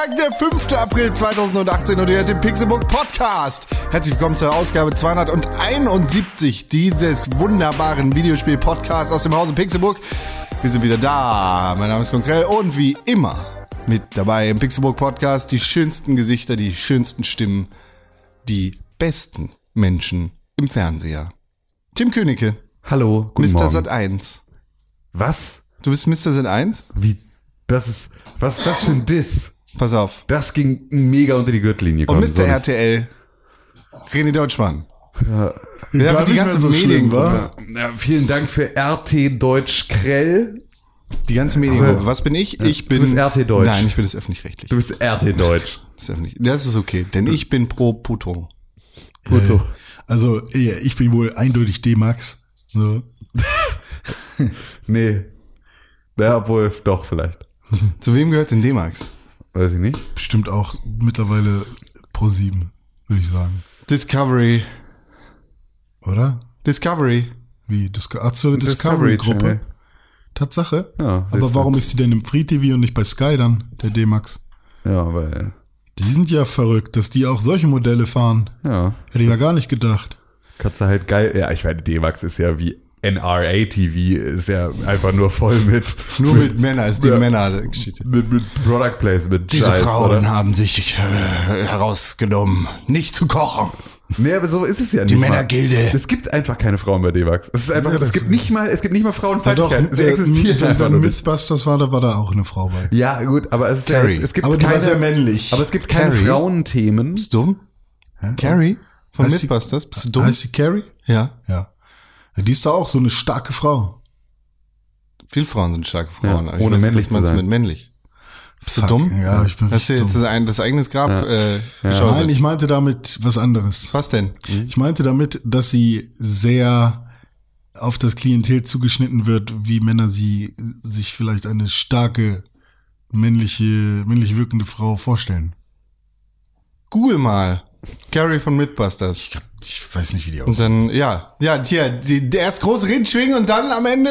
Donnerstag, der 5. April 2018 und ihr hört den Pixelbook Podcast. Herzlich willkommen zur Ausgabe 271 dieses wunderbaren Videospiel-Podcasts aus dem Hause Pixelbook. Wir sind wieder da. Mein Name ist Konkrell und wie immer mit dabei im Pixelbook Podcast die schönsten Gesichter, die schönsten Stimmen, die besten Menschen im Fernseher. Tim Königke, Hallo, guten Mr. Morgen. Sat 1. Was? Du bist Mr. Sat 1? Wie? Das ist, was ist das für ein Diss? Pass auf. Das ging mega unter die Gürtellinie. Und. Mr. RTL, René Deutschmann. Ja, Gar aber die ganze so schlimm, Mediengruppe. Ja, vielen Dank für RT Deutsch Krell. Die ganze Mediengruppe. Was bin ich? Ich bin. bist RT Deutsch. Nein, ich bin das öffentlich-rechtlich. Du bist RT Deutsch. Das ist, öffentlich. das ist okay, denn ich bin pro Puto. Äh, also, ich bin wohl eindeutig D-Max. So. Nee. Ja, obwohl, doch, vielleicht. Zu wem gehört denn D-Max? Weiß ich nicht. Bestimmt auch mittlerweile Pro 7, würde ich sagen. Discovery. Oder? Discovery. Wie? Disco Ach Discovery-Gruppe. Tatsache? Ja, Aber warum ist die denn im Free TV und nicht bei Sky dann, der D-Max? Ja, weil, Die sind ja verrückt, dass die auch solche Modelle fahren. ja. Hätte ich ja gar nicht gedacht. Katze halt geil. Ja, ich meine, D-Max ist ja wie NRA-TV, ist ja einfach nur voll mit, Nur mit Männern ist die Ja. Männer-Geschichte. mit, mit Product Placement. Diese Scheiß, Frauen oder? haben sich äh, herausgenommen, nicht zu kochen. Nee, aber so ist es ja nicht. Die. Männergilde. Es gibt einfach keine Frauen bei D-Max. Es ist einfach, Ja, es gibt nicht mal, es gibt nicht mal Ja, doch, Frauenfeindlichkeit. Sie äh, existiert wenn, einfach wenn nur nicht. Mythbusters war, da war da auch eine Frau bei. Ja, gut, aber es ist ja Carrie. jetzt, es gibt Aber die keine, sehr männlich. aber es gibt keine Carrie. Frauenthemen. Bist du dumm? Carrie? Von Heißt die- Mythbusters? Bist du dumm? Heißt sie Carrie? ja. Ja. Ja. Die ist doch auch so eine starke Frau. Viele Frauen sind starke Frauen. Ja, aber ich ohne weiß männlich was zu du sein. mit männlich? Bist du Fuck, dumm? ja, ich bin Hast du jetzt dumm. das, eigenes Grab äh, Nein, geschaufelt? ich meinte damit was anderes. Was denn? Ich meinte damit, dass sie sehr auf das Klientel zugeschnitten wird, wie Männer sie sich vielleicht eine starke männliche, männlich wirkende Frau vorstellen. Google mal. Carrie von Mythbusters. Ich weiß nicht, wie die Und aussieht. dann, ja, ja, hier, die, der erst groß reden schwingen und dann am Ende.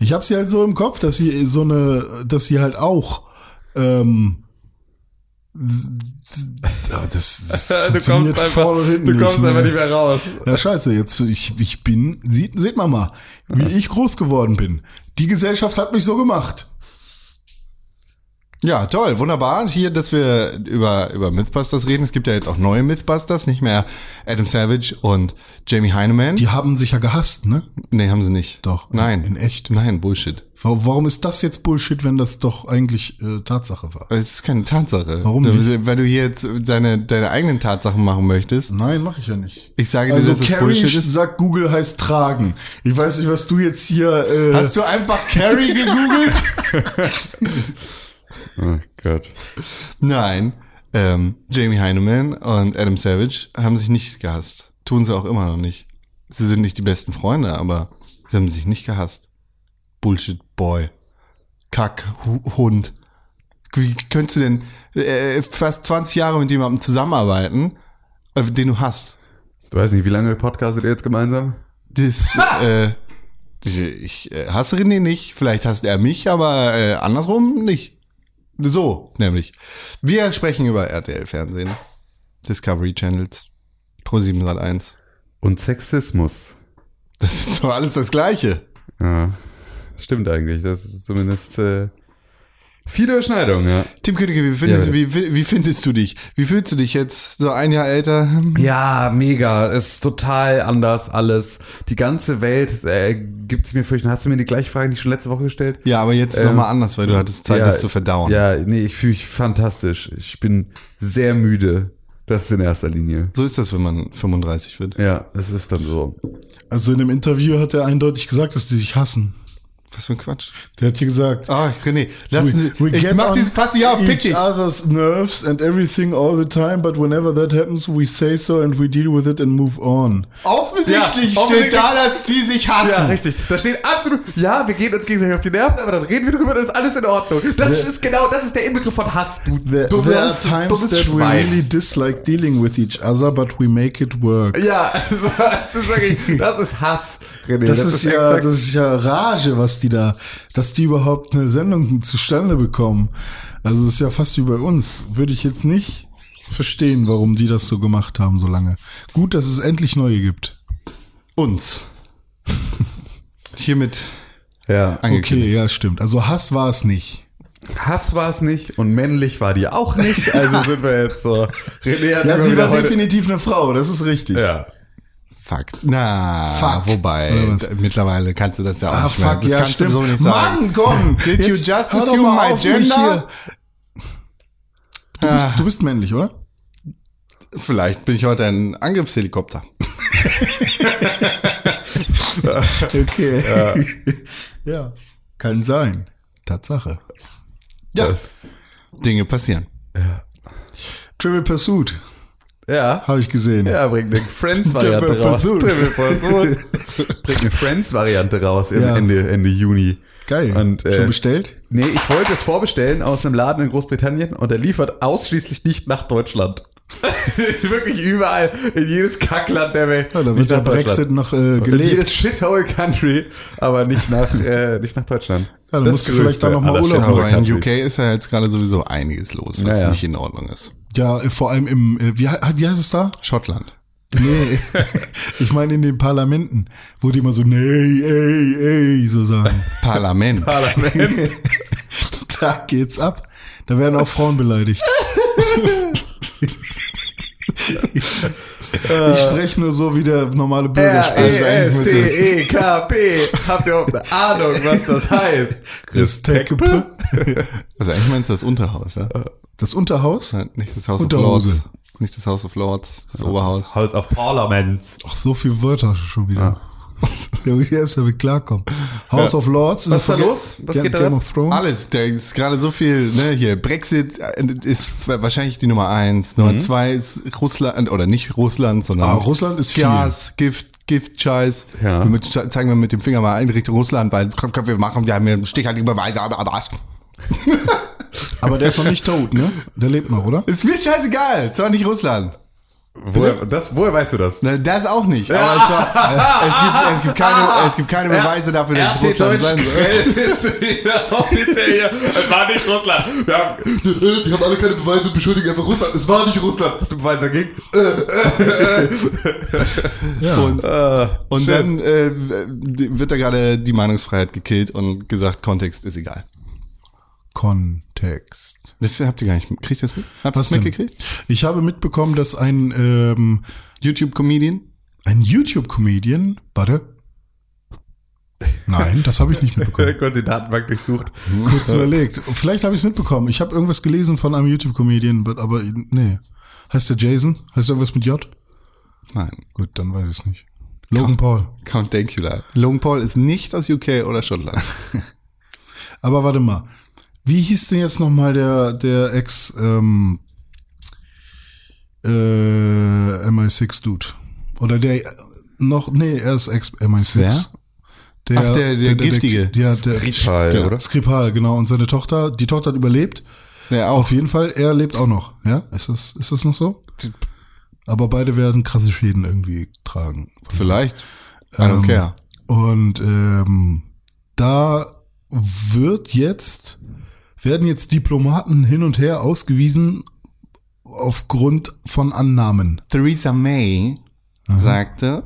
Ich habe sie halt so im Kopf, dass sie so eine, dass sie halt auch ähm, aber das, das funktioniert vorne und hinten ne? mehr raus. Ja, scheiße, jetzt ich, ich bin, sieht, seht man mal, wie ich groß geworden bin. Die Gesellschaft hat mich so gemacht. Ja, toll, wunderbar. Hier, dass wir über, über Mythbusters reden. Es gibt ja jetzt auch neue Mythbusters, nicht mehr Adam Savage und Jamie Heineman. Die haben sich ja gehasst, ne? nee, haben sie nicht. Doch. Nein. In echt. Nein, Bullshit. Wa- Warum ist das jetzt Bullshit, wenn das doch eigentlich äh, Tatsache war? Es ist keine Tatsache. Warum nicht? Weil du hier jetzt deine, deine eigenen Tatsachen machen möchtest. Nein, mache ich ja nicht. Ich sage dir, Also dass es Carrie Bullshit ist. sagt, Google heißt tragen. Ich weiß nicht, was du jetzt hier. Äh, Hast du einfach Carrie gegoogelt? Oh Gott. Nein. Ähm, Jamie Heineman und Adam Savage haben sich nicht gehasst. Tun sie auch immer noch nicht. Sie sind nicht die besten Freunde, aber sie haben sich nicht gehasst. Bullshit Boy. Kack Hu Hund. Wie könntest du denn äh, fast 20 Jahre mit jemandem zusammenarbeiten, äh, den du hast? Du weißt nicht, wie lange podcastet ihr jetzt gemeinsam? Das, äh, ich, ich äh, hasse René nicht, vielleicht hasst er mich, aber äh, andersrum nicht. So, nämlich. Wir sprechen über RTL-Fernsehen, Discovery Channels, Pro7 Sat 1. Und Sexismus. Das ist doch alles das Gleiche. Ja, stimmt eigentlich. Das ist zumindest äh, viele Überschneidungen, ja. Tim Königke, wie findest, Ja, wie, wie, findest du dich? Wie fühlst du dich jetzt, so ein Jahr älter? Ja, mega. Es ist total anders alles. Die ganze Welt äh, gibt's mir fürchten. Hast du mir die gleiche Frage nicht schon letzte Woche gestellt? Ja, aber jetzt ist Ähm, nochmal anders, weil du hattest Zeit, ja, das zu verdauen. Ja, nee, ich fühle mich fantastisch. Ich bin sehr müde. Das ist in erster Linie. So ist das, wenn man 35 wird. Ja, das ist dann so. also in dem Interview hat er eindeutig gesagt, dass die sich hassen. Was für ein Quatsch. Der hat hier gesagt, Ah, René, lass we, we ich get mach dieses Pass ja auf, pick each dich. other's nerves and everything all the time, but whenever that happens, we say so and we deal with it and move on. Offensichtlich Ja, steht da, dass sie sich hassen. Ja, richtig. Da steht absolut, ja, wir gehen uns gegenseitig auf die Nerven, aber dann reden wir drüber, dann ist alles in Ordnung. Das The- ist genau, das ist der Inbegriff von Hass, du There, dummes, there are times dummes that we really dislike dealing with each other, but we make it work. Ja, also, das ist wirklich, das ist Hass, René. Das, ist ja, exakt- das ist ja Rage, was die die da, dass die überhaupt eine Sendung zustande bekommen. Also es ist ja fast wie bei uns. Würde ich jetzt nicht verstehen, warum die das so gemacht haben so lange. Gut, dass es endlich neue gibt. Uns. Hiermit Ja. Okay, ja, stimmt. Also Hass war es nicht. Hass war es nicht und männlich war die auch nicht. Also sind wir jetzt so. René hat Ja, sie war definitiv eine Frau, das ist richtig. Ja. Fakt. Na, Fuck. wobei, mittlerweile kannst du das ja auch Ah, nicht mehr. fuck, Das ja, kannst stimmt. du so nicht sagen. Mann, komm. Did you just assume my gender? Du bist, du bist männlich, oder? Vielleicht bin ich heute ein Angriffshelikopter. Okay. Ja. Kann sein. Tatsache. Ja, Das, Dinge passieren. Trivial Pursuit, ja. habe ich gesehen. Ja, bringt eine Friends-Variante raus. Bringt eine Friends-Variante raus im Ja. Ende, Ende Juni. Geil. Und, äh, Schon bestellt? Nee, ich wollte es vorbestellen aus einem Laden in Großbritannien und er liefert ausschließlich nicht nach Deutschland. Wirklich überall, in jedes Kackland der Welt. Ja, da wird der. Brexit noch äh, Und in gelebt. jedes Shithole Country, aber nicht nach, äh, nicht nach Deutschland. Ja, Das musst du vielleicht dann noch mal aller Urlaub Aber in. UK ist ja jetzt gerade sowieso einiges los, was Ja, ja. nicht in Ordnung ist. Ja, vor allem im, äh, wie, wie heißt es da? Schottland. Nee, ich meine in den Parlamenten, wo die immer so, nee, ey, ey, so sagen. Parlament. Parlament. Da geht's ab. Da werden auch Frauen beleidigt. Ich spreche nur so, wie der normale Bürger spricht. eigentlich müsste- R-E-S-T-E-K-P. Habt ihr überhaupt eine Ahnung, was das heißt? Respekte. Also eigentlich meinst du das Unterhaus, ja? Das Unterhaus? Nicht das House Unterhose. of Lords. Nicht das House of Lords, das Oberhaus. House of Parliament. Ach, so viele Wörter schon wieder. Ja, wie erst damit klarkommen. House of Lords. Was ist da los? Was Ga- geht da Game of Thrones. Alles, da ist gerade so viel, ne, hier, Brexit äh, ist wahrscheinlich die Nummer eins. Nummer zwei ist Russland, oder nicht Russland, sondern Ah, Russland ist viel. Gas, Gift, Gift, Scheiß. Ja. Damit zeigen wir mit dem Finger mal in Richtung Russland, weil komm, komm, wir machen, wir haben hier stichhaltige Beweise, aber, aber Aber der ist noch nicht tot, ne? Der lebt noch, oder? ist mir scheißegal, zwar nicht Russland. Woher, das, woher weißt du das? Na, das auch nicht. Aber es, war, äh, es, gibt, es, gibt keine, es gibt keine Beweise dafür, dass es Russland sein soll. ist wieder offiziell hier. Es war nicht Russland. Wir haben, die haben alle keine Beweise, beschuldigen einfach Russland. Es war nicht Russland. Hast du Beweise dagegen? Ja. Und, Äh, und schön. dann äh, wird da gerade die Meinungsfreiheit gekillt und gesagt, Kontext ist egal. Kontext. Das habt ihr gar nicht, kriegt ihr das mit? Habt ihr das mitgekriegt? Ich habe mitbekommen, dass ein, ähm, YouTube-Comedian? ein YouTube-Comedian, warte. Nein, das habe ich nicht mitbekommen. Kurz die Datenbank durchsucht. Kurz überlegt. Vielleicht habe ich es mitbekommen. Ich habe irgendwas gelesen von einem YouTube-Comedian, aber nee. Heißt der Jason? Heißt der irgendwas mit J? Nein. Gut, dann weiß ich es nicht. Logan Paul. Count Dankula. Logan Paul ist nicht aus UK oder Schottland. Aber warte mal. Wie hieß denn jetzt nochmal der, der Ex, ähm, äh, MI6-Dude? Oder der noch, nee, er ist Ex-MI6. Wer? Der, Ach, der- der Giftige. ja, der Skripal, Genau. oder? Skripal, genau. Und seine Tochter, die Tochter hat überlebt. Ja, auch. Auf jeden Fall, er lebt auch noch. Ja, ist das, ist das noch so? Aber beide werden krasse Schäden irgendwie tragen. Vielleicht. I don't Ähm, care. Und ähm, da wird jetzt, werden jetzt Diplomaten hin und her ausgewiesen aufgrund von Annahmen. Theresa May sagte,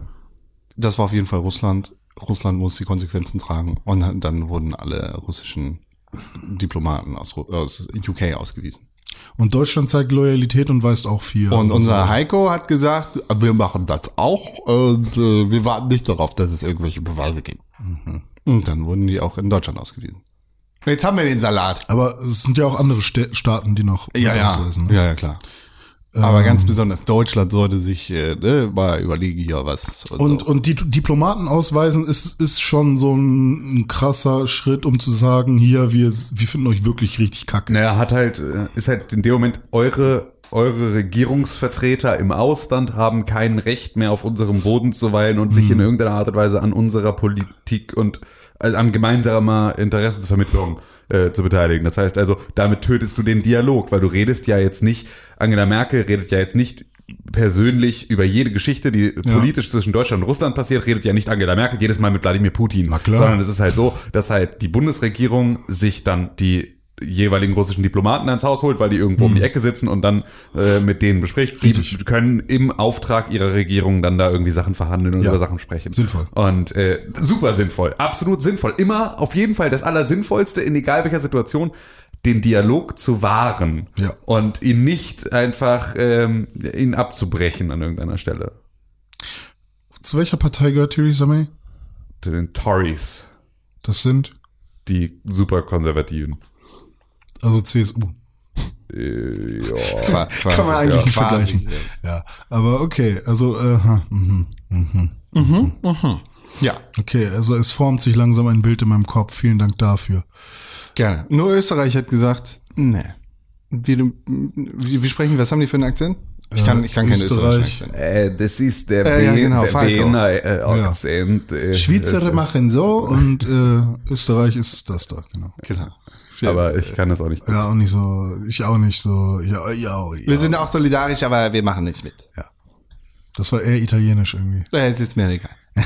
das war auf jeden Fall Russland. Russland muss die Konsequenzen tragen. Und dann wurden alle russischen Diplomaten aus, aus UK ausgewiesen. Und Deutschland zeigt Loyalität und weist auch vier. Und unser Heiko hat gesagt, wir machen das auch und äh, wir warten nicht darauf, dass es irgendwelche Beweise gibt. Und dann wurden die auch in Deutschland ausgewiesen. Jetzt haben wir den Salat. Aber es sind ja auch andere Stä- Staaten, die noch Ja, ja. ausweisen, ne? Ja, ja, klar. Aber ganz besonders Deutschland sollte sich äh, ne, mal überlegen hier was. Und, so. und die Diplomaten ausweisen ist, ist schon so ein, ein krasser Schritt, um zu sagen, hier, wir, wir finden euch wirklich richtig kacke. Naja, hat halt, äh, ist halt in dem Moment eure, eure Regierungsvertreter im Ausland haben kein Recht mehr auf unserem Boden zu weilen und sich in irgendeiner Art und Weise an unserer Politik und also an gemeinsamer Interessensvermittlung äh, zu beteiligen. Das heißt also, damit tötest du den Dialog, weil du redest ja jetzt nicht, Angela Merkel redet ja jetzt nicht persönlich über jede Geschichte, die politisch zwischen Deutschland und Russland passiert, redet ja nicht Angela Merkel jedes Mal mit Wladimir Putin, sondern es ist halt so, dass halt die Bundesregierung sich dann die jeweiligen russischen Diplomaten ans Haus holt, weil die irgendwo um die Ecke sitzen und dann äh, mit denen bespricht. Die Hm. Richtig. können im Auftrag ihrer Regierung dann da irgendwie Sachen verhandeln und Ja. über Sachen sprechen. Sinnvoll. Und äh, super sinnvoll, absolut sinnvoll. Immer auf jeden Fall das Allersinnvollste in egal welcher Situation, den Dialog zu wahren Ja. und ihn nicht einfach ähm, ihn abzubrechen an irgendeiner Stelle. Zu welcher Partei gehört Theresa May? Zu den Tories, Das sind die super Konservativen. Also CSU. Äh, ja. Kann man eigentlich nicht vergleichen. Ja, aber okay, also äh, ha, mhm, mhm. Ja, okay, also es formt sich langsam ein Bild in meinem Kopf. Vielen Dank dafür. gerne. Nur Österreich hat gesagt, nee. Wie, wie, wie sprechen, was haben die für einen Akzent? Ich kann, ich kann Österreich. österreichischen Akzent. Äh, das ist der Äh, ja, genau, Falco. Wiener äh, Akzent. Äh, Schweizer machen so und äh, Österreich ist das da, genau. Genau. Aber ich kann das auch nicht. Ja, auch nicht so, ich auch nicht so, ja, ja, ja. Wir sind auch solidarisch, aber wir machen nicht mit. Das war eher italienisch irgendwie. Äh, Es ist mir egal.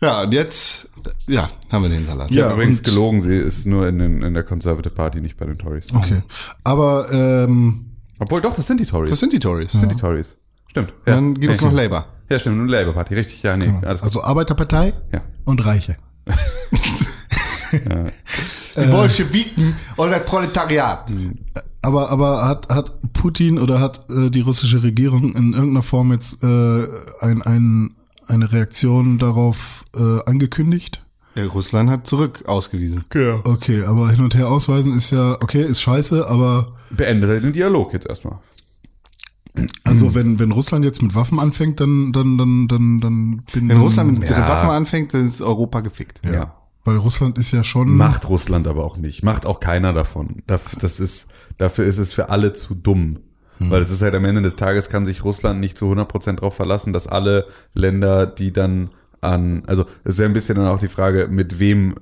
ja, und jetzt, ja, haben wir den Salat. Sie Ja, übrigens und- gelogen, sie ist nur in, den, in der Conservative Party, nicht bei den Tories. Okay. Aber ähm, Obwohl, doch, das sind die Tories. Das sind die Tories. Das sind die Tories. Stimmt. Und dann gibt es Ja. noch Labour. Ja, stimmt, eine Labour Party, richtig, ja, nee. Alles gut. also Arbeiterpartei Ja. und Reiche. Die Bolschewiken und das Proletariat. Aber, aber hat, hat Putin oder hat äh, die russische Regierung in irgendeiner Form jetzt äh, ein, ein, eine Reaktion darauf äh, angekündigt? Ja, Russland hat zurück ausgewiesen. Okay, aber hin und her ausweisen ist ja, okay, ist scheiße, aber Beendet den Dialog jetzt erstmal. also wenn, wenn Russland jetzt mit Waffen anfängt, dann, dann, dann, dann, dann bin Wenn Russland mit Ja. Waffen anfängt, dann ist Europa gefickt. ja. Ja. Weil Russland ist ja schon. Macht Russland aber auch nicht. Macht auch keiner davon. Dafür, das ist, dafür ist es für alle zu dumm. Weil es ist halt am Ende des Tages kann sich Russland nicht zu 100% darauf verlassen, dass alle Länder, die dann an, also es ist ja ein bisschen dann auch die Frage, mit wem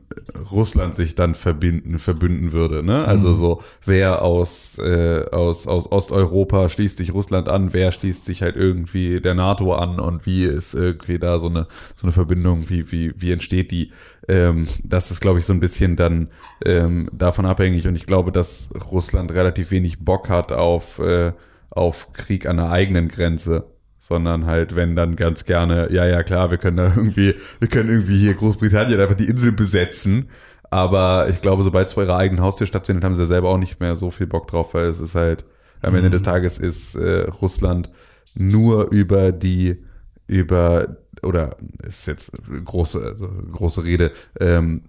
Russland sich dann verbinden, verbünden würde. Ne? Also so, wer aus, äh, aus, aus Osteuropa schließt sich Russland an, wer schließt sich halt irgendwie der NATO an und wie ist irgendwie da so eine, so eine Verbindung, wie, wie, wie entsteht die? Ähm, das ist, glaube ich, so ein bisschen dann ähm, davon abhängig und ich glaube, dass Russland relativ wenig Bock hat auf, äh, auf Krieg an der eigenen Grenze sondern halt, wenn dann ganz gerne, ja, ja, klar, wir können da irgendwie, wir können irgendwie hier Großbritannien einfach die Insel besetzen. Aber ich glaube, sobald es vor ihrer eigenen Haustür stattfindet, haben sie ja selber auch nicht mehr so viel Bock drauf, weil es ist halt, am Ende des Tages ist äh, Russland nur über die, über, oder ist jetzt große, also große Rede, ähm,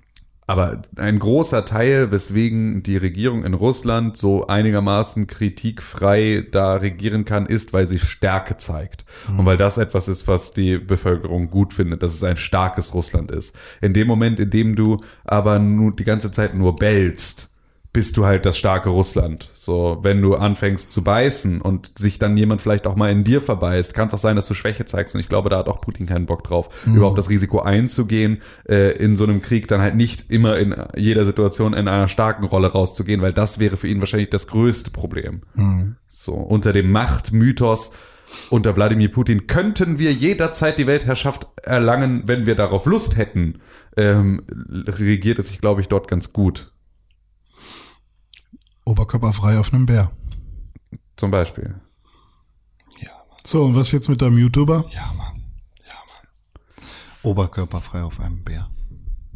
aber ein großer Teil, weswegen die Regierung in Russland so einigermaßen kritikfrei da regieren kann, ist, weil sie Stärke zeigt. Und weil das etwas ist, was die Bevölkerung gut findet, dass es ein starkes Russland ist. In dem Moment, in dem du aber nur die ganze Zeit nur bellst, bist du halt das starke Russland. So, wenn du anfängst zu beißen und sich dann jemand vielleicht auch mal in dir verbeißt, kann es auch sein, dass du Schwäche zeigst. Und ich glaube, da hat auch Putin keinen Bock drauf, überhaupt das Risiko einzugehen, äh, in so einem Krieg dann halt nicht immer in jeder Situation in einer starken Rolle rauszugehen, weil das wäre für ihn wahrscheinlich das größte Problem. So, unter dem Machtmythos unter Wladimir Putin könnten wir jederzeit die Weltherrschaft erlangen, wenn wir darauf Lust hätten. Ähm, regiert es sich, glaube ich, dort ganz gut. Oberkörperfrei auf einem Bär. Zum Beispiel. So, und was jetzt mit deinem YouTuber? Ja, Mann. Ja, Mann. Oberkörperfrei auf einem Bär.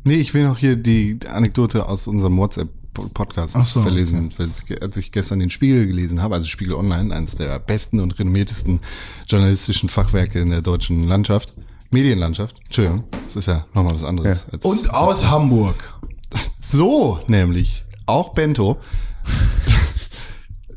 Nee, ich will noch hier die Anekdote aus unserem WhatsApp-Podcast so, verlesen. Ich- Als ich gestern den Spiegel gelesen habe, also Spiegel Online, eines der besten und renommiertesten journalistischen Fachwerke in der deutschen Landschaft, Medienlandschaft, Entschuldigung, das ist ja nochmal was anderes. Ja. als- Und aus Hamburg. So, nämlich. Auch Bento.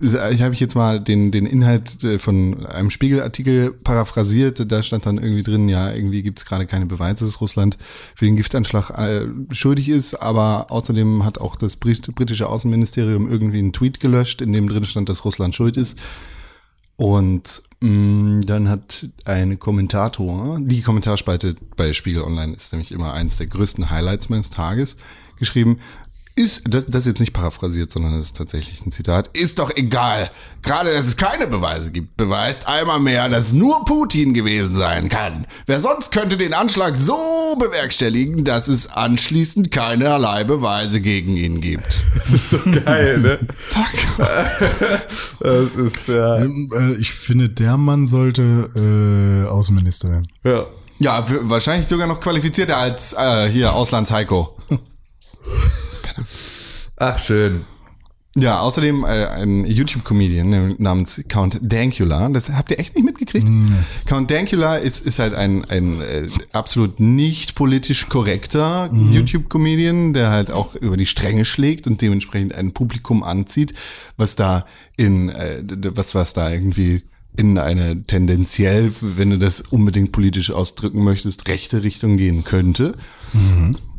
Ich habe jetzt mal den, den Inhalt äh, von einem Spiegelartikel paraphrasiert. Da stand dann irgendwie drin, ja, irgendwie gibt es gerade keine Beweise, dass Russland für den Giftanschlag äh, schuldig ist. Aber außerdem hat auch das Brit britische Außenministerium irgendwie einen Tweet gelöscht, in dem drin stand, dass Russland schuld ist. Und mh, dann hat ein Kommentator, die Kommentarspalte bei Spiegel Online ist nämlich immer eines der größten Highlights meines Tages, geschrieben, Ist, das, das ist jetzt nicht paraphrasiert, sondern das ist tatsächlich ein Zitat. Ist doch egal. Gerade, dass es keine Beweise gibt, beweist einmal mehr, dass nur Putin gewesen sein kann. Wer sonst könnte den Anschlag so bewerkstelligen, dass es anschließend keinerlei Beweise gegen ihn gibt? Das ist so geil, ne? das ist, ja. Äh, Ich finde, der Mann sollte äh, Außenminister werden. ja. Ja, wahrscheinlich sogar noch qualifizierter als äh, hier Auslands-Heiko. Ach, schön. Ja, außerdem äh, ein YouTube-Comedian namens Count Dankula. Das habt ihr echt nicht mitgekriegt? Count Dankula ist, ist halt ein, ein äh, absolut nicht politisch korrekter YouTube-Comedian, der halt auch über die Stränge schlägt und dementsprechend ein Publikum anzieht, was da in, äh, was, was da irgendwie in eine tendenziell, wenn du das unbedingt politisch ausdrücken möchtest, rechte Richtung gehen könnte.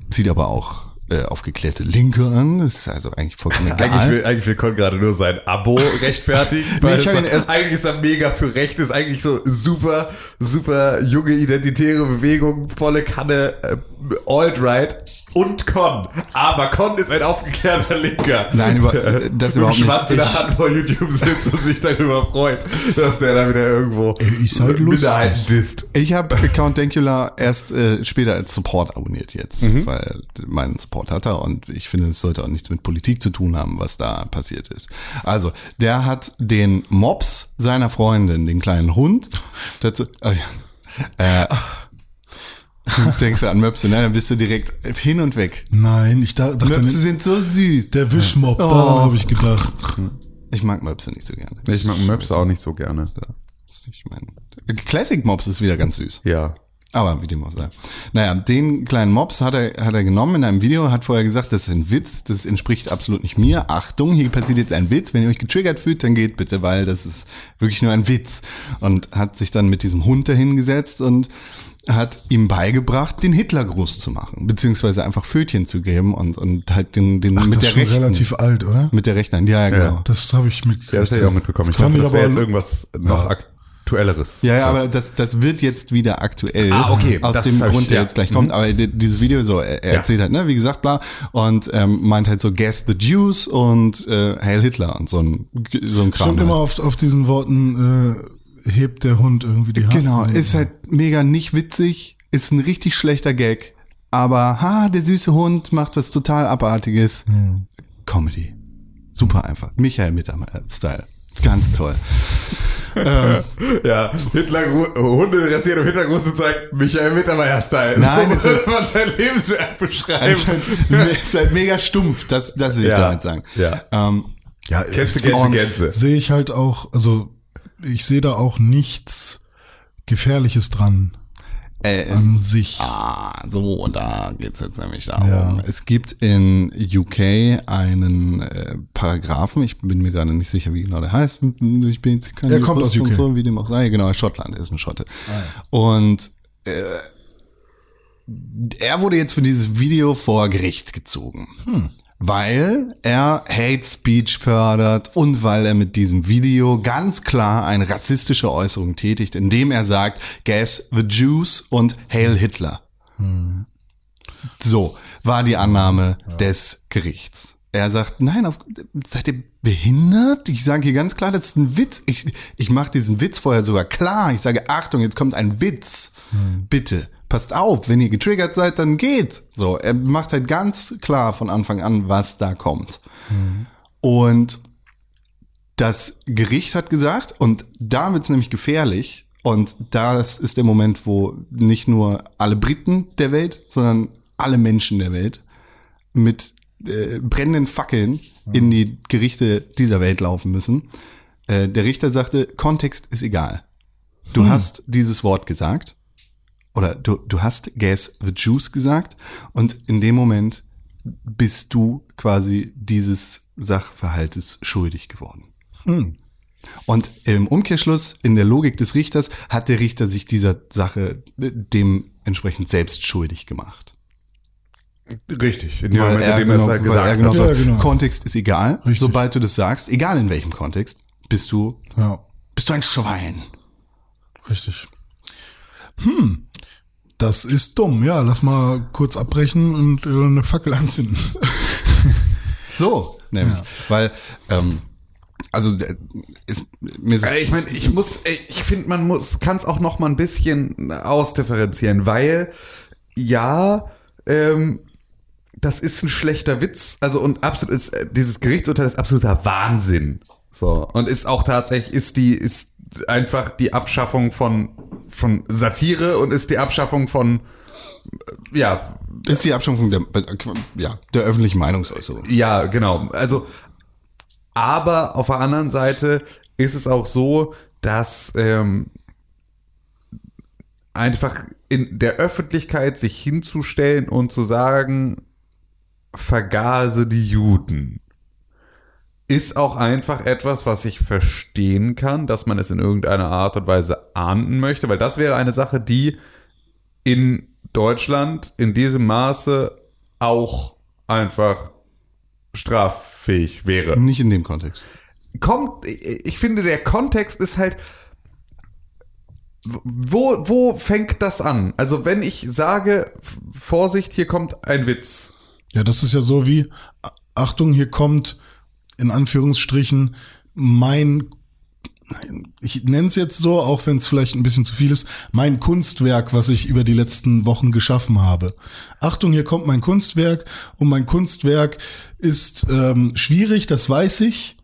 Zieht aber auch äh, aufgeklärte Linke an. Ist also eigentlich vollkommen egal. Eigentlich will, eigentlich will Con gerade nur sein Abo rechtfertigen, weil es ihn erst- eigentlich ist er mega für Recht, ist eigentlich so super, super junge identitäre Bewegung, volle Kanne, äh, Alt-Right und Con. Aber Con ist ein aufgeklärter Linker. Nein, über- äh, das überhaupt nicht. in der Hand vor YouTube sitzt und sich darüber freut, dass der da wieder irgendwo ist halt. Minderheiten disst. Ich habe Count Dankula erst äh, später als Support abonniert jetzt, Mhm. weil meinen Support hat er und ich finde, es sollte auch nichts mit Politik zu tun haben, was da passiert ist. Also, der hat den Mops seiner Freundin, den kleinen Hund, dazu, oh ja, äh, du denkst an Möpse, ne? Dann bist du direkt hin und weg. Nein, ich da, dachte, Möpse sind so süß. der Wischmob, Oh. daran habe ich gedacht. Ich mag Möpse nicht so gerne. Ich mag Möps auch nicht so gerne. Ich meine, Classic Mops ist wieder ganz süß. Ja. Aber wie dem auch sei. Naja, den kleinen Mops hat er, hat er genommen in einem Video, hat vorher gesagt, das ist ein Witz, das entspricht absolut nicht mir. Achtung, hier passiert jetzt ein Witz. Wenn ihr euch getriggert fühlt, dann geht bitte, weil das ist wirklich nur ein Witz. Und hat sich dann mit diesem Hund dahingesetzt und hat ihm beigebracht, den Hitlergruß zu machen, beziehungsweise einfach Fötchen zu geben und, und halt den, den Ach, mit das der ist schon rechten. relativ alt, oder? Mit der rechten Hand, ja, ja, genau. Das habe ich mitgekriegt. Ja, das hätte ich auch mitbekommen. Ich dachte, das wäre aber- jetzt irgendwas noch aktuelleres. Ja, ja, aber das, das wird jetzt wieder aktuell. Ah, okay, Aus das dem hab ich- Grund, der ja. jetzt gleich kommt. Aber di- dieses Video so, er, er Ja. erzählt halt, ne, wie gesagt, bla, und ähm, meint halt so Guess the Jews und äh, Hail Hitler und so ein, so ein Kram. Stimmt immer auf, auf diesen Worten äh, hebt der Hund irgendwie die Hand. Genau, ist halt mega nicht witzig, ist ein richtig schlechter Gag. Aber, ha, der süße Hund macht was total Abartiges. Hm. Comedy. Super einfach. Michael Mittermeier-Style. Ganz toll. Ja, Hitler, Hunde rasiert im Hintergrund zu zeigen, Michael Mittermeier-Style. Nein, so das muss man sein Lebenswerk beschreiben. Also, ist halt mega stumpf, das, das will ich Ja, damit sagen. ja. Ähm, ja, Gänse, es- Gänse, Gänse. sehe ich halt auch, also ich sehe da auch nichts Gefährliches dran äh, an sich. Ah, so, und da geht's jetzt nämlich darum. Ja. Es gibt in UK einen äh, Paragraphen, ich bin mir gerade nicht sicher, wie genau der heißt. Ich bin jetzt kein Er kommt aus UK. Und so, wie dem auch sei. Genau, Schottland, er ist ein Schotte. Und äh, er wurde jetzt für dieses Video vor Gericht gezogen. Weil er Hate Speech fördert und weil er mit diesem Video ganz klar eine rassistische Äußerung tätigt, indem er sagt, Gas the Jews und Hail Hitler. So war die Annahme des Gerichts. Er sagt, nein, auf, seid ihr behindert? Ich sage hier ganz klar, das ist ein Witz. Ich, ich mache diesen Witz vorher sogar klar. Ich sage, Achtung, jetzt kommt ein Witz. Bitte, passt auf, wenn ihr getriggert seid, dann geht. So, er macht halt ganz klar von Anfang an, was da kommt. Und das Gericht hat gesagt, und da wird's nämlich gefährlich, und das ist der Moment, wo nicht nur alle Briten der Welt, sondern alle Menschen der Welt mit äh, brennenden Fackeln in die Gerichte dieser Welt laufen müssen. Äh, der Richter sagte, Kontext ist egal. Du hast dieses Wort gesagt oder du, du hast Gas the Juice gesagt und in dem Moment bist du quasi dieses Sachverhaltes schuldig geworden. Und im Umkehrschluss, in der Logik des Richters, hat der Richter sich dieser Sache äh, dementsprechend selbst schuldig gemacht. Richtig, in dem Weil Moment, in er dem er es genau, weil gesagt er genau hat. sagt, Ja, genau. Kontext ist egal. Richtig. Sobald du das sagst, egal in welchem Kontext, bist du, Ja, bist du ein Schwein. richtig. Hm, das ist dumm. Ja, lass mal kurz abbrechen und äh, eine Fackel anzünden. So, nämlich. Weil, ähm, also äh, ist, mir ist, Äh, Ich meine, ich muss, äh, ich finde, man muss, kann es auch noch mal ein bisschen ausdifferenzieren, weil ja, ähm, das ist ein schlechter Witz, also und absolut ist dieses Gerichtsurteil ist absoluter Wahnsinn. So und ist auch tatsächlich ist die ist einfach die Abschaffung von von Satire und ist die Abschaffung von äh, ja ist die Abschaffung der, ja, der öffentlichen Meinungsäußerung. Ja, genau. Also, aber auf der anderen Seite ist es auch so, dass ähm, einfach in der Öffentlichkeit sich hinzustellen und zu sagen, vergase die Juden, ist auch einfach etwas, was ich verstehen kann, dass man es in irgendeiner Art und Weise ahnden möchte, weil das wäre eine Sache, die in Deutschland in diesem Maße auch einfach straffähig wäre. Nicht in dem Kontext. Kommt, ich finde, der Kontext ist halt, wo, wo fängt das an? Also wenn ich sage, Vorsicht, hier kommt ein Witz. Ja, das ist ja so wie, Achtung, hier kommt in Anführungsstrichen mein, ich nenne es jetzt so, auch wenn es vielleicht ein bisschen zu viel ist, mein Kunstwerk, was ich über die letzten Wochen geschaffen habe. Achtung, hier kommt mein Kunstwerk und mein Kunstwerk ist ähm, schwierig, das weiß ich.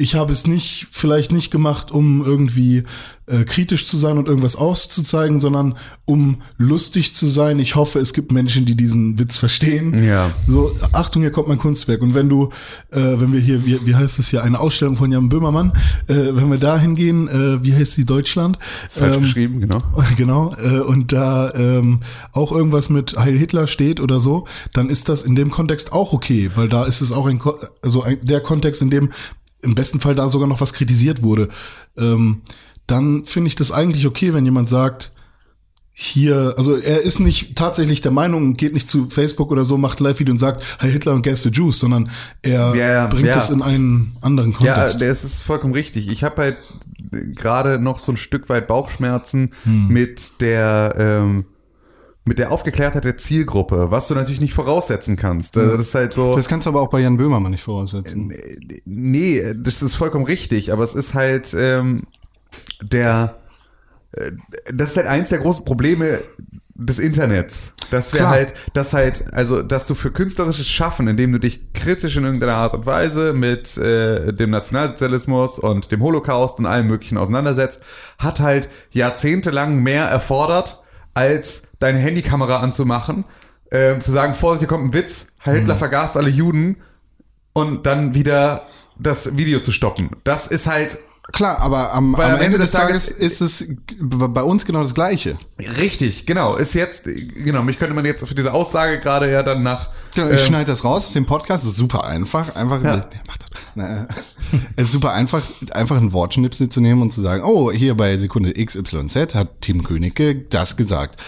Ich habe es nicht, vielleicht nicht gemacht, um irgendwie äh, kritisch zu sein und irgendwas auszuzeigen, sondern um lustig zu sein. Ich hoffe, es gibt Menschen, die diesen Witz verstehen. Ja. So, Achtung, hier kommt mein Kunstwerk. Und wenn du, äh, wenn wir hier, wie, wie heißt es hier, eine Ausstellung von Jan Böhmermann, äh, wenn wir da hingehen, äh, wie heißt die Deutschland? Falsch Ähm, geschrieben, genau. Genau, äh, und da ähm, auch irgendwas mit Heil Hitler steht oder so, dann ist das in dem Kontext auch okay, weil da ist es auch ein, also ein, der Kontext, in dem im besten Fall da sogar noch was kritisiert wurde. Ähm, dann finde ich das eigentlich okay, wenn jemand sagt, hier, also er ist nicht tatsächlich der Meinung, geht nicht zu Facebook oder so, macht ein Live-Video und sagt, Heil Hitler und Gas the Jews, sondern er Ja, ja, bringt ja. es in einen anderen Ja, Kontext. das ist vollkommen richtig. Ich habe halt gerade noch so ein Stück weit Bauchschmerzen mit der ähm, mit der Aufgeklärtheit der Zielgruppe, was du natürlich nicht voraussetzen kannst. Also Das ist halt so. Das kannst du aber auch bei Jan Böhmermann nicht voraussetzen. Nee, das ist vollkommen richtig, aber es ist halt ähm, der äh, das ist halt eins der großen Probleme des Internets. Dass wir Klar. halt, dass halt, also, dass du für künstlerisches Schaffen, indem du dich kritisch in irgendeiner Art und Weise mit äh, dem Nationalsozialismus und dem Holocaust und allem Möglichen auseinandersetzt, hat halt jahrzehntelang mehr erfordert, als deine Handykamera anzumachen, ähm, zu sagen, Vorsicht, hier kommt ein Witz, Hitler vergast alle Juden und dann wieder das Video zu stoppen. Das ist halt Klar, aber am, Weil am Ende, des Tages, ist es bei uns genau das Gleiche. richtig, genau. Ist jetzt, genau, mich könnte man jetzt für diese Aussage gerade ja dann nach. Genau, ich ähm, schneide das raus aus dem Podcast, ist super einfach. Einfach, Ja. nee, mach das. Na, es ist super einfach, einfach einen Wortschnipsel zu nehmen und zu sagen, oh, hier bei Sekunde XYZ hat Tim Königke das gesagt.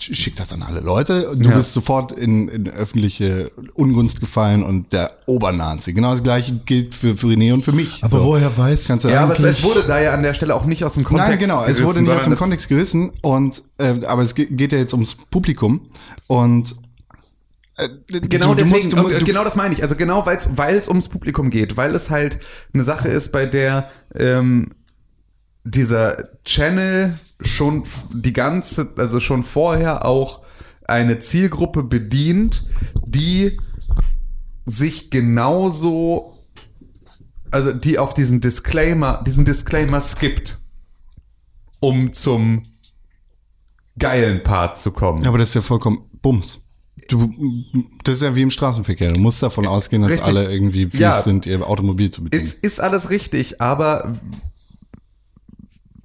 Schick das an alle Leute. Du Ja. bist sofort in, in öffentliche Ungunst gefallen und der Obernazi. Genau das gleiche gilt für, für René und für mich. Aber So. woher weiß Kannst du Ja, aber es, es wurde da ja an der Stelle auch nicht aus dem Kontext. Nein, genau, es gerissen, wurde nicht aus dem es- Kontext gerissen und äh, aber es ge- geht ja jetzt ums Publikum und äh, Genau du- du deswegen, musst- du- und, du- genau das meine ich. Also genau, weil es weil es ums Publikum geht, weil es halt eine Sache ist, bei der ähm, dieser Channel schon die ganze, also schon vorher auch eine Zielgruppe bedient, die sich genauso, also die auf diesen Disclaimer, diesen Disclaimer skippt, um zum geilen Part zu kommen. Ja, aber das ist ja vollkommen Bums. Du, das ist ja wie im Straßenverkehr. Du musst davon ausgehen, dass Richtig. alle irgendwie fähig Ja. sind, ihr Automobil zu bedienen. Ist, ist alles richtig, aber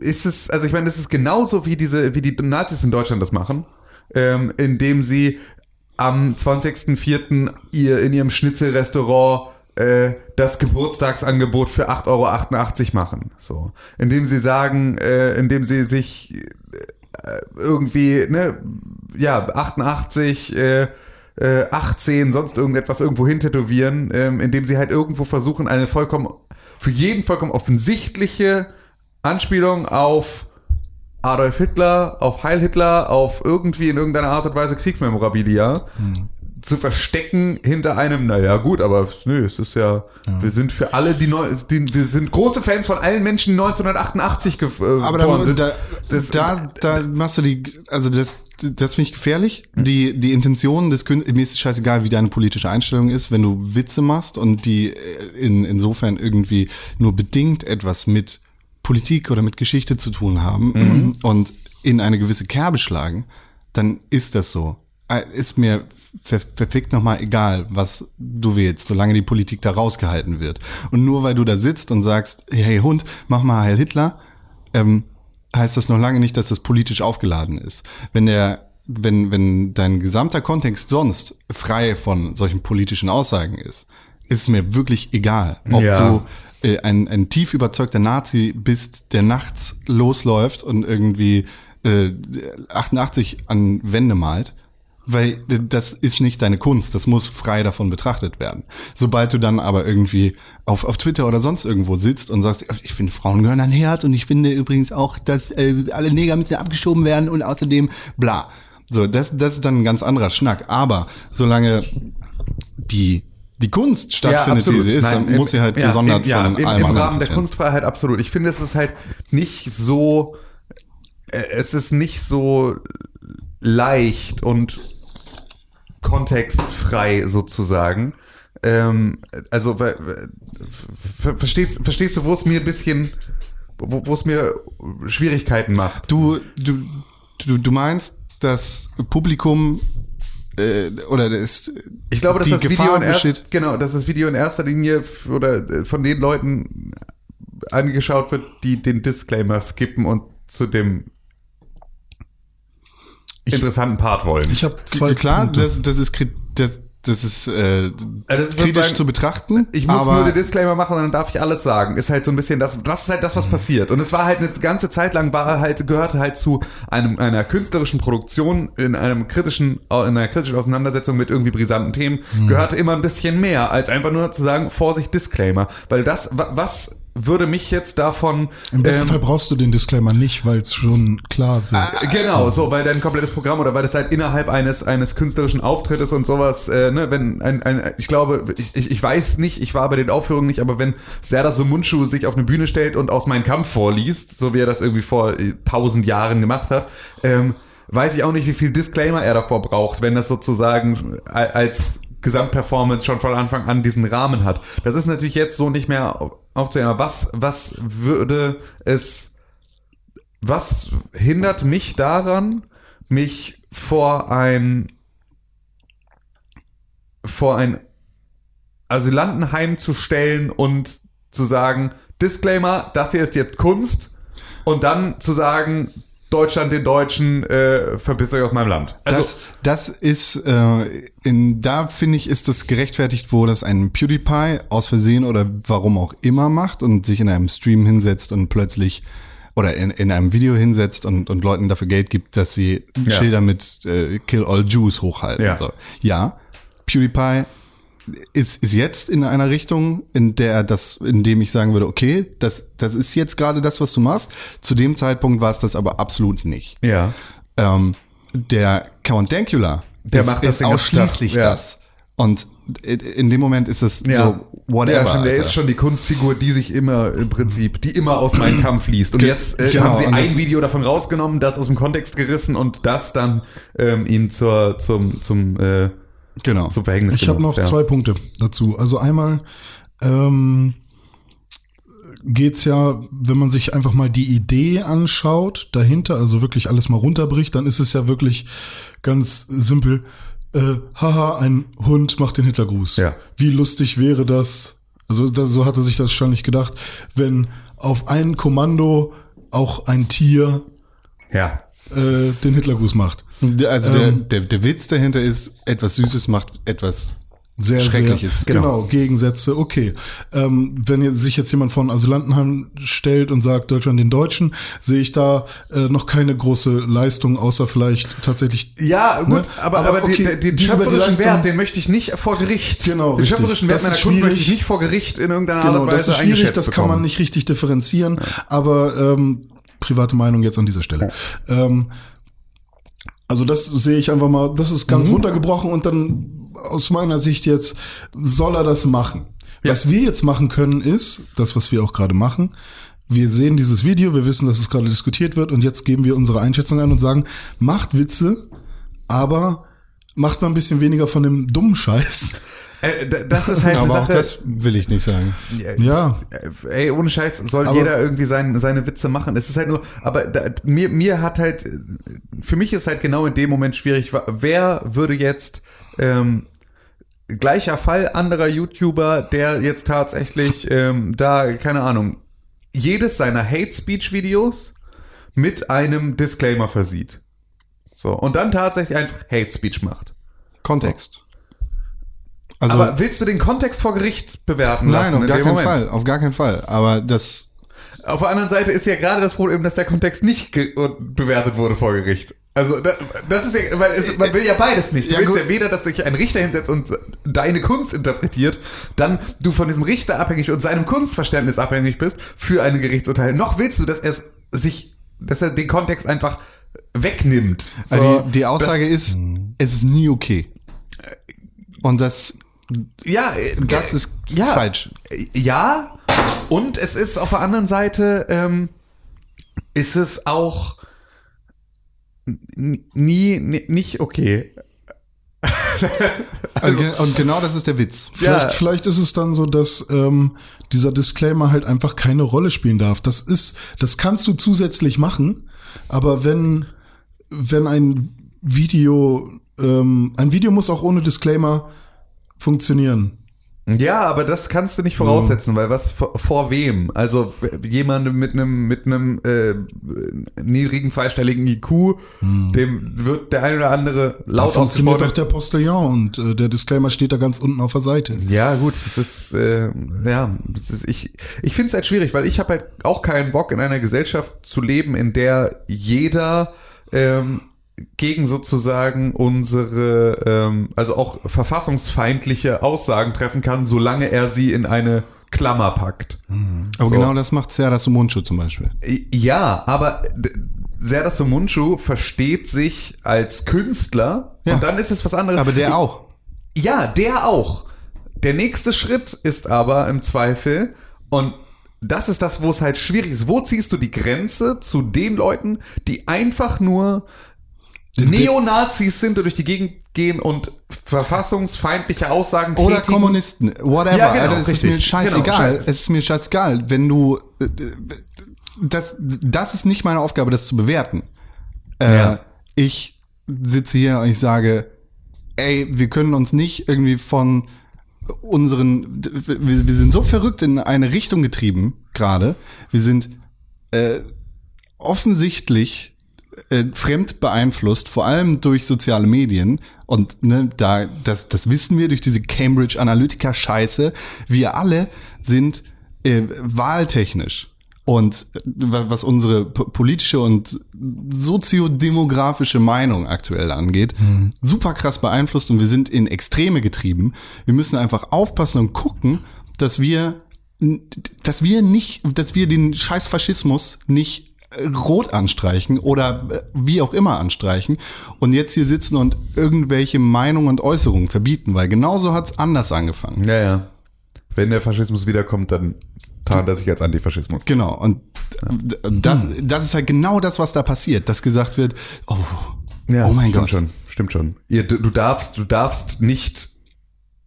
ist es, also ich meine, es ist genauso wie diese, wie die Nazis in Deutschland das machen, ähm, indem sie am 20.04. ihr in ihrem Schnitzelrestaurant äh, das Geburtstagsangebot für 8,88 Euro machen. So. Indem sie sagen, äh, indem sie sich äh, irgendwie, ne, ja, 88, äh, äh, 18, sonst irgendetwas irgendwo hintätowieren, ähm, indem sie halt irgendwo versuchen, eine vollkommen, für jeden vollkommen offensichtliche Anspielung auf Adolf Hitler, auf Heil Hitler, auf irgendwie in irgendeiner Art und Weise Kriegsmemorabilia zu verstecken hinter einem, naja gut, aber nö, es ist ja, wir sind für alle die, neu, die wir sind große Fans von allen Menschen, die 1988 ge äh, Aber geboren da, sind. da, Das- da, da machst du die, also das, das finde ich gefährlich. Die, die Intention des Künstlers, mir ist scheißegal, wie deine politische Einstellung ist, wenn du Witze machst und die äh, in, insofern irgendwie nur bedingt etwas mit Politik oder mit Geschichte zu tun haben und in eine gewisse Kerbe schlagen, dann ist das so. Äh, Ist mir ver verfickt nochmal egal, was du willst, solange die Politik da rausgehalten wird. Und nur weil du da sitzt und sagst, hey Hund, mach mal Heil Hitler, ähm, heißt das noch lange nicht, dass das politisch aufgeladen ist. Wenn der, wenn, wenn dein gesamter Kontext sonst frei von solchen politischen Aussagen ist, ist es mir wirklich egal, ob Ja. du äh, ein, ein tief überzeugter Nazi bist, der nachts losläuft und irgendwie äh, 88 an Wände malt. Weil das ist nicht deine Kunst, das muss frei davon betrachtet werden. Sobald du dann aber irgendwie auf, auf Twitter oder sonst irgendwo sitzt und sagst, ich finde Frauen gehören an Herd und ich finde übrigens auch, dass äh, alle Neger müssen abgeschoben werden und außerdem bla. So, das, das ist dann ein ganz anderer Schnack. Aber solange die, die Kunst stattfindet, wie sie ist, dann im- muss sie halt ja, gesondert im, ja, von im, allem im anderen Rahmen der. Kunstfreiheit absolut. Ich finde, es ist halt nicht so, äh, es ist nicht so leicht und kontextfrei sozusagen. Ähm, also weil- ver verstehst, verstehst du, wo es mir ein bisschen, wo wo es mir Schwierigkeiten macht? Du, du, du, du meinst, das Publikum äh, oder das Ich glaube, dass die das Video in erst, genau, dass das Video in erster Linie oder äh, von den Leuten angeschaut wird, die den Disclaimer skippen und zu dem interessanten Part wollen. Ich habe zwei Klar, Punkte. das, das ist das, das ist, äh, das ist kritisch zu betrachten. ich muss nur den Disclaimer machen und dann darf ich alles sagen. Ist halt so ein bisschen das, das ist halt das, was passiert. Und es war halt eine ganze Zeit lang, war halt, gehörte halt zu einem, einer künstlerischen Produktion in einem kritischen, in einer kritischen Auseinandersetzung mit irgendwie brisanten Themen, gehörte immer ein bisschen mehr, als einfach nur zu sagen, Vorsicht, Disclaimer. Weil das, wa- was würde mich jetzt davon, Im besten ähm, Fall brauchst du den Disclaimer nicht, weil es schon klar wird. Genau, so, weil dein komplettes Programm oder weil das halt innerhalb eines eines künstlerischen Auftrittes und sowas, äh, ne, wenn ein, ein ich glaube, ich, ich weiß nicht, ich war bei den Aufführungen nicht, aber wenn Serdar Sumunchu sich auf eine Bühne stellt und aus Mein Kampf vorliest, so wie er das irgendwie vor äh, tausend Jahren gemacht hat, ähm, weiß ich auch nicht, wie viel Disclaimer er davor braucht, wenn das sozusagen als Gesamtperformance schon von Anfang an diesen Rahmen hat. Das ist natürlich jetzt so nicht mehr aufzuhören. Was, was würde es was hindert mich daran, mich vor ein vor ein Asylantenheim zu stellen und zu sagen, Disclaimer, das hier ist jetzt Kunst und dann zu sagen, Deutschland den Deutschen, äh, verpisst euch aus meinem Land. Also, das, das ist, äh, in, da finde ich, ist das gerechtfertigt, wo das ein PewDiePie aus Versehen oder warum auch immer macht und sich in einem Stream hinsetzt und plötzlich oder in, in einem Video hinsetzt und, und Leuten dafür Geld gibt, dass sie Ja. Schilder mit äh, Kill All Jews hochhalten. Ja. So. ja, PewDiePie ist, ist jetzt in einer Richtung, in der er das, in dem ich sagen würde, okay, das, das ist jetzt gerade das, was du machst. Zu dem Zeitpunkt war es das aber absolut nicht. ja. Ähm, der Count Dankula, Der ist, macht das ist ausschließlich ja. das. Und in- dem Moment ist es Ja. so, whatever. Ja, stimmt, er Alter. ist schon die Kunstfigur, die sich immer im Prinzip, die immer aus meinem Kampf liest. Und jetzt äh, genau, haben sie ein Video davon rausgenommen, das aus dem Kontext gerissen und das dann ähm, ihm zur, zum, zum, äh, genau. zum Verhängnis Ich habe noch ja. zwei Punkte dazu. Also einmal ähm, geht's ja, wenn man sich einfach mal die Idee anschaut dahinter, also wirklich alles mal runterbricht, dann ist es ja wirklich ganz simpel. Äh, haha, ein Hund macht den Hitlergruß. Ja. Wie lustig wäre das? Also das, so hatte sich das wahrscheinlich gedacht, wenn auf ein Kommando auch ein Tier Ja. Äh, den Hitlergruß macht. Also Ähm, der, der, der Witz dahinter ist, etwas Süßes macht etwas sehr Schreckliches. Sehr, genau. Gegensätze, okay. Ähm, wenn jetzt, sich jetzt jemand von Asylantenheim stellt und sagt Deutschland den Deutschen, sehe ich da äh, noch keine große Leistung, außer vielleicht tatsächlich. Ja, gut, Ne? aber, Aber aber, okay, den, den die über die schöpferischen Wert, den möchte ich nicht vor Gericht. Genau, Den richtig. schöpferischen Wert Das meiner Kunst möchte ich nicht vor Gericht in irgendeiner Art Genau, und das Weise ist schwierig, das kann bekommen. man nicht richtig differenzieren, aber ähm, private Meinung jetzt an dieser Stelle. Ähm, also das sehe ich einfach mal, das ist ganz Mhm. runtergebrochen und dann aus meiner Sicht jetzt, soll er das machen? Was wir jetzt machen können, ist, das, was wir auch gerade machen, wir sehen dieses Video, wir wissen, dass es gerade diskutiert wird und jetzt geben wir unsere Einschätzung ein und sagen, macht Witze, aber macht mal ein bisschen weniger von dem dummen Scheiß. Äh, das ist halt eine Aber auch Sache. das will ich nicht sagen. Ja, Ey, ohne Scheiß soll Aber- jeder irgendwie sein, seine Witze machen. Es ist halt nur, aber da, mir, mir hat halt, für mich ist halt genau in dem Moment schwierig, wer würde jetzt, ähm, gleicher Fall anderer YouTuber, der jetzt tatsächlich ähm, da, keine Ahnung, jedes seiner Hate Speech Videos mit einem Disclaimer versieht. So, und dann tatsächlich einfach Hate Speech macht. Kontext. Also, aber willst du den Kontext vor Gericht bewerten nein, lassen auf in gar keinen Moment? Fall. Auf gar keinen Fall. Aber das, Auf der anderen Seite ist ja gerade das Problem, dass der Kontext nicht bewertet wurde vor Gericht. Also da, das ist ja, weil es, man will ja beides nicht. Du Ja, willst gut. ja weder, dass sich ein Richter hinsetzt und deine Kunst interpretiert, dann du von diesem Richter abhängig und seinem Kunstverständnis abhängig bist für eine Gerichtsurteil. Noch willst du, dass er sich, dass er den Kontext einfach wegnimmt. So, also die, die Aussage das, ist, es ist nie okay. Und das, ja, das äh, ist ja, falsch. Ja, und es ist auf der anderen Seite, ähm, ist es auch nie, nicht okay. Also, und genau das ist der Witz. Vielleicht, Ja. vielleicht ist es dann so, dass ähm, dieser Disclaimer halt einfach keine Rolle spielen darf. Das ist, das kannst du zusätzlich machen, aber wenn wenn ein Video, ähm, ein Video muss auch ohne Disclaimer funktionieren. Ja, aber das kannst du nicht voraussetzen, weil was vor, vor wem? Also jemandem mit einem mit einem äh, niedrigen zweistelligen IQ, dem wird der ein oder andere Da laut funktioniert doch der Postillon und äh, der Disclaimer steht da ganz unten auf der Seite. Ja, gut, das ist, äh, ja, das ist, ich, ich finde es halt schwierig, weil ich habe halt auch keinen Bock, in einer Gesellschaft zu leben, in der jeder ähm, gegen sozusagen unsere, ähm, also auch verfassungsfeindliche Aussagen treffen kann, solange er sie in eine Klammer packt. Aber So. genau das macht Serda Sumunchu zum Beispiel. Ja, aber Serdar Somuncu versteht sich als Künstler Ja. und dann ist es was anderes. Aber der auch. Ja, der auch. Der nächste Schritt ist aber im Zweifel, und das ist das, wo es halt schwierig ist. Wo ziehst du die Grenze zu den Leuten, die einfach nur Neonazis sind und durch die Gegend gehen und verfassungsfeindliche Aussagen Oder tätigen? Kommunisten, whatever. Ja, genau, Alter, es ist mir scheißegal. Genau, es ist mir scheißegal. Wenn du, äh, das, das ist nicht meine Aufgabe, das zu bewerten. Äh, Ja. Ich sitze hier und ich sage, ey, wir können uns nicht irgendwie von unseren, wir, wir sind so verrückt in eine Richtung getrieben gerade. Wir sind äh, offensichtlich äh, fremd beeinflusst, vor allem durch soziale Medien. Und ne, da, das, das wissen wir durch diese Cambridge Analytica Scheiße. Wir alle sind äh, wahltechnisch und äh, wa- was unsere po- politische und soziodemografische Meinung aktuell angeht, super krass beeinflusst und wir sind in Extreme getrieben. Wir müssen einfach aufpassen und gucken, dass wir dass wir nicht, dass wir den scheiß Faschismus nicht rot anstreichen oder äh, wie auch immer anstreichen und jetzt hier sitzen und irgendwelche Meinungen und Äußerungen verbieten, weil genauso hat's anders angefangen. Ja, ja. Wenn der Faschismus wiederkommt, dann tarnt er sich als Antifaschismus. Genau, und das, das ist halt genau das, was da passiert, dass gesagt wird, oh, Ja, oh mein stimmt Gott. schon, stimmt schon. Ihr, du, du darfst, du darfst nicht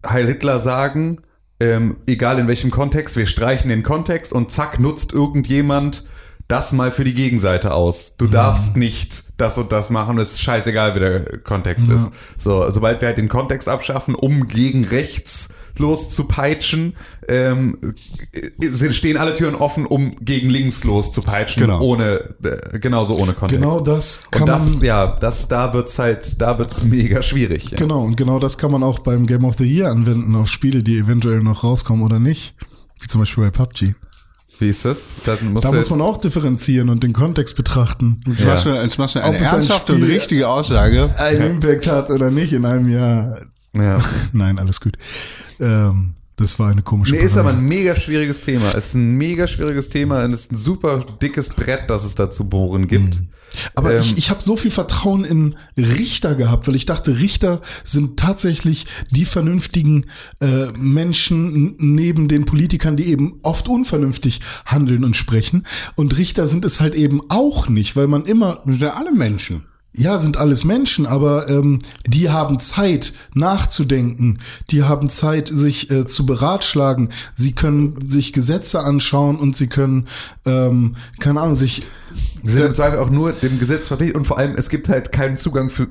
Heil Hitler sagen, ähm, egal in welchem Kontext, wir streichen den Kontext und zack nutzt irgendjemand das mal für die Gegenseite aus. Du darfst nicht das und das machen, es ist scheißegal, wie der Kontext ist. So, sobald wir halt den Kontext abschaffen, um gegen rechts loszupeitschen, ähm, äh, stehen alle Türen offen, um gegen links loszupeitschen, Genau. ohne, äh, genauso ohne Kontext. Genau das kann Und das, man. ja, das, da wird's halt, da wird's mega schwierig. Ja. Genau, und genau das kann man auch beim Game of the Year anwenden auf Spiele, die eventuell noch rauskommen oder nicht. Wie zum Beispiel bei PUBG. Wie ist das? Da muss man auch differenzieren und den Kontext betrachten. Machst du, jetzt machst du eine Ob es ein ernsthafte und richtige Aussage. einen Impact hat oder nicht in einem Jahr. ja. Nein, alles gut. Ähm, Das war eine komische Nee, ist aber ein mega schwieriges Thema. Es ist ein mega schwieriges Thema und es ist ein super dickes Brett, das es da zu bohren gibt. Aber Ähm, ich, ich habe so viel Vertrauen in Richter gehabt, weil ich dachte, Richter sind tatsächlich die vernünftigen äh, Menschen neben den Politikern, die eben oft unvernünftig handeln und sprechen. Und Richter sind es halt eben auch nicht, weil man immer alle Menschen. Ja, sind alles Menschen, aber ähm, die haben Zeit nachzudenken, die haben Zeit, sich äh, zu beratschlagen, sie können sich Gesetze anschauen und sie können, ähm, keine Ahnung, sich Sie sind im Zweifel auch nur dem Gesetz verpflichtet. Und vor allem, es gibt halt keinen Zugang für,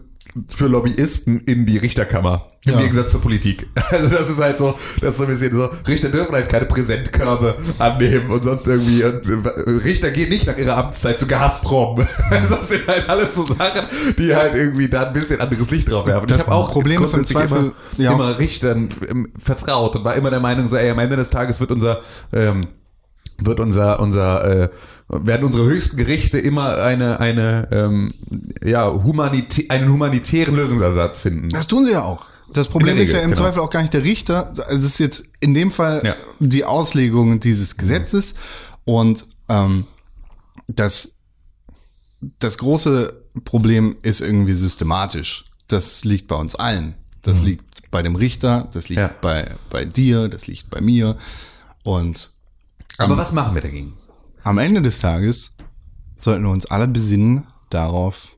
für Lobbyisten in die Richterkammer. Im Ja. Gegensatz zur Politik. Also das ist halt so, das ist so ein bisschen so, Richter dürfen halt keine Präsentkörbe annehmen und sonst irgendwie. Und äh, Richter gehen nicht nach ihrer Amtszeit zu Gazprom. Also das sind halt alles so Sachen, die halt irgendwie da ein bisschen anderes Licht drauf werfen. Das ich habe auch Problem ist im Zweifel- immer, ja. immer Richtern ähm, vertraut und war immer der Meinung, so, ey, am Ende des Tages wird unser ähm, wird unser unser äh, werden unsere höchsten Gerichte immer eine eine ähm, ja humanitä einen humanitären Lösungsansatz finden. Das tun sie ja auch. Das Problem der ist ja Regel, im genau. Zweifel auch gar nicht der Richter. Also es ist jetzt in dem Fall Ja. die Auslegung dieses Gesetzes und ähm, das, das große Problem ist irgendwie systematisch. Das liegt bei uns allen. Das liegt bei dem Richter, das liegt Ja. bei, bei dir, das liegt bei mir. Und Aber was machen wir dagegen? am Ende des Tages sollten wir uns alle besinnen darauf,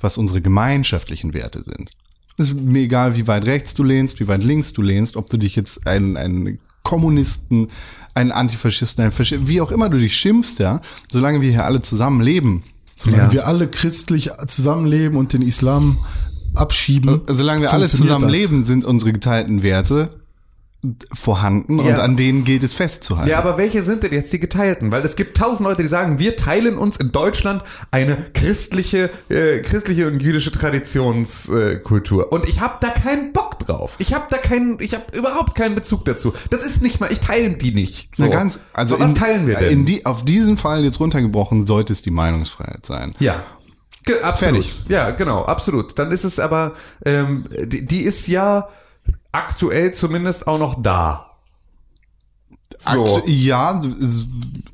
was unsere gemeinschaftlichen Werte sind. Es ist mir egal, wie weit rechts du lehnst, wie weit links du lehnst, ob du dich jetzt einen, einen Kommunisten, einen Antifaschisten, einen Faschisten, wie auch immer du dich schimpfst, ja, solange wir hier alle zusammen leben, solange Ja. wir alle christlich zusammenleben und den Islam abschieben. solange wir alle funktioniert zusammen das. leben, sind unsere geteilten Werte vorhanden und Ja. an denen gilt es festzuhalten. Ja, aber welche sind denn jetzt die geteilten? Weil es gibt tausend Leute, die sagen, wir teilen uns in Deutschland eine christliche, äh, christliche und jüdische Traditionskultur. Äh, und ich habe da keinen Bock drauf. Ich habe da keinen, ich habe überhaupt keinen Bezug dazu. Das ist nicht mal, ich teile die nicht. So. Na ganz, also so, was in, teilen wir denn? Die, auf diesen Fall jetzt runtergebrochen sollte es die Meinungsfreiheit sein. Ja. Ge absolut. Fertig. Ja, genau, absolut. Dann ist es aber, ähm, die, die ist ja aktuell zumindest auch noch da. So. Aktu ja,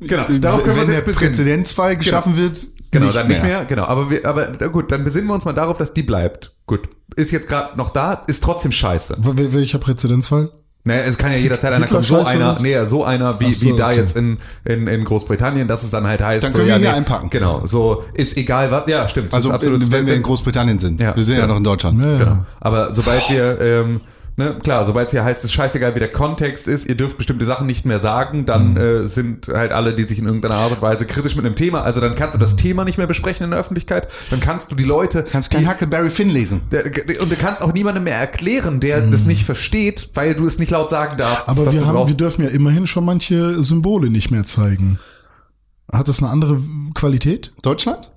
Genau, darauf können wir uns wenn jetzt der. Präzedenzfall geschaffen wird, Genau, nicht dann mehr. nicht mehr. Genau, aber wir, aber gut, dann besinnen wir uns mal darauf, dass die bleibt. Gut, ist jetzt gerade noch da, ist trotzdem scheiße. Wel- Welcher Präzedenzfall? Naja, es kann ja jederzeit einer kommen, so einer, nee, so einer wie, so, wie da okay. jetzt in, in, in Großbritannien, dass es dann halt heißt, Dann so, können wir ja, ihn hier nee, einpacken. Genau, so ist egal was, ja, stimmt. Also absolut, wenn wir in Großbritannien sind. Ja, wir sind ja, ja. noch in Deutschland. Ja, ja. Genau. Aber sobald wir, ähm, ne, klar, sobald es hier heißt, es ist scheißegal, wie der Kontext ist, ihr dürft bestimmte Sachen nicht mehr sagen, dann äh, sind halt alle, die sich in irgendeiner Art und Weise kritisch mit einem Thema, also dann kannst du das Thema nicht mehr besprechen in der Öffentlichkeit, dann kannst du die Leute, Kannst kein Huckleberry Finn lesen. der, und du kannst auch niemandem mehr erklären, der das nicht versteht, weil du es nicht laut sagen darfst. Aber wir, du haben, wir dürfen ja immerhin schon manche Symbole nicht mehr zeigen. Hat das eine andere Qualität? Deutschland?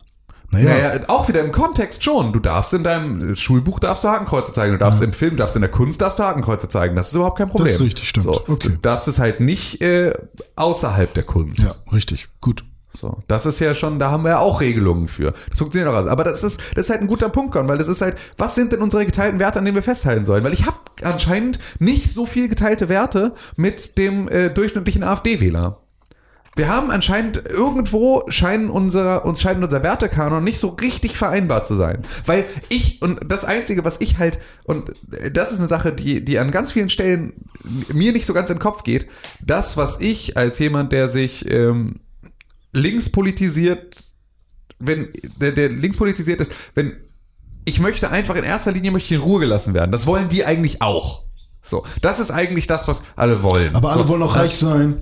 Naja, Naja, auch wieder im Kontext schon. Du darfst in deinem Schulbuch darfst du Hakenkreuze zeigen. Du darfst im Film, darfst in der Kunst darfst du Hakenkreuze zeigen. Das ist überhaupt kein Problem. ist richtig, stimmt. So, Okay. Du darfst es halt nicht äh, außerhalb der Kunst. ja, richtig. Gut. So, das ist ja schon, da haben wir ja auch Regelungen für. Das funktioniert auch alles. Aber das ist, das ist halt ein guter Punkt, Con, weil das ist halt, was sind denn unsere geteilten Werte, an denen wir festhalten sollen? Weil ich habe anscheinend nicht so viel geteilte Werte mit dem äh, durchschnittlichen AfD-Wähler. Wir haben anscheinend irgendwo scheinen unser, uns scheint unser Wertekanon nicht so richtig vereinbar zu sein. Weil ich, und das Einzige, was ich halt, und das ist eine Sache, die, die an ganz vielen Stellen mir nicht so ganz in den Kopf geht, das, was ich als jemand, der sich ähm, links politisiert, wenn der, der links politisiert ist, wenn ich möchte einfach in erster Linie möchte ich in Ruhe gelassen werden. Das wollen die eigentlich auch. So, das ist eigentlich das, was alle wollen. Aber alle so, wollen auch reich sein.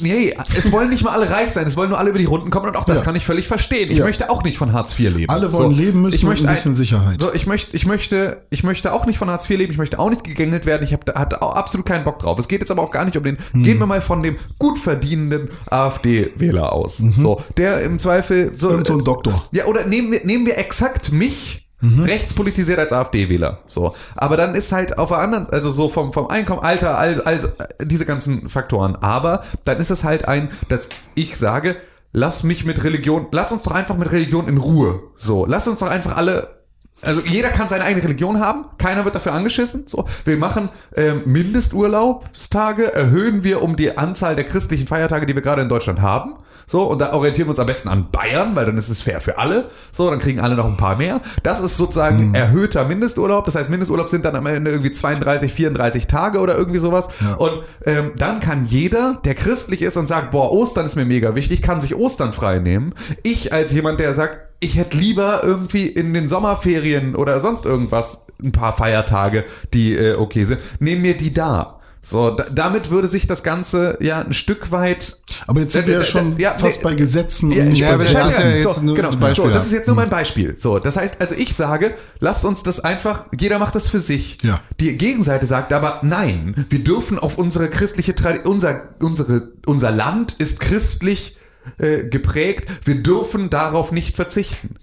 Nee, es wollen nicht mal alle reich sein, es wollen nur alle über die Runden kommen und auch das Ja. kann ich völlig verstehen. Ich Ja. möchte auch nicht von Hartz IV leben. Alle wollen leben müssen ich möchte ein bisschen Sicherheit. So, ich möchte, ich möchte, ich möchte auch nicht von Hartz IV leben, ich möchte auch nicht gegängelt werden, ich habe hatte absolut keinen Bock drauf. Es geht jetzt aber auch gar nicht um den, Hm. gehen wir mal von dem gut verdienenden AfD-Wähler aus. So, der im Zweifel so, Mhm. Irgend so ein Doktor. ja, oder nehmen wir, nehmen wir exakt mich, rechtspolitisiert als AfD-Wähler. So. Aber dann ist halt auf der anderen, also so vom, vom Einkommen, Alter, all, all, diese ganzen Faktoren. Aber dann ist es halt ein, dass ich sage, lass mich mit Religion, lass uns doch einfach mit Religion in Ruhe. So, lass uns doch einfach alle Also jeder kann seine eigene Religion haben, keiner wird dafür angeschissen. So, wir machen ähm, Mindesturlaubstage, erhöhen wir um die Anzahl der christlichen Feiertage, die wir gerade in Deutschland haben. So, und da orientieren wir uns am besten an Bayern, weil dann ist es fair für alle. So, dann kriegen alle noch ein paar mehr. Das ist sozusagen erhöhter Mindesturlaub. Das heißt, Mindesturlaub sind dann am Ende irgendwie 32, 34 Tage oder irgendwie sowas. Und ähm, dann kann jeder, der christlich ist und sagt, boah, Ostern ist mir mega wichtig, kann sich Ostern frei nehmen. Ich als jemand, der sagt, ich hätte lieber irgendwie in den Sommerferien oder sonst irgendwas ein paar Feiertage, die äh, okay sind, nehme mir die da. So, da, damit würde sich das Ganze ja ein Stück weit Aber jetzt sind wir ja schon Ja, fast nee, bei Gesetzen ja, und nicht ja, bei das ist ja jetzt so, nur genau. ein Beispiel, so, das ist jetzt nur mein Beispiel. So, das heißt, also ich sage, lasst uns das einfach, jeder macht das für sich. Ja. Die Gegenseite sagt aber, nein, wir dürfen auf unsere christliche Tradition, unser, unsere, unser Land ist christlich äh, geprägt, wir dürfen darauf nicht verzichten.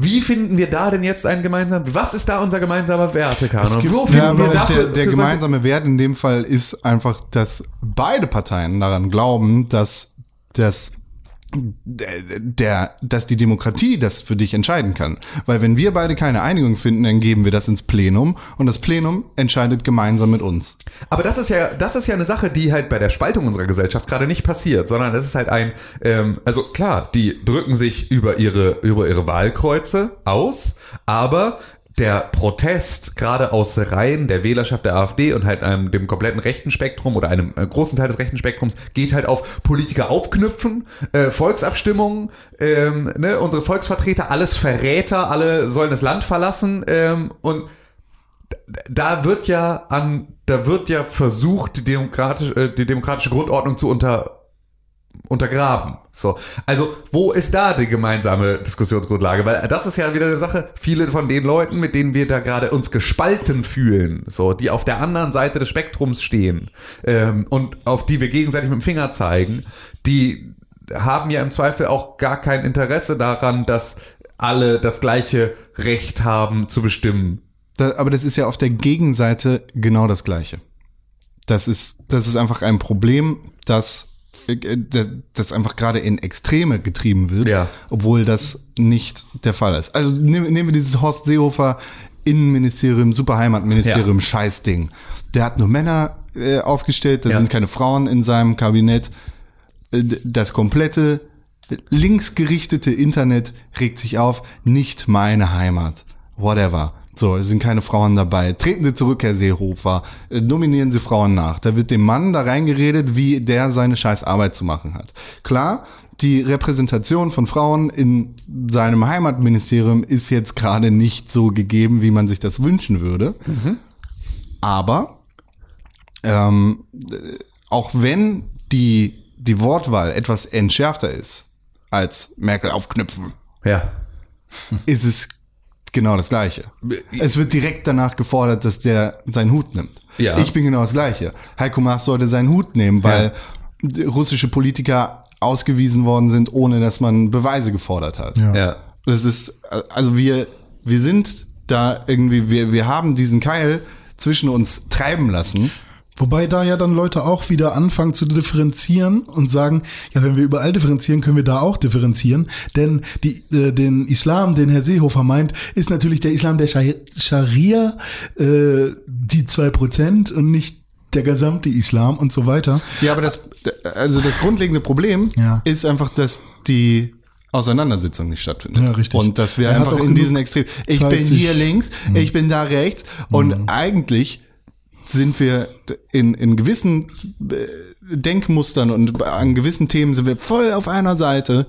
Wie finden wir da denn jetzt einen gemeinsamen, was ist da unser gemeinsamer Wertekanon? gibt- Wo Ja, finden aber wir dafür, der, der gemeinsame Wert in dem Fall ist einfach, dass beide Parteien daran glauben, dass das der, dass die Demokratie das für dich entscheiden kann. Weil wenn wir beide keine Einigung finden, dann geben wir das ins Plenum und das Plenum entscheidet gemeinsam mit uns. Aber das ist ja, das ist ja eine Sache, die halt bei der Spaltung unserer Gesellschaft gerade nicht passiert, sondern es ist halt ein, ähm, also klar, die drücken sich über ihre, über ihre Wahlkreuze aus, aber der Protest gerade aus Reihen der Wählerschaft der AfD und halt einem, dem kompletten rechten Spektrum oder einem äh, großen Teil des rechten Spektrums geht halt auf Politiker aufknüpfen, äh, Volksabstimmungen, ähm, ne, unsere Volksvertreter, alles Verräter, alle sollen das Land verlassen ähm, und da wird ja an, da wird ja versucht, die demokratische, äh, die demokratische Grundordnung zu unter, untergraben. So. Also, wo ist da die gemeinsame Diskussionsgrundlage? Weil das ist ja wieder eine Sache, viele von den Leuten, mit denen wir da gerade uns gespalten fühlen, so, die auf der anderen Seite des Spektrums stehen, ähm, und auf die wir gegenseitig mit dem Finger zeigen, die haben ja im Zweifel auch gar kein Interesse daran, dass alle das gleiche Recht haben zu bestimmen, Da, aber das ist ja auf der Gegenseite genau das Gleiche. Das ist, das ist einfach ein Problem, das, das das einfach gerade in Extreme getrieben wird, Ja. obwohl das nicht der Fall ist. Also nehmen, wir dieses Horst Seehofer Innenministerium, Superheimatministerium, Scheißding. Der hat nur Männer äh, aufgestellt, da Ja. sind keine Frauen in seinem Kabinett. Äh, Das komplette linksgerichtete Internet regt sich auf, nicht meine Heimat. Whatever. So, es sind keine Frauen dabei. Treten Sie zurück, Herr Seehofer. Äh, Nominieren Sie Frauen nach. Da wird dem Mann da reingeredet, wie der seine scheiß Arbeit zu machen hat. Klar, die Repräsentation von Frauen in seinem Heimatministerium ist jetzt gerade nicht so gegeben, wie man sich das wünschen würde. Aber ähm, äh, auch wenn die, die Wortwahl etwas entschärfter ist als Merkel aufknüpfen, Ja. ist es genau das Gleiche. Es wird direkt danach gefordert, dass der seinen Hut nimmt. Ja. Ich bin genau das Gleiche. Heiko Maas sollte seinen Hut nehmen, weil russische Politiker ausgewiesen worden sind, ohne dass man Beweise gefordert hat. Ja. Ja. Das ist, also wir, wir sind da irgendwie, wir, wir haben diesen Keil zwischen uns treiben lassen. Wobei da ja dann Leute auch wieder anfangen zu differenzieren und sagen, ja, wenn wir überall differenzieren, können wir da auch differenzieren. Denn die, äh, den Islam, den Herr Seehofer meint, ist natürlich der Islam der Schari- Scharia, äh, die zwei Prozent und nicht der gesamte Islam und so weiter. Ja, aber das, also das grundlegende Problem Ja. ist einfach, dass die Auseinandersetzung nicht stattfindet. Ja, richtig. Und dass wir Er einfach in diesen Extrem. Ich bin hier links, ich bin da rechts. Und eigentlich sind wir in, in gewissen äh, Denkmustern und an gewissen Themen sind wir voll auf einer Seite.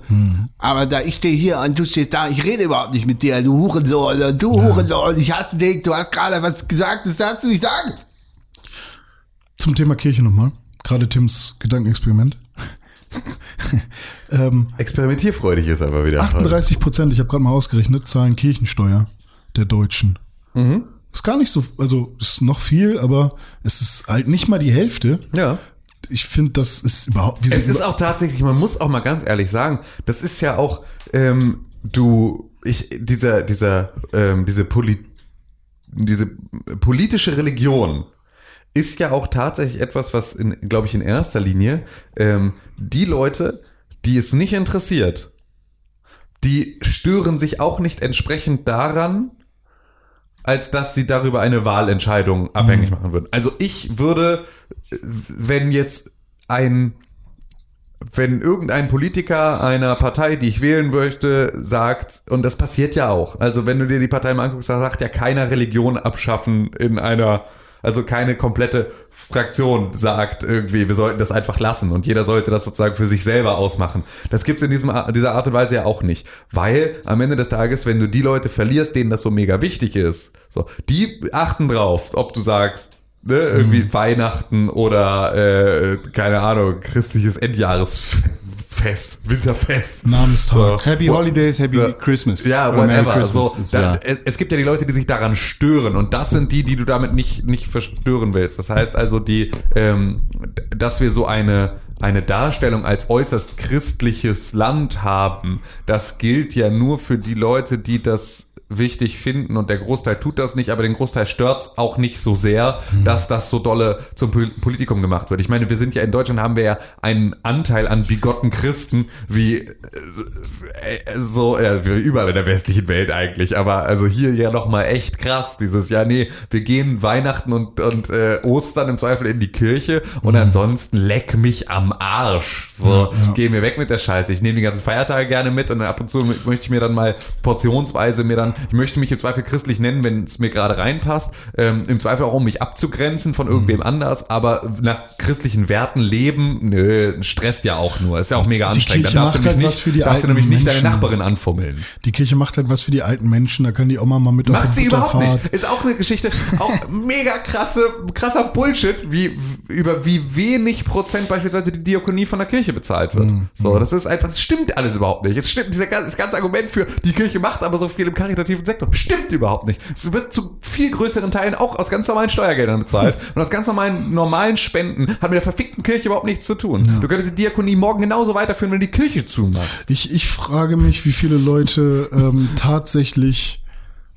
Aber da ich stehe hier und du stehst da, ich rede überhaupt nicht mit dir, du Hurensohn, oder du Hurensohn, ich hasse dich, du hast gerade was gesagt, das darfst du nicht sagen. Zum Thema Kirche nochmal. Gerade Tims Gedankenexperiment. ähm, Experimentierfreudig ist aber wieder. 38 Prozent, ich habe gerade mal ausgerechnet, zahlen Kirchensteuer der Deutschen. Ist gar nicht so, also ist noch viel, aber es ist halt nicht mal die Hälfte. Ja. Ich finde, das ist überhaupt. Es ist auch tatsächlich, man muss auch mal ganz ehrlich sagen, das ist ja auch, ähm, du, ich, dieser, dieser, ähm, diese Poli diese politische Religion ist ja auch tatsächlich etwas, was, in, glaube ich, in erster Linie ähm, die Leute, die es nicht interessiert, die stören sich auch nicht entsprechend daran, als dass sie darüber eine Wahlentscheidung abhängig machen würden. Also ich würde, wenn jetzt ein wenn irgendein Politiker einer Partei, die ich wählen möchte, sagt, und das passiert ja auch, also wenn du dir die Partei mal anguckst, da sagt ja keiner Religion abschaffen in einer, also keine komplette Fraktion sagt irgendwie, wir sollten das einfach lassen und jeder sollte das sozusagen für sich selber ausmachen. Das gibt's in diesem, dieser Art und Weise ja auch nicht. Weil am Ende des Tages, wenn du die Leute verlierst, denen das so mega wichtig ist, so, die achten drauf, ob du sagst, ne, irgendwie Weihnachten oder äh, keine Ahnung, christliches Endjahresfest, Winterfest. Namenstag. So. Happy Holidays, Happy so. Christmas. Ja, Oder whatever. So, Christmas ist, da, ja. es, es gibt ja die Leute, die sich daran stören und das sind die, die du damit nicht, nicht verstören willst. Das heißt also, die, ähm, dass wir so eine, eine Darstellung als äußerst christliches Land haben, das gilt ja nur für die Leute, die das wichtig finden und der Großteil tut das nicht, aber den Großteil stört's auch nicht so sehr, dass das so dolle zum Pol- Politikum gemacht wird. Ich meine, wir sind ja in Deutschland haben wir ja einen Anteil an bigotten Christen wie äh, äh, so äh, wie überall in der westlichen Welt eigentlich, aber also hier ja noch mal echt krass dieses ja nee, wir gehen Weihnachten und und äh, Ostern im Zweifel in die Kirche und ansonsten leck mich am Arsch. So, geh mir weg mit der Scheiße. Ich nehme die ganzen Feiertage gerne mit und ab und zu möchte ich mir dann mal portionsweise mir dann, ich möchte mich im Zweifel christlich nennen, wenn es mir gerade reinpasst. Ähm, Im Zweifel auch, um mich abzugrenzen von irgendwem anders, aber nach christlichen Werten leben, nö, stresst ja auch nur. Ist ja auch mega Die anstrengend. Kirche Dann darfst du halt nicht, für die darfst du nämlich nicht deine Menschen. Nachbarin anfummeln. Die Kirche macht halt was für die alten Menschen, da kann die Oma mal mit Macht auf sie überhaupt nicht. Ist auch eine Geschichte, auch mega krasse, krasser Bullshit, wie, über wie wenig Prozent beispielsweise die Diakonie von der Kirche bezahlt wird. So, das ist einfach, das stimmt alles überhaupt nicht. Es stimmt, das ganze Argument für die Kirche macht aber so viel im karitativen Sektor, stimmt überhaupt nicht. Es wird zu viel größeren Teilen auch aus ganz normalen Steuergeldern bezahlt und aus ganz normalen, normalen Spenden hat mit der verfickten Kirche überhaupt nichts zu tun. Du könntest die Diakonie morgen genauso weiterführen, wenn du die Kirche zumachst. Ich, ich frage mich, wie viele Leute ähm, tatsächlich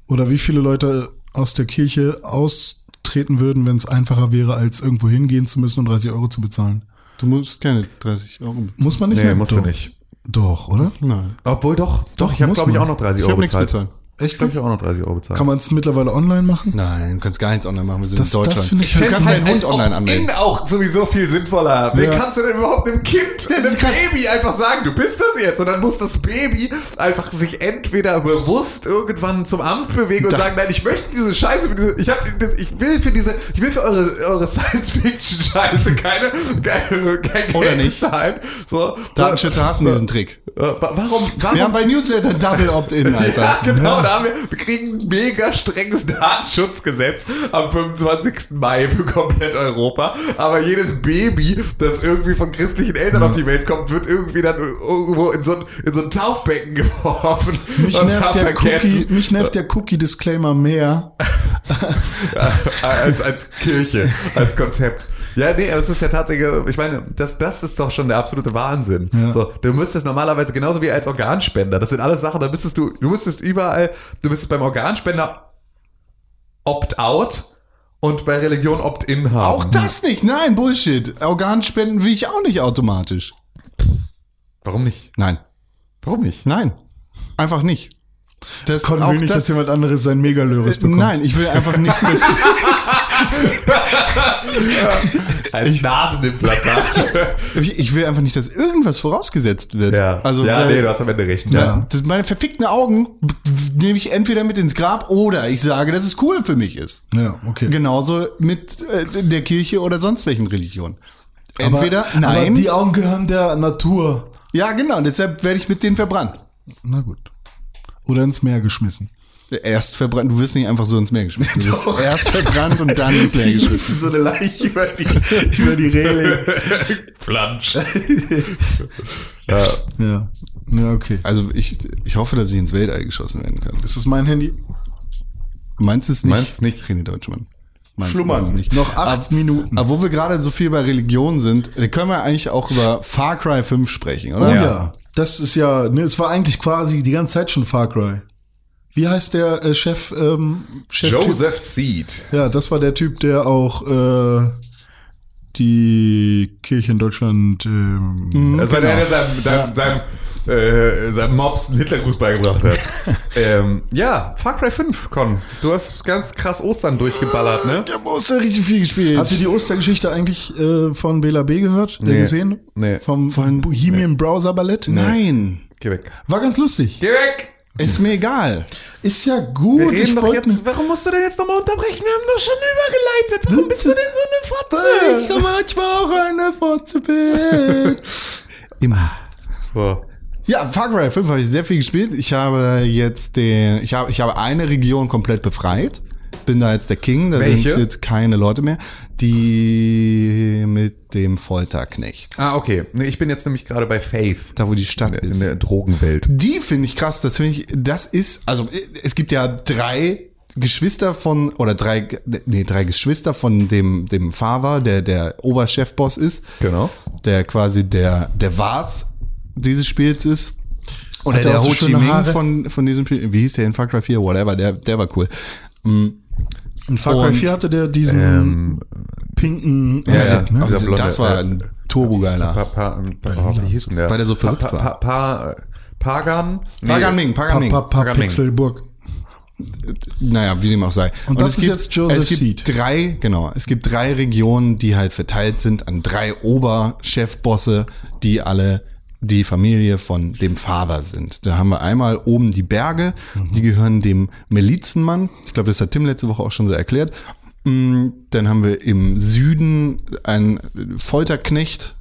oder wie viele Leute aus der Kirche austreten würden, wenn es einfacher wäre, als irgendwo hingehen zu müssen und 30 Euro zu bezahlen. Du musst keine 30 Euro. Muss man nicht Nee, mehr? musst doch. du nicht. Doch, oder? Nein. Obwohl doch, doch, Doch, ich habe glaube ich auch noch 30 Ich Euro bezahlt. bezahlt. Ich glaube, ich auch noch 30 Euro bezahlt. Kann man es mittlerweile online machen? Nein, du kannst gar nichts online machen. Wir sind Das- in Deutschland. das finde ich du halt kannst ganz deinen Hund online anmelden. Auch sowieso viel sinnvoller. Wie Ja. kannst du denn überhaupt einem Kind, einem Baby einfach sagen, du bist das jetzt? Und dann muss das Baby einfach sich entweder bewusst irgendwann zum Amt bewegen und Da- sagen, nein, ich möchte diese Scheiße, für diese, ich, hab, das- ich will für diese, ich will für eure, eure Science-Fiction-Scheiße keine, keine, kein Geld Oder nicht. bezahlen. So, Datenschützer hassen diesen Trick. Äh, wa- Warum, warum? Wir haben bei Newsletter Double Opt-in, Alter. Ja, genau, da haben wir, wir kriegen ein mega strenges Datenschutzgesetz am 25. Mai für komplett Europa. Aber jedes Baby, das irgendwie von christlichen Eltern auf die Welt kommt, wird irgendwie dann irgendwo in so ein, in so ein Taufbecken geworfen. Mich und nervt, der Cookie, mich nervt der Cookie-Disclaimer mehr. als, als Kirche, als Konzept. Ja, nee, aber es ist ja tatsächlich, ich meine, das, das ist doch schon der absolute Wahnsinn. Ja. So, du müsstest normalerweise genauso wie als Organspender, das sind alles Sachen, da müsstest du, du müsstest überall, du müsstest beim Organspender opt-out und bei Religion opt-in haben. Auch das nicht. Nein, Bullshit. Organspenden will ich auch nicht automatisch. Warum nicht? Nein. Warum nicht? Nein. Einfach nicht. Das Konnten auch nicht, das, dass jemand anderes sein Megalöris bekommt. Nein, ich will einfach nicht, dass, Als Nasenimplantat. ich ich will einfach nicht, dass irgendwas vorausgesetzt wird. ja, Also, ja weil- nee, du hast am Ende recht. Ja. Ja. Das, meine verfickten Augen nehme ich entweder mit ins Grab oder ich sage, dass es cool für mich ist. Ja, okay. Genauso mit äh, der Kirche oder sonst welchen Religion. Aber- Entweder Aber nein. die Augen gehören der Natur. ja, genau. Deshalb werde ich mit denen verbrannt. Na gut. Oder ins Meer geschmissen. Erst verbrannt. Du wirst nicht einfach so ins Meer geschmissen. Du wirst erst verbrannt und dann ins Meer geschmissen. so eine Leiche über die, über die Reling. Flansch. Ja. Ja, okay. Also ich, ich hoffe, dass ich ins Weltall geschossen werden kann. Ist das mein Handy? Meinst du es nicht? Meinst du nicht? René Deutschmann. Meinst Schlummern. nicht? Noch acht Minuten. Aber wo wir gerade so viel bei Religion sind, da können wir eigentlich auch über Far Cry 5 sprechen, Oh oder? ja. Das ist ja, ne, es war eigentlich quasi die ganze Zeit schon Far Cry. Wie heißt der äh, Chef? Ähm, Chef Joseph Seed. Ja, das war der Typ, der auch äh, die Kirche in Deutschland. Ähm, Das war der, der seinem, seinem, seinem äh, seinem Mobs einen Hitlergruß beigebracht hat. ähm, ja, Far Cry 5, Con. Du hast ganz krass Ostern durchgeballert, ne? Ich hab Oster richtig viel gespielt. Habt ihr die Ostergeschichte eigentlich äh, von Bela B gehört? Nee. gesehen? Nee. Vom, vom Bohemian Browser Ballett? Nein. Geh weg. War ganz lustig. Geh weg! Ist mir egal. Ist ja gut. Ich doch jetzt, warum musst du denn jetzt nochmal unterbrechen? Wir haben doch schon übergeleitet. Warum bist du denn so eine Ich Fotze? manchmal auch eine Fotze bin. Immer. Boah. Ja, Far Cry 5 habe ich sehr viel gespielt. Ich habe jetzt den, ich habe, ich habe eine Region komplett befreit. Bin da jetzt der King, da Welche? sind jetzt keine Leute mehr. Die mit dem Folterknecht. Ah, okay. Nee, ich bin jetzt nämlich gerade bei Faith. Da, wo die Stadt In ist. der Drogenwelt. Die finde ich krass. Das finde ich, das ist, also es gibt ja drei Geschwister von, oder drei, nee, drei Geschwister von dem, dem Father, der der Oberchefboss ist. Genau. Der quasi der, der Vars dieses Spiels ist. Oder Hat der der auch so Ho Chi schöne Minh Haare? von, von diesem Spiel. Wie hieß der in Far Cry 4? Whatever, der, der war cool. In Far Cry Und- 4 hatte der diesen Ähm, pinken ja, Anzug, ja. ne? Also blonde, das war äh, ein turbogeiler. Pa, pa, pa, oh, wie hieß denn der? Weil der so verrückt pa, pa. Pa, Pagan? Nee. Pagan Ming, Pagan Pa, Ming. pa, pa, Pagan Ming. Pixelburg. Naja, wie dem auch sei. Und das es ist gibt, jetzt Joseph Es gibt Seed. drei, genau, es gibt drei Regionen, die halt verteilt sind an drei Oberchefbosse, die alle die Familie von dem Vater sind. Da haben wir einmal oben die Berge, die gehören dem Milizenmann. Ich glaube, das hat Tim letzte Woche auch schon so erklärt. Mm, Dann haben wir im Süden einen Folterknecht.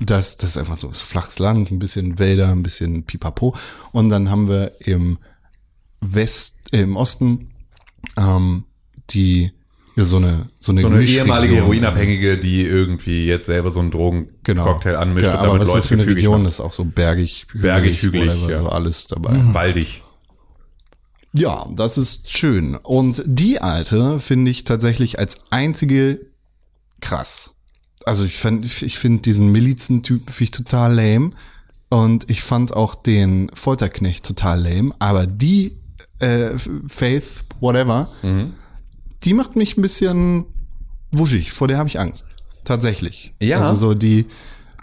Das, das ist einfach so das flaches Land, ein bisschen Wälder, ein bisschen Pipapo. Und dann haben wir im West, äh, im Osten, ähm, die ja, so eine so eine, So eine ehemalige Heroinabhängige, die irgendwie jetzt selber so einen Drogencocktail anmischt ja, und aber damit was Leute ist für eine Region? macht. Das ist auch so bergig, Bergig, hügelig, whatever, ja. so alles dabei. Waldig. Ja, das ist schön. Und die alte finde ich tatsächlich als einzige krass. Also ich fand, ich finde diesen Milizentyp finde ich total lame. Und ich fand auch den Folterknecht total lame. Aber die äh, Faith, whatever, die macht mich ein bisschen wuschig. Vor der habe ich Angst. Tatsächlich. Ja. Also so die,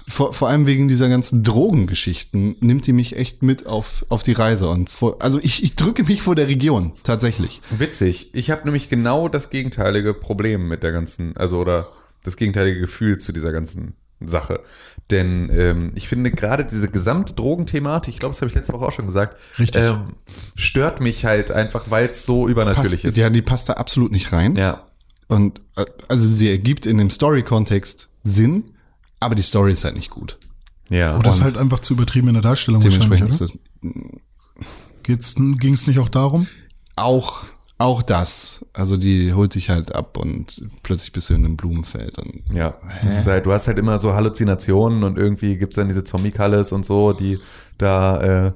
vor, vor allem wegen dieser ganzen Drogengeschichten nimmt die mich echt mit auf, auf die Reise. Und vor, also ich, ich drücke mich vor der Region, tatsächlich. Witzig. Ich habe nämlich genau das gegenteilige Problem mit der ganzen, also oder das gegenteilige Gefühl zu dieser ganzen Sache. Denn ähm, ich finde gerade diese gesamte Drogenthematik, ich glaube, das habe ich letzte Woche auch schon gesagt, Richtig. Ähm, stört mich halt einfach, weil es so übernatürlich Passt, ist. ja, die passt da absolut nicht rein. ja. Und äh, also sie ergibt in dem Story-Kontext Sinn, aber die Story ist halt nicht gut. Ja. Oder ist Und halt einfach zu übertrieben in der Darstellung wahrscheinlich, Dementsprechend oder? ist das Geht's, ging's nicht auch darum? auch, auch das. Also die holt dich halt ab und plötzlich bist du in einem Blumenfeld. Und Ja, es halt, du hast halt immer so Halluzinationen und irgendwie gibt's dann diese Zombie-Kalles und so, die da, äh,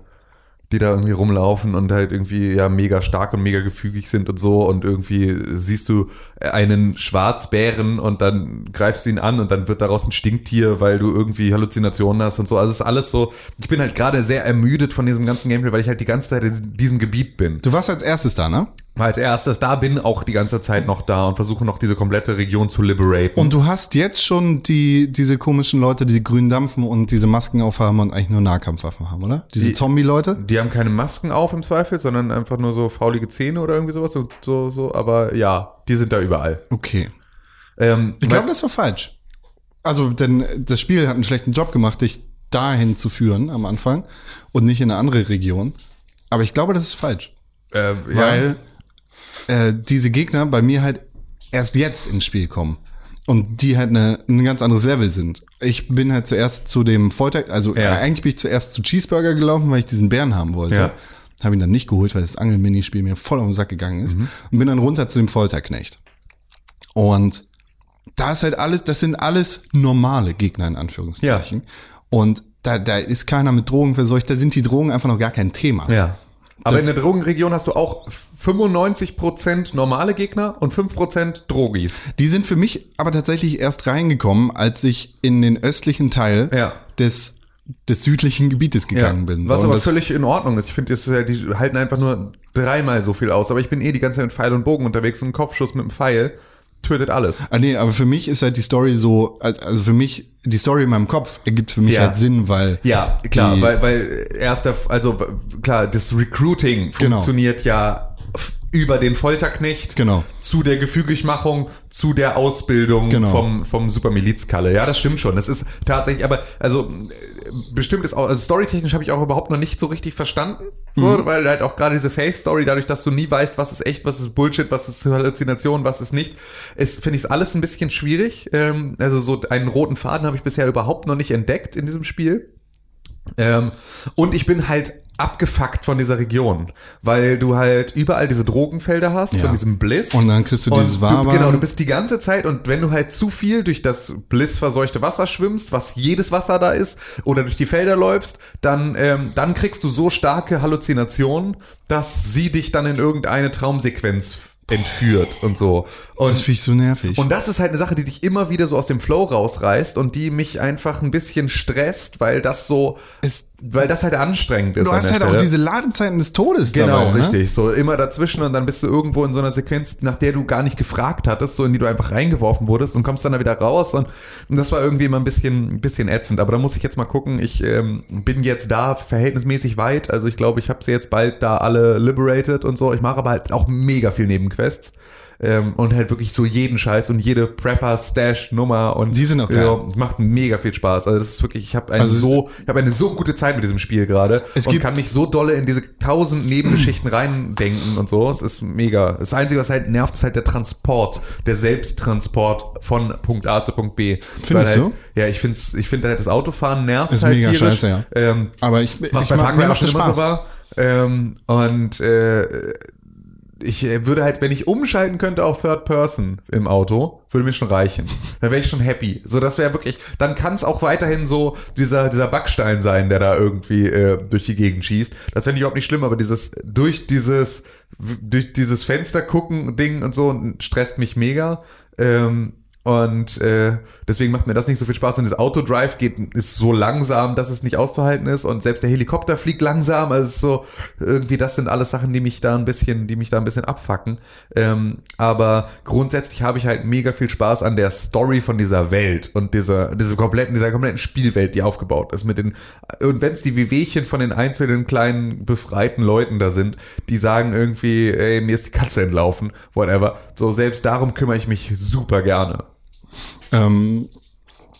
die da irgendwie rumlaufen und halt irgendwie ja mega stark und mega gefügig sind und so und irgendwie siehst du einen Schwarzbären und dann greifst du ihn an und dann wird daraus ein Stinktier, weil du irgendwie Halluzinationen hast und so. Also es ist alles so, ich bin halt gerade sehr ermüdet von diesem ganzen Gameplay, weil ich halt die ganze Zeit in diesem Gebiet bin. du warst als erstes da, ne? Weil als erstes da bin, auch die ganze Zeit noch da und versuche noch diese komplette Region zu liberaten. Und du hast jetzt schon die, diese komischen Leute, die grün dampfen und diese Masken aufhaben und eigentlich nur Nahkampfwaffen haben, oder? Diese Die- Zombie-Leute? Die haben keine Masken auf im Zweifel, sondern einfach nur so faulige Zähne oder irgendwie sowas. So, so, so. Aber ja, die sind da überall. Okay. Ähm, Ich glaube, das war falsch. Also, denn das Spiel hat einen schlechten Job gemacht, dich dahin zu führen am Anfang und nicht in eine andere Region. Aber ich glaube, das ist falsch. äh, ja, Weil äh, diese Gegner bei mir halt erst jetzt ins Spiel kommen. Und die halt eine, ein ganz anderes Level sind. Ich bin halt zuerst zu dem Folter, also Ja. äh, eigentlich bin ich zuerst zu Cheeseburger gelaufen, weil ich diesen Bären haben wollte. Ja. Habe ihn dann nicht geholt, weil das Angel-Minispiel mir voll auf den Sack gegangen ist. Und bin dann runter zu dem Folterknecht. Und da ist halt alles, das sind alles normale Gegner in Anführungszeichen. Und da, da ist keiner mit Drogen verseucht, da sind die Drogen einfach noch gar kein Thema. ja. Aber in der Drogenregion hast du auch 95% normale Gegner und 5% Drogis. Die sind für mich aber tatsächlich erst reingekommen, als ich in den östlichen Teil Ja. des, des südlichen Gebietes gegangen bin. Was aber völlig in Ordnung ist. Ich finde, ja- die halten einfach nur dreimal so viel aus. Aber ich bin eh die ganze Zeit mit Pfeil und Bogen unterwegs und Kopfschuss mit einem Pfeil. Tötet alles. Ah, nee, aber für mich ist halt die Story so, also für mich, die Story in meinem Kopf ergibt für mich Ja. halt Sinn, weil. Ja, klar, weil, weil erst der, also klar, das Recruiting Genau. funktioniert ja über den Folterknecht Genau. Zu der Gefügigmachung, zu der Ausbildung Genau. vom, vom Supermilizkalle. Ja, das stimmt schon. Das ist tatsächlich, aber also äh, bestimmt ist auch, also storytechnisch habe ich auch überhaupt noch nicht so richtig verstanden. So, Mhm. weil halt auch gerade diese Face-Story, dadurch, dass du nie weißt, was ist echt, was ist Bullshit, was ist Halluzination, was ist nicht, ist, finde ich es alles ein bisschen schwierig. Ähm, also so einen roten Faden habe ich bisher überhaupt noch nicht entdeckt in diesem Spiel. Ähm, und ich bin halt abgefuckt von dieser Region, weil du halt überall diese Drogenfelder hast, Ja. von diesem Bliss. Und dann kriegst du dieses Und Wabern. Genau, du bist die ganze Zeit und wenn du halt zu viel durch das Bliss-verseuchte Wasser schwimmst, was jedes Wasser da ist, oder durch die Felder läufst, dann, ähm, dann kriegst du so starke Halluzinationen, dass sie dich dann in irgendeine Traumsequenz entführt und so. Und Das finde ich so nervig. und das ist halt eine Sache, die dich immer wieder so aus dem Flow rausreißt und die mich einfach ein bisschen stresst, weil das so, Es- weil das halt anstrengend ist. du hast halt auch Stelle. diese Ladezeiten des Todes Genau, dabei. Ne? richtig. So immer dazwischen und dann bist du irgendwo in so einer Sequenz, nach der du gar nicht gefragt hattest, so in die du einfach reingeworfen wurdest und kommst dann da wieder raus und, und das war irgendwie immer ein bisschen, ein bisschen ätzend. Aber da muss ich jetzt mal gucken. Ich ähm, bin jetzt da verhältnismäßig weit. Also ich glaube, ich habe sie jetzt bald da alle liberated und so. Ich mache aber halt auch mega viel Nebenquests. Ähm, und halt wirklich so jeden Scheiß und jede Prepper-Stash-Nummer und Die sind auch geil. ja, macht mega viel Spaß. Also das ist wirklich, ich habe eine Also- so, ich habe eine so gute Zeit mit diesem Spiel gerade und kann mich so dolle in diese tausend Nebengeschichten reindenken und so. Es ist mega. Das Einzige, was halt nervt, ist halt der Transport, der Selbsttransport von Punkt A zu Punkt B. Findest halt, du? Ja, ich finde ich finde halt das Autofahren nervt Ist halt mega tierisch. scheiße, ja. Ähm, Aber ich, was ich bei Far Cry auch schon immer so war. Ähm, und äh, ich äh, würde halt, wenn ich umschalten könnte auf Third Person im Auto, würde mir schon reichen. Dann wäre ich schon happy. So, das wäre wirklich, dann kann es auch weiterhin so dieser, dieser Backstein sein, der da irgendwie äh, durch die Gegend schießt. Das fände ich überhaupt nicht schlimm, aber dieses, durch dieses, durch dieses Fenster gucken Ding und so stresst mich mega. Ähm, und äh, deswegen macht mir das nicht so viel Spaß. Und das Autodrive geht, ist so langsam, dass es nicht auszuhalten ist. Und selbst der Helikopter fliegt langsam. Also es ist so, irgendwie, das sind alles Sachen, die mich da ein bisschen, die mich da ein bisschen abfacken. Ähm, aber grundsätzlich habe ich halt mega viel Spaß an der Story von dieser Welt und dieser, dieser kompletten, dieser kompletten Spielwelt, die aufgebaut ist. Mit den, und wenn es die Wehwehchen von den einzelnen kleinen befreiten Leuten da sind, die sagen irgendwie, ey, mir ist die Katze entlaufen, whatever. So, selbst darum kümmere ich mich super gerne. Ähm,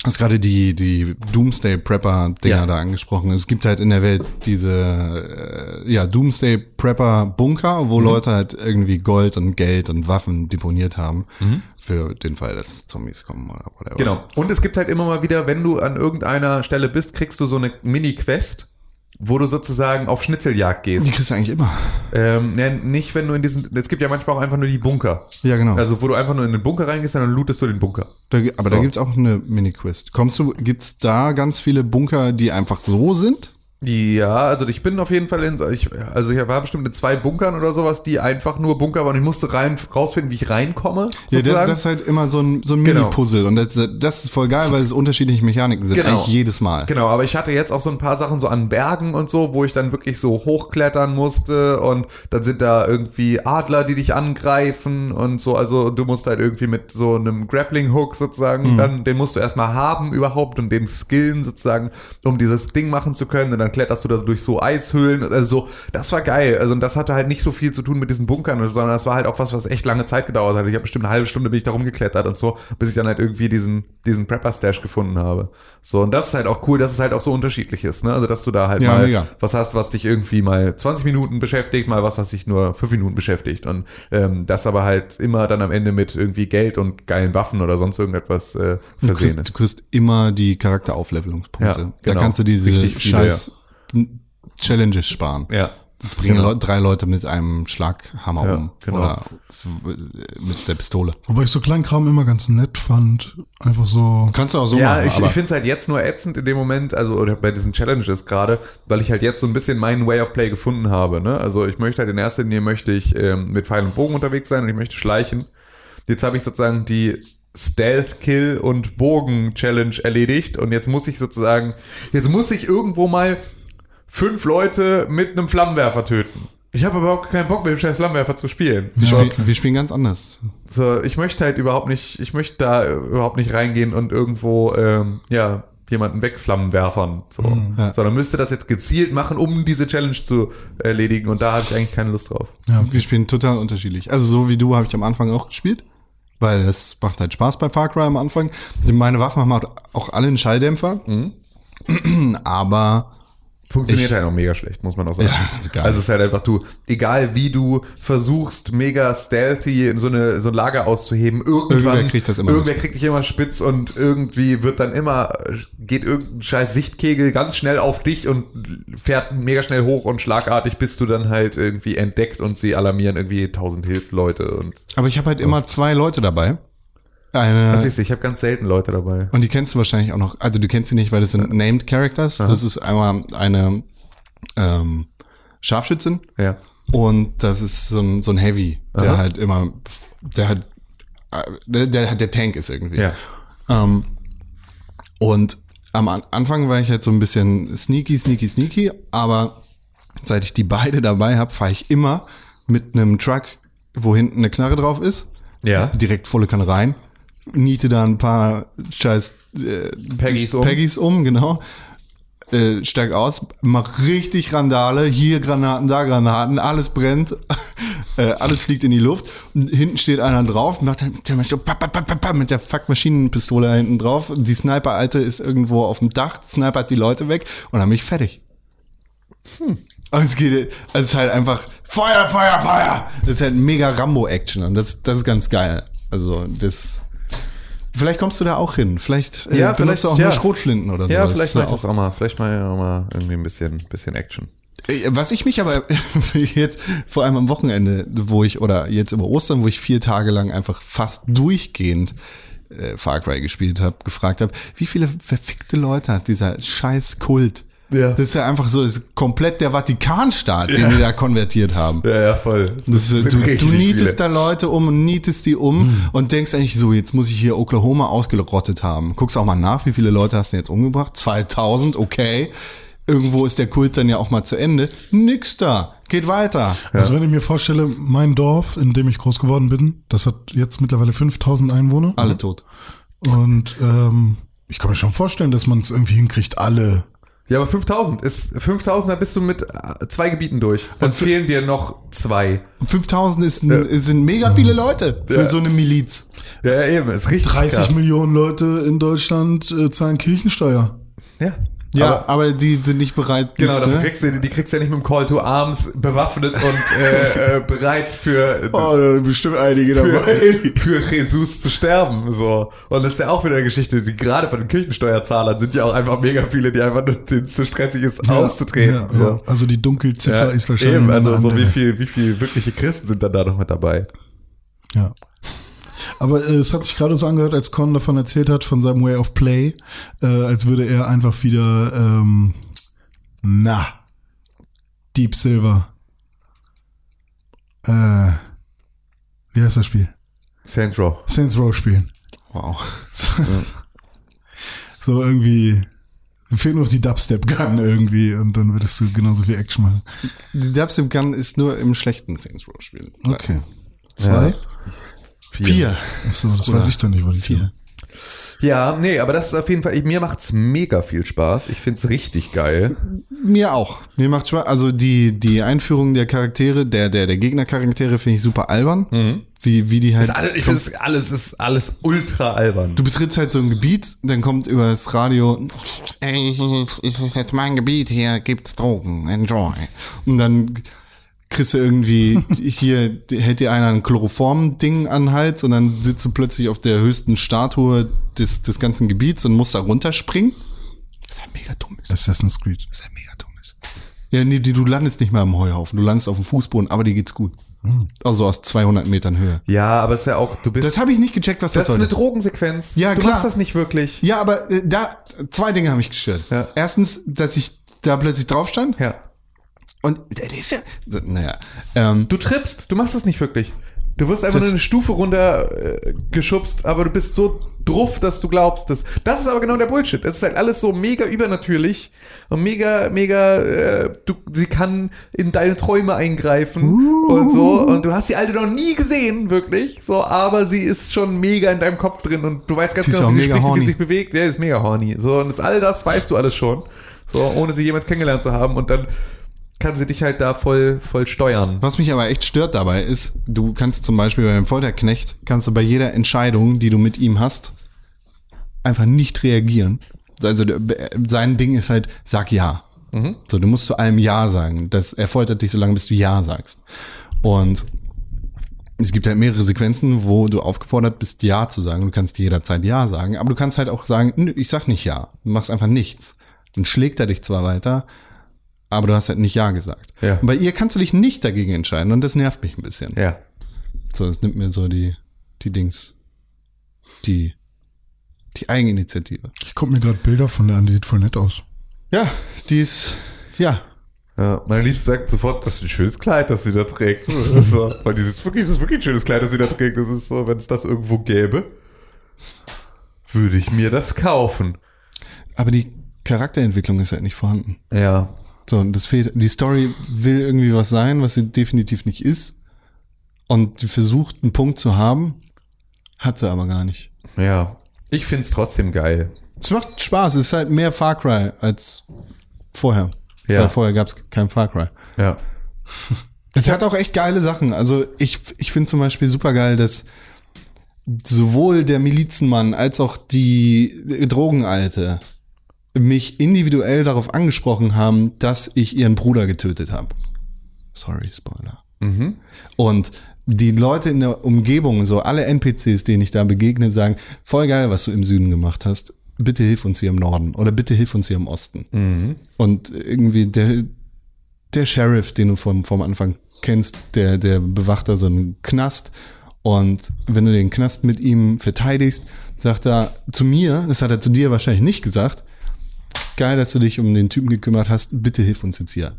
du hast gerade die, die Doomsday Prepper Dinger Ja. da angesprochen. Es gibt halt in der Welt diese, äh, ja, Doomsday Prepper Bunker, Mhm. wo Leute halt irgendwie Gold und Geld und Waffen deponiert haben. Mhm. Für den Fall, dass Zombies kommen oder whatever. Genau. Und es gibt halt immer mal wieder, wenn du an irgendeiner Stelle bist, kriegst du so eine Mini-Quest, wo du sozusagen auf Schnitzeljagd gehst. Die kriegst du eigentlich immer. Ähm, ne, nicht, wenn du in diesen, es gibt ja manchmal auch einfach nur die Bunker. Ja, genau. Also, wo du einfach nur in den Bunker reingehst, dann lootest du den Bunker. Da, aber da So. gibt's auch eine Mini-Quest. Kommst du, gibt's da ganz viele Bunker, die einfach so sind? Ja, also ich bin auf jeden Fall in, ich, also ich war bestimmt in zwei Bunkern oder sowas, die einfach nur Bunker waren. Ich musste rein, rausfinden, wie ich reinkomme. Ja, das, sozusagen. das ist halt immer so ein, so ein Genau. Mini-Puzzle. Und das, das ist voll geil, weil es unterschiedliche Mechaniken sind. Genau. Eigentlich jedes Mal. Genau, aber ich hatte jetzt auch so ein paar Sachen so an Bergen und so, wo ich dann wirklich so hochklettern musste und dann sind da irgendwie Adler, die dich angreifen und so. Also du musst halt irgendwie mit so einem Grappling Hook sozusagen, dann den musst du erstmal haben überhaupt und den skillen sozusagen, um dieses Ding machen zu können und dann kletterst du da durch so Eishöhlen. Also so, das war geil. Also und das hatte halt nicht so viel zu tun mit diesen Bunkern, sondern das war halt auch was, was echt lange Zeit gedauert hat. Ich habe bestimmt eine halbe Stunde bin ich da rumgeklettert und so, bis ich dann halt irgendwie diesen, diesen Prepper-Stash gefunden habe. So, und das ist halt auch cool, dass es halt auch so unterschiedlich ist, ne? Also, dass du da halt Ja, mal mega. was hast, was dich irgendwie mal 20 Minuten beschäftigt, mal was, was dich nur 5 Minuten beschäftigt. Und ähm, das aber halt immer dann am Ende mit irgendwie Geld und geilen Waffen oder sonst irgendetwas äh, Du versehen kriegst, ist. du kriegst immer die Charakterauflevelungspunkte. Ja, Da genau. kannst du diese Richtig scheiß Challenges sparen. Ja. Bringen Genau. Drei Leute mit einem Schlaghammer Ja, um. genau. Oder mit der Pistole. Wobei ich so Kleinkram immer ganz nett fand. Einfach so. Kannst du auch so ja, machen. ich, aber ich finde es halt jetzt nur ätzend in dem Moment, also oder bei diesen Challenges gerade, weil ich halt jetzt so ein bisschen meinen Way of Play gefunden habe. Ne? Also ich möchte halt in erster Linie möchte ich ähm, mit Pfeil und Bogen unterwegs sein und ich möchte schleichen. Jetzt habe ich sozusagen die Stealth Kill und Bogen Challenge erledigt und jetzt muss ich sozusagen, jetzt muss ich irgendwo mal fünf Leute mit einem Flammenwerfer töten. Ich habe überhaupt keinen Bock, mit dem scheiß Flammenwerfer zu spielen. Wir, So, spielen, wir spielen ganz anders. so, ich möchte halt überhaupt nicht, ich möchte da überhaupt nicht reingehen und irgendwo, ähm, ja, jemanden wegflammenwerfern. So. Ja. Sondern müsste das jetzt gezielt machen, um diese Challenge zu erledigen. Und da habe ich eigentlich keine Lust drauf. Ja, okay. Wir spielen total unterschiedlich. Also so wie du habe ich am Anfang auch gespielt, weil es macht halt Spaß bei Far Cry am Anfang. Meine Waffen haben halt auch alle einen Schalldämpfer, aber Funktioniert Ich- halt auch mega schlecht, muss man auch sagen. Ja, also es ist halt einfach du, egal wie du versuchst, mega stealthy in so eine so ein Lager auszuheben, irgendwann Irgendwer kriegt das immer irgendwer kriegt dich immer spitz und irgendwie wird dann immer geht irgendein scheiß Sichtkegel ganz schnell auf dich und fährt mega schnell hoch und schlagartig bist du dann halt irgendwie entdeckt und sie alarmieren irgendwie tausend Hilfleute und aber ich habe halt immer zwei Leute dabei. Eine was ist, ich habe ganz selten Leute dabei. und die kennst du wahrscheinlich auch noch. Also du kennst sie nicht, weil das sind named Characters. Das ist einmal eine ähm, Scharfschützin Ja. und das ist so ein so ein Heavy, der Aha. halt immer, der halt äh, der, der halt der Tank ist irgendwie. Ja. Ähm, und am An- Anfang war ich halt so ein bisschen sneaky, sneaky, sneaky, aber seit ich die beide dabei habe, fahre ich immer mit einem Truck, wo hinten eine Knarre drauf ist, Ja. direkt volle Kanne rein, niete da ein paar scheiß äh, Peggy's um. Peggy's um, genau. Äh, steig aus, mach richtig Randale, hier Granaten, da Granaten, alles brennt, äh, alles fliegt in die Luft. Und hinten steht einer drauf, macht dann der Mensch so pap, pap, pap, mit der fuck Maschinenpistole da hinten drauf. Die Sniper-Alte ist irgendwo auf dem Dach, snipert die Leute weg und dann bin ich fertig. Und es geht, also es ist halt einfach Feuer, Feuer, Feuer. Das ist halt mega Rambo-Action und das, das ist ganz geil. Also das, vielleicht kommst du da auch hin. Vielleicht, äh, Ja, benutzt du auch vielleicht, nur ja. Schrotflinten oder so. Ja, vielleicht mache ich auch- das auch mal. Vielleicht mal, auch mal irgendwie ein bisschen, bisschen Action. Äh, Was ich mich aber jetzt, vor allem am Wochenende, wo ich, oder jetzt über Ostern, wo ich vier Tage lang einfach fast durchgehend äh, Far Cry gespielt habe, gefragt habe, wie viele verfickte Leute hat dieser scheiß Kult? Ja. Das ist ja einfach so, das ist komplett der Vatikanstaat, den die da konvertiert haben. Ja, ja, voll. Das, ist, sind du, du nietest viele. da Leute um und nietest die um und denkst eigentlich so, jetzt muss ich hier Oklahoma ausgerottet haben. Guckst auch mal nach, wie viele Leute hast du jetzt umgebracht? 2000, okay. Irgendwo ist der Kult dann ja auch mal zu Ende. Nix da. Geht weiter. Also wenn ich mir vorstelle, mein Dorf, in dem ich groß geworden bin, das hat jetzt mittlerweile 5000 Einwohner. Alle tot. Und ähm, ich kann mir schon vorstellen, dass man es irgendwie hinkriegt, alle. Ja, aber 5000 ist 5000, da bist du mit äh, zwei Gebieten durch. Dann fehlen dir noch zwei. 5000 ist, ein, sind mega viele Leute für Ja. so eine Miliz. Ja, ja, eben, ist richtig 30 krass. Millionen Leute in Deutschland äh, zahlen Kirchensteuer. Ja. Ja, Aber, aber, die sind nicht bereit. genau, dafür ne? kriegst du, die kriegst du ja nicht mit dem Call to Arms bewaffnet und äh, äh, bereit für, Oh, bestimmt einige für, für Jesus zu sterben. So. Und das ist ja auch wieder eine Geschichte, die gerade von den Kirchensteuerzahlern sind ja auch einfach mega viele, die einfach nur denen es zu stressig ist, auszutreten. Ja, so. ja. Also die Dunkelziffer Ja, ist wahrscheinlich. eben, also so wie viel, wie viel wirkliche Christen sind dann da noch mit dabei? Ja. Aber äh, es hat sich gerade so angehört, als Con davon erzählt hat, von seinem Way of Play, äh, als würde er einfach wieder, ähm, na, Deep Silver. Äh, wie heißt das Spiel? Saints Row. Saints Row spielen. Wow. So irgendwie, fehlt nur noch die Dubstep-Gun irgendwie und dann würdest du genauso viel Action machen. Die Dubstep Gun ist nur im schlechten Saints Row Spiel. Okay. Zwei? Vier. Achso, das weiß ich dann nicht, wo die vier. Ja, nee, aber das ist auf jeden Fall, mir macht's mega viel Spaß. Ich find's richtig geil. Mir auch. Mir macht Spaß. Also die, die Einführung der Charaktere, der, der, der Gegnercharaktere finde ich super albern. Wie, wie die halt. Alles, ich finde, alles ist alles ultra albern. Du betrittst halt so ein Gebiet, dann kommt über das Radio, ey, es ist jetzt mein Gebiet, hier gibt's Drogen, enjoy. Und dann kriegst du irgendwie, hier hält dir einer ein Chloroform-Ding an den Hals und dann sitzt du plötzlich auf der höchsten Statue des, des ganzen Gebiets und musst da runterspringen. Das ist halt mega dumm ist. Assassin's Creed. Das ist halt mega dumm ist. Ja, nee, die, du landest nicht mehr am Heuhaufen, du landest auf dem Fußboden, aber dir geht's gut. Also aus 200 Metern Höhe. Ja, aber es ist ja auch, du bist, Das habe ich nicht gecheckt, was das, das ist eine. Drogensequenz. Ja, du klar. machst das nicht wirklich. Ja, aber äh, da zwei Dinge haben mich gestört. Ja. Erstens, dass ich da plötzlich drauf stand Ja. Und der, der ist ja, naja, ähm, Du trippst, du machst das nicht wirklich. Du wirst einfach nur eine Stufe runter äh, geschubst, aber du bist so druff, dass du glaubst, dass das ist aber genau der Bullshit. Es ist halt alles so mega übernatürlich und mega, mega, äh, du, sie kann in deine Träume eingreifen und so und du hast die alte noch nie gesehen, wirklich, so, aber sie ist schon mega in deinem Kopf drin und du weißt ganz Sie genau, wie sie spricht, wie horny. sie sich bewegt. Ja, ist mega horny. So, und das, all das weißt du alles schon, so, ohne sie jemals kennengelernt zu haben und dann kann sie dich halt da voll, voll steuern. Was mich aber echt stört dabei ist, du kannst zum Beispiel beim Folterknecht, kannst du bei jeder Entscheidung, die du mit ihm hast, einfach nicht reagieren. Also sein Ding ist halt, sag ja. So, du musst zu allem Ja sagen. Das, er foltert dich so lange, bis du Ja sagst. Und es gibt halt mehrere Sequenzen, wo du aufgefordert bist, Ja zu sagen. Du kannst jederzeit Ja sagen, aber du kannst halt auch sagen, nö, ich sag nicht Ja. Du machst einfach nichts. Dann schlägt er dich zwar weiter, aber du hast halt nicht Ja gesagt. Ja. Und bei ihr kannst du dich nicht dagegen entscheiden und das nervt mich ein bisschen. Ja. So, das nimmt mir so die, die Dings, die, die Eigeninitiative. Ich gucke mir gerade Bilder von der an, die sieht voll nett aus. Ja, die ist, ja, Ja, meine Liebste sagt sofort, das ist ein schönes Kleid, das sie da trägt. So, weil dieses wirklich, das ist wirklich ein schönes Kleid, das sie da trägt. Das ist so, wenn es das irgendwo gäbe, würde ich mir das kaufen. aber die Charakterentwicklung ist halt nicht vorhanden. Ja. So, und das fehlt, die Story will irgendwie was sein, was sie definitiv nicht ist. Und die versucht, einen Punkt zu haben, hat sie aber gar nicht. Ja. Ich find's trotzdem geil. Es macht Spaß, es ist halt mehr Far Cry als vorher. Ja. Weil vorher gab es kein Far Cry. Ja. Es hat auch echt geile Sachen. Also ich, ich finde zum Beispiel super geil, dass sowohl der Milizenmann als auch die Drogenalte mich individuell darauf angesprochen haben, dass ich ihren Bruder getötet habe. Sorry, Spoiler. Und die Leute in der Umgebung, so alle NPCs, denen ich da begegne, sagen, voll geil, was du im Süden gemacht hast. Bitte hilf uns hier im Norden oder bitte hilf uns hier im Osten. Und irgendwie der, der Sheriff, den du vom, vom Anfang kennst, der, der bewacht da so einen Knast. Und wenn du den Knast mit ihm verteidigst, sagt er zu mir, das hat er zu dir wahrscheinlich nicht gesagt, geil, dass du dich um den Typen gekümmert hast, bitte hilf uns jetzt hier.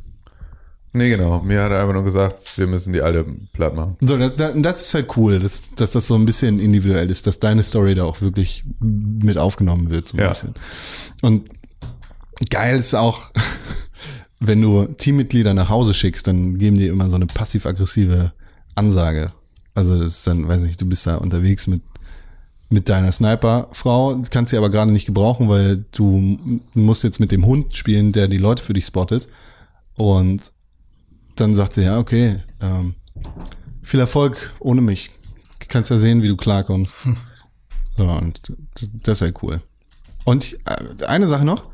Nee, genau. Mir hat er einfach nur gesagt, wir müssen die alte platt machen. So, das, das das ist halt cool, dass, dass das so ein bisschen individuell ist, dass deine Story da auch wirklich mit aufgenommen wird, so ein Ja. bisschen. Und geil ist auch, wenn du Teammitglieder nach Hause schickst, dann geben die immer so eine passiv-aggressive Ansage. Also das ist dann, weiß nicht, du bist da unterwegs mit mit deiner Sniper-Frau, kannst sie aber gerade nicht gebrauchen, weil du musst jetzt mit dem Hund spielen, der die Leute für dich spottet. Und dann sagt sie, ja, okay, ähm, viel Erfolg ohne mich. Du kannst ja sehen, wie du klarkommst. So, und das- ist halt cool. Und äh, eine Sache noch,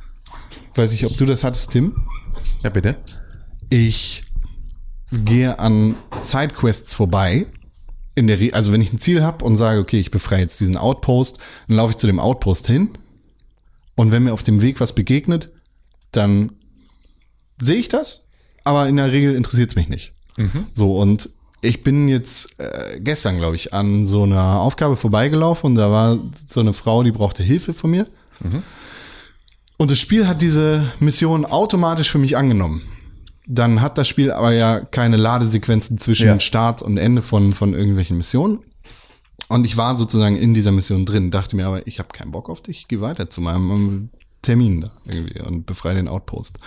weiß ich, ob du das hattest, Tim. Ja, bitte. Ich gehe an Sidequests vorbei. In der Re also wenn ich ein Ziel habe und sage, okay, ich befreie jetzt diesen Outpost, dann laufe ich zu dem Outpost hin. Und wenn mir auf dem Weg was begegnet, dann sehe ich das, aber in der Regel interessiert es mich nicht. So, und ich bin jetzt äh, gestern, glaube ich, an so einer Aufgabe vorbeigelaufen und da war so eine Frau, die brauchte Hilfe von mir. Und das Spiel hat diese Mission automatisch für mich angenommen. Dann hat das Spiel aber ja keine Ladesequenzen zwischen Ja. Start und Ende von, von irgendwelchen Missionen. Und ich war sozusagen in dieser Mission drin, dachte mir aber, ich habe keinen Bock auf dich, ich gehe weiter zu meinem ähm, Termin da irgendwie und befreie den Outpost.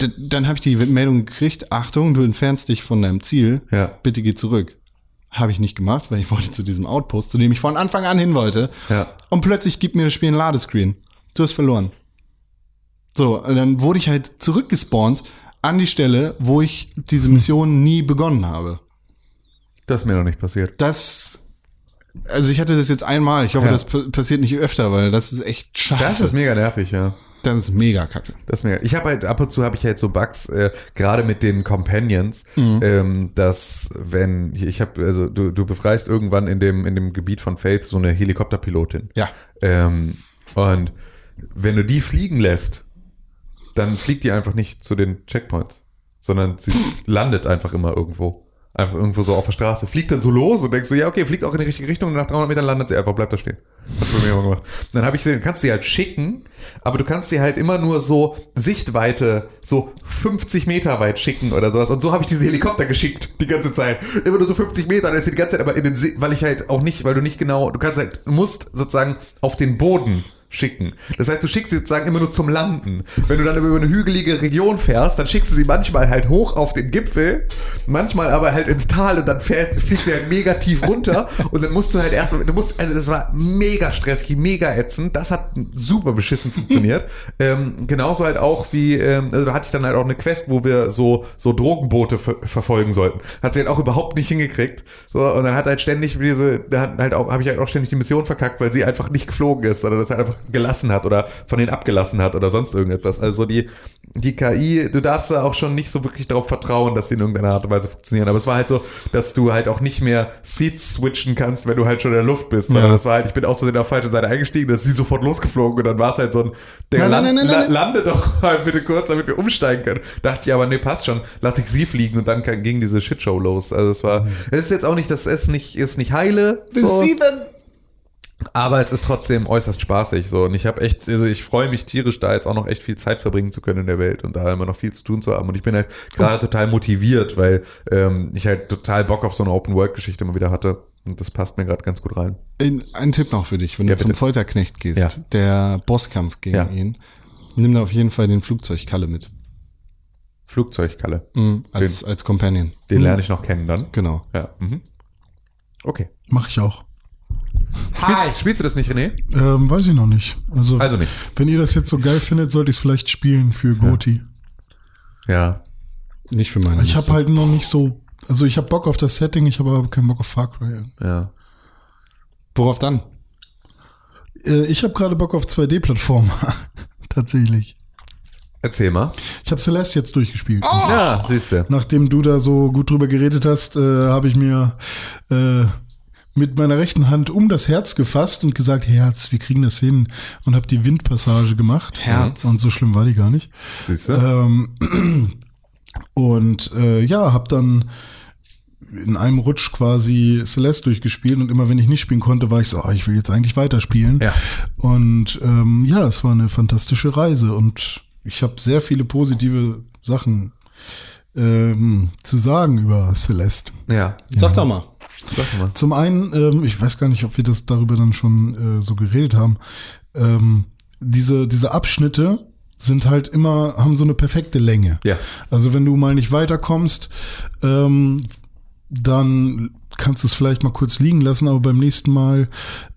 D dann habe ich die Meldung gekriegt, Achtung, du entfernst dich von deinem Ziel, Ja. bitte geh zurück. Habe ich nicht gemacht, weil ich wollte zu diesem Outpost, zu dem ich von Anfang an hin wollte. Ja. Und plötzlich gibt mir das Spiel ein Ladescreen. Du hast verloren. So, dann wurde ich halt zurückgespawnt an die Stelle, wo ich diese Mission nie begonnen habe. Das ist mir noch nicht passiert. Das, also ich hatte das jetzt einmal. Ich hoffe, Ja. das passiert nicht öfter, weil das ist echt scheiße. Das ist mega nervig, ja. das ist mega kacke. Das ist mega. Ich habe halt ab und zu habe ich halt so Bugs, äh, gerade mit den Companions, ähm, dass wenn ich habe also du, du befreist irgendwann in dem in dem Gebiet von Faith so eine Helikopterpilotin. Ja. Ähm, und wenn du die fliegen lässt, dann fliegt die einfach nicht zu den Checkpoints, sondern sie landet einfach immer irgendwo. Einfach irgendwo so auf der Straße. Fliegt dann so los und denkst so, ja, okay, fliegt auch in die richtige Richtung und nach 300 Metern landet sie einfach, bleibt da stehen. Hast du bei mir immer gemacht. Dann habe ich sie, kannst du sie halt schicken, aber du kannst sie halt immer nur so Sichtweite, so 50 Meter weit schicken oder sowas. Und so habe ich diese Helikopter geschickt, die ganze Zeit. Immer nur so 50 Meter, dann ist sie die ganze Zeit aber in den See, weil ich halt auch nicht, weil du nicht genau, du kannst halt, musst sozusagen auf den Boden schicken. Das heißt, du schickst sie sozusagen immer nur zum Landen. Wenn du dann über eine hügelige Region fährst, dann schickst du sie manchmal halt hoch auf den Gipfel, manchmal aber halt ins Tal und dann fährt, fliegt sie halt mega tief runter und dann musst du halt erstmal, du musst, also das war mega stressig, mega ätzend. Das hat super beschissen funktioniert. ähm, genauso halt auch wie, ähm, also da hatte ich dann halt auch eine Quest, wo wir so, so Drogenboote ver verfolgen sollten. Hat sie halt auch überhaupt nicht hingekriegt. So, und dann hat halt ständig diese, da hat halt auch, habe ich halt auch ständig die Mission verkackt, weil sie einfach nicht geflogen ist, sondern das halt einfach gelassen hat oder von denen abgelassen hat oder sonst irgendetwas. Also die, die KI, du darfst da auch schon nicht so wirklich darauf vertrauen, dass sie in irgendeiner Art und Weise funktionieren. Aber es war halt so, dass du halt auch nicht mehr Seats switchen kannst, wenn du halt schon in der Luft bist. Sondern Ja. das war halt, ich bin aus Versehen auf der falschen Seite eingestiegen, da ist sie sofort losgeflogen und dann war es halt so ein, der Nein, nein, nein, la- lande doch mal bitte kurz, damit wir umsteigen können. Dachte ich, aber nee, passt schon, lass ich sie fliegen und dann ging diese Shitshow los. Also es war, es ist jetzt auch nicht, das ist nicht, ist nicht heile. So. Aber es ist trotzdem äußerst spaßig so und ich habe echt, also ich freue mich tierisch, da jetzt auch noch echt viel Zeit verbringen zu können in der Welt und da immer noch viel zu tun zu haben und ich bin halt gerade total motiviert, weil ähm, ich halt total Bock auf so eine Open-World-Geschichte mal wieder hatte und das passt mir gerade ganz gut rein. Ein, ein Tipp noch für dich, wenn Ja, du zum bitte. Folterknecht gehst, Ja. der Bosskampf gegen Ja. ihn, nimm da auf jeden Fall den Flugzeugkalle mit. Flugzeugkalle, Mhm, als, als Companion. den lerne ich noch kennen dann. Genau. Ja. Mhm. Okay. Mach ich auch. Spiel, spielst du das nicht, René? Ähm, weiß ich noch nicht. Also, Also nicht. wenn ihr das jetzt so geil findet, sollte ich es vielleicht spielen für Goti. Ja. Nicht für meine Ich habe halt noch nicht so, also ich habe Bock auf das Setting, ich habe aber keinen Bock auf Far Cry. Ja. Worauf dann? Äh, ich habe gerade Bock auf 2D-Plattformen. Tatsächlich. Erzähl mal. Ich habe Celeste jetzt durchgespielt. Ja, siehst du. Nachdem du da so gut drüber geredet hast, äh, habe ich mir äh, mit meiner rechten Hand um das Herz gefasst und gesagt, Herz, wir kriegen das hin. Und habe die Windpassage gemacht. Herz. Und so schlimm war die gar nicht. Siehst du? Ähm, und äh, ja, habe dann in einem Rutsch quasi Celeste durchgespielt und immer wenn ich nicht spielen konnte, war ich so, oh, ich will jetzt eigentlich weiterspielen. Ja. Und ähm, ja, es war eine fantastische Reise und ich habe sehr viele positive Sachen ähm, zu sagen über Celeste. ja. Sag doch mal. Sag mal. Zum einen, ähm, ich weiß gar nicht, ob wir das darüber dann schon äh, so geredet haben, ähm, diese, diese Abschnitte sind halt immer, haben so eine perfekte Länge. Ja. Also wenn du mal nicht weiterkommst, ähm, dann kannst du es vielleicht mal kurz liegen lassen, aber beim nächsten Mal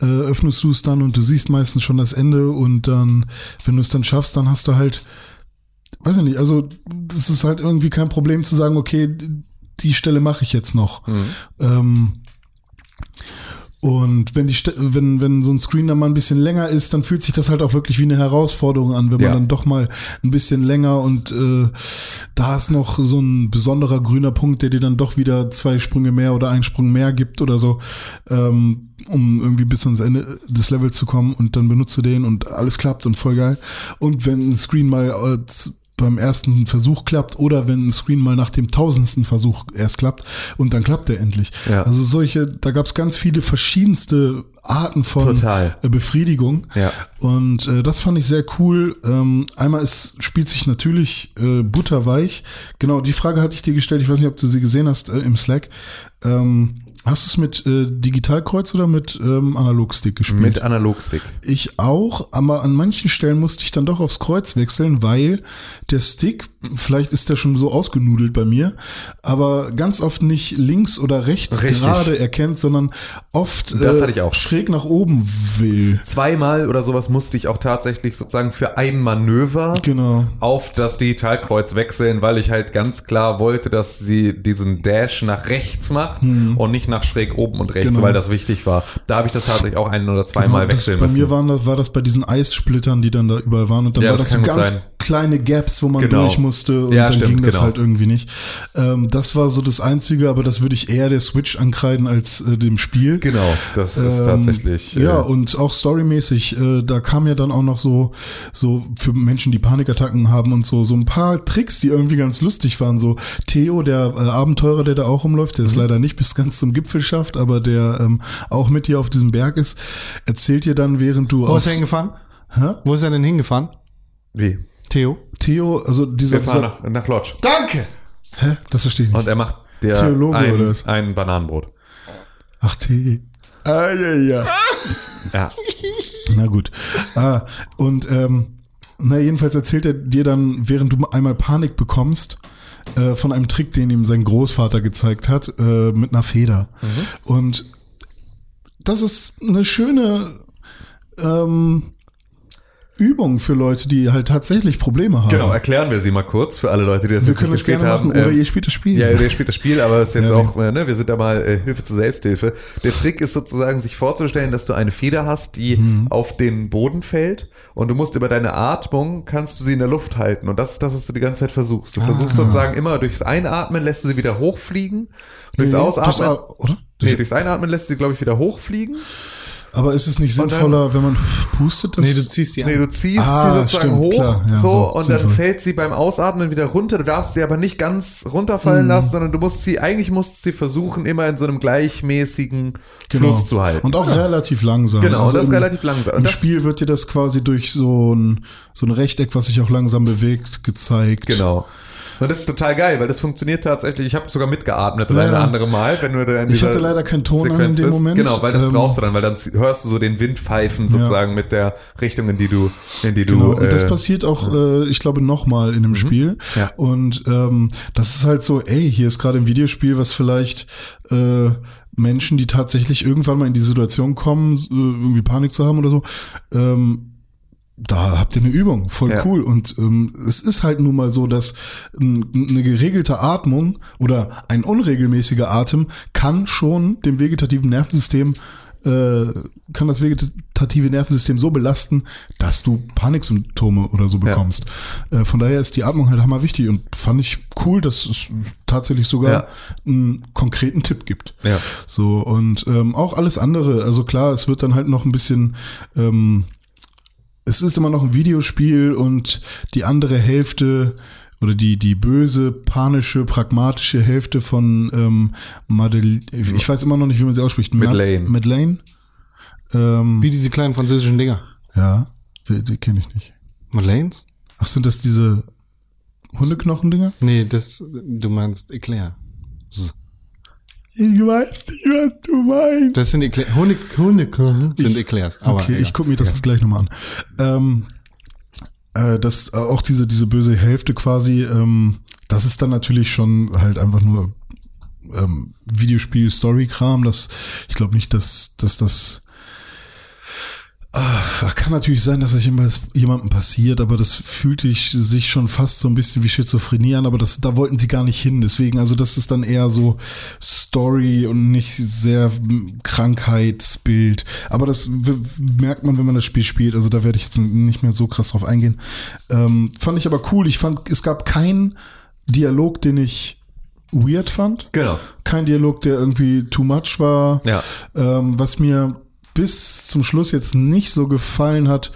äh, öffnest du es dann und du siehst meistens schon das Ende und dann, wenn du es dann schaffst, dann hast du halt, weiß ich nicht, also das ist halt irgendwie kein Problem zu sagen, okay, die Stelle mache ich jetzt noch. Ähm, und wenn die wenn wenn so ein Screen dann mal ein bisschen länger ist, dann fühlt sich das halt auch wirklich wie eine Herausforderung an, wenn Ja. man dann doch mal ein bisschen länger und äh, da ist noch so ein besonderer grüner Punkt, der dir dann doch wieder zwei Sprünge mehr oder einen Sprung mehr gibt oder so, ähm, um irgendwie bis ans Ende des Levels zu kommen und dann benutzt du den und alles klappt und voll geil. Und wenn ein Screen mal äh, beim ersten Versuch klappt oder wenn ein Screen mal nach dem tausendsten Versuch erst klappt und dann klappt er endlich. Ja. Also solche, da gab es ganz viele verschiedenste Arten von Total. äh, Befriedigung. Ja. Und äh, das fand ich sehr cool. Ähm, einmal es spielt sich natürlich äh, butterweich. Genau, die Frage hatte ich dir gestellt. Ich weiß nicht, ob du sie gesehen hast äh, im Slack. Ähm, hast du es mit äh, Digitalkreuz oder mit ähm, Analogstick gespielt? Mit Analogstick. Ich auch, aber an manchen Stellen musste ich dann doch aufs Kreuz wechseln, weil der Stick, vielleicht ist der schon so ausgenudelt bei mir, aber ganz oft nicht links oder rechts Richtig. gerade erkennt, sondern oft äh, Das hatte ich auch. schräg nach oben will. Zweimal oder sowas musste ich auch tatsächlich sozusagen für ein Manöver Genau. auf das Digitalkreuz wechseln, weil ich halt ganz klar wollte, dass sie diesen Dash nach rechts macht und nicht nach schräg oben und rechts, Genau. weil das wichtig war. Da habe ich das tatsächlich auch ein oder zweimal Genau, das, wechseln bei müssen. mir waren das, war das bei diesen Eissplittern, die dann da überall waren. Und dann Ja, war das das, so ganz sein. kleine Gaps, wo man Genau. durch musste. Und Ja, dann stimmt, ging das genau. halt irgendwie nicht. Ähm, das war so das Einzige, aber das würde ich eher der Switch ankreiden als äh, dem Spiel. genau, das ist Ähm, tatsächlich. äh, ja, und auch storymäßig, äh, da kam ja dann auch noch so, so für Menschen, die Panikattacken haben und so, so ein paar Tricks, die irgendwie ganz lustig waren. So Theo, der äh, Abenteurer, der da auch rumläuft, der es Mhm. leider nicht bis ganz zum Gipfel schafft, aber der ähm, auch mit dir auf diesem Berg ist, erzählt dir dann, während du Wo ist er hingefahren? Hä? Wo ist er denn hingefahren? Wie? Theo? Theo, also dieser, Wir fahren dieser nach, nach Lodge. Danke! hä? Das verstehe ich nicht. Und er macht der Theologe ein, oder was? ein Bananenbrot. Ach, T. Ah, ja, ja. Ja. Na gut. Ah, und ähm, na jedenfalls erzählt er dir dann, während du einmal Panik bekommst, äh, von einem Trick, den ihm sein Großvater gezeigt hat, äh, mit einer Feder. Und das ist eine schöne ähm, Übung für Leute, die halt tatsächlich Probleme haben. Genau, erklären wir sie mal kurz für alle Leute, die das Wir jetzt nicht gespielt haben. machen. Oder Ähm, ihr spielt das Spiel. Ja, der spielt das Spiel, aber es ist jetzt Ja, auch, äh, ne, wir sind da mal äh, Hilfe zur Selbsthilfe. Der Trick ist sozusagen, sich vorzustellen, dass du eine Feder hast, die Mhm. auf den Boden fällt und du musst über deine Atmung, kannst du sie in der Luft halten und das ist das, was du die ganze Zeit versuchst. Du Ah. versuchst sozusagen immer durchs Einatmen lässt du sie wieder hochfliegen, durchs Nee, Ausatmen, durchs oder? nee, durchs Einatmen lässt du sie, glaube ich, wieder hochfliegen. Aber ist es nicht Und dann- sinnvoller, wenn man pustet? Das Nee, du ziehst die Nee, an. du ziehst Ah, sie sozusagen stimmt, hoch, klar, ja, so, so, und sinnvoll. dann fällt sie beim Ausatmen wieder runter. Du darfst sie aber nicht ganz runterfallen Mhm. lassen, sondern du musst sie, eigentlich musst du sie versuchen, immer in so einem gleichmäßigen Fluss zu halten. Genau. Und auch relativ langsam. Genau, das ist im- relativ langsam. Und Im das- Spiel wird dir das quasi durch so ein, so ein Rechteck, was sich auch langsam bewegt, gezeigt. Genau. Und das ist total geil, weil das funktioniert tatsächlich. Ich habe sogar mitgeatmet das Ja, eine oder ja. andere Mal, wenn du da in Ich hatte leider keinen Ton an in dem bist. Moment. Genau, weil das Ähm, brauchst du dann, weil dann hörst du so den Wind pfeifen sozusagen mit der Richtung, in die du, in die du. Genau, und das äh, passiert auch, äh, ich glaube, nochmal in dem Spiel. Ja. Und ähm, das ist halt so, ey, hier ist gerade ein Videospiel, was vielleicht äh, Menschen, die tatsächlich irgendwann mal in die Situation kommen, äh, irgendwie Panik zu haben oder so, ähm, da habt ihr eine Übung, voll Ja. cool. Und ähm, es ist halt nun mal so, dass ähm, eine geregelte Atmung oder ein unregelmäßiger Atem kann schon dem vegetativen Nervensystem äh, kann das vegetative Nervensystem so belasten, dass du Paniksymptome oder so bekommst. Äh, von daher ist die Atmung halt hammer wichtig und fand ich cool, dass es tatsächlich sogar Ja. einen konkreten Tipp gibt. Ja. So, und ähm, auch alles andere. Also klar, es wird dann halt noch ein bisschen, ähm, es ist immer noch ein Videospiel und die andere Hälfte oder die, die böse, panische, pragmatische Hälfte von ähm, Madeleine, ich weiß immer noch nicht, wie man sie ausspricht. Ma- Madeleine. Madeleine? Ähm, Wie diese kleinen französischen Dinger. ja, die, die kenne ich nicht. Madeleines? Ach, sind das diese Hundeknochen-Dinger? Nee, das, du meinst Eclair. Ich weiß nicht, was du meinst. Das sind Eclair. Hunde, Hundeknochen sind Eclairs. Aber okay, ja. ich gucke mir das gleich nochmal an. Ähm, äh, das äh, auch diese diese böse Hälfte quasi, ähm, das ist dann natürlich schon halt einfach nur ähm, Videospiel-Story-Kram. Das ich glaube nicht, dass dass das Ah, kann natürlich sein, dass es jemals- jemandem passiert, aber das fühlte ich sich schon fast so ein bisschen wie Schizophrenie an, aber das, da wollten sie gar nicht hin. Deswegen, also das ist dann eher so Story und nicht sehr mm, Krankheitsbild. Aber das merkt man, wenn man das Spiel spielt. Also da werde ich jetzt nicht mehr so krass drauf eingehen. Ähm, fand ich aber cool. Ich fand, es gab keinen Dialog, den ich weird fand. Genau. Kein Dialog, der irgendwie too much war. Ja. Ähm, was mir bis zum Schluss jetzt nicht so gefallen hat,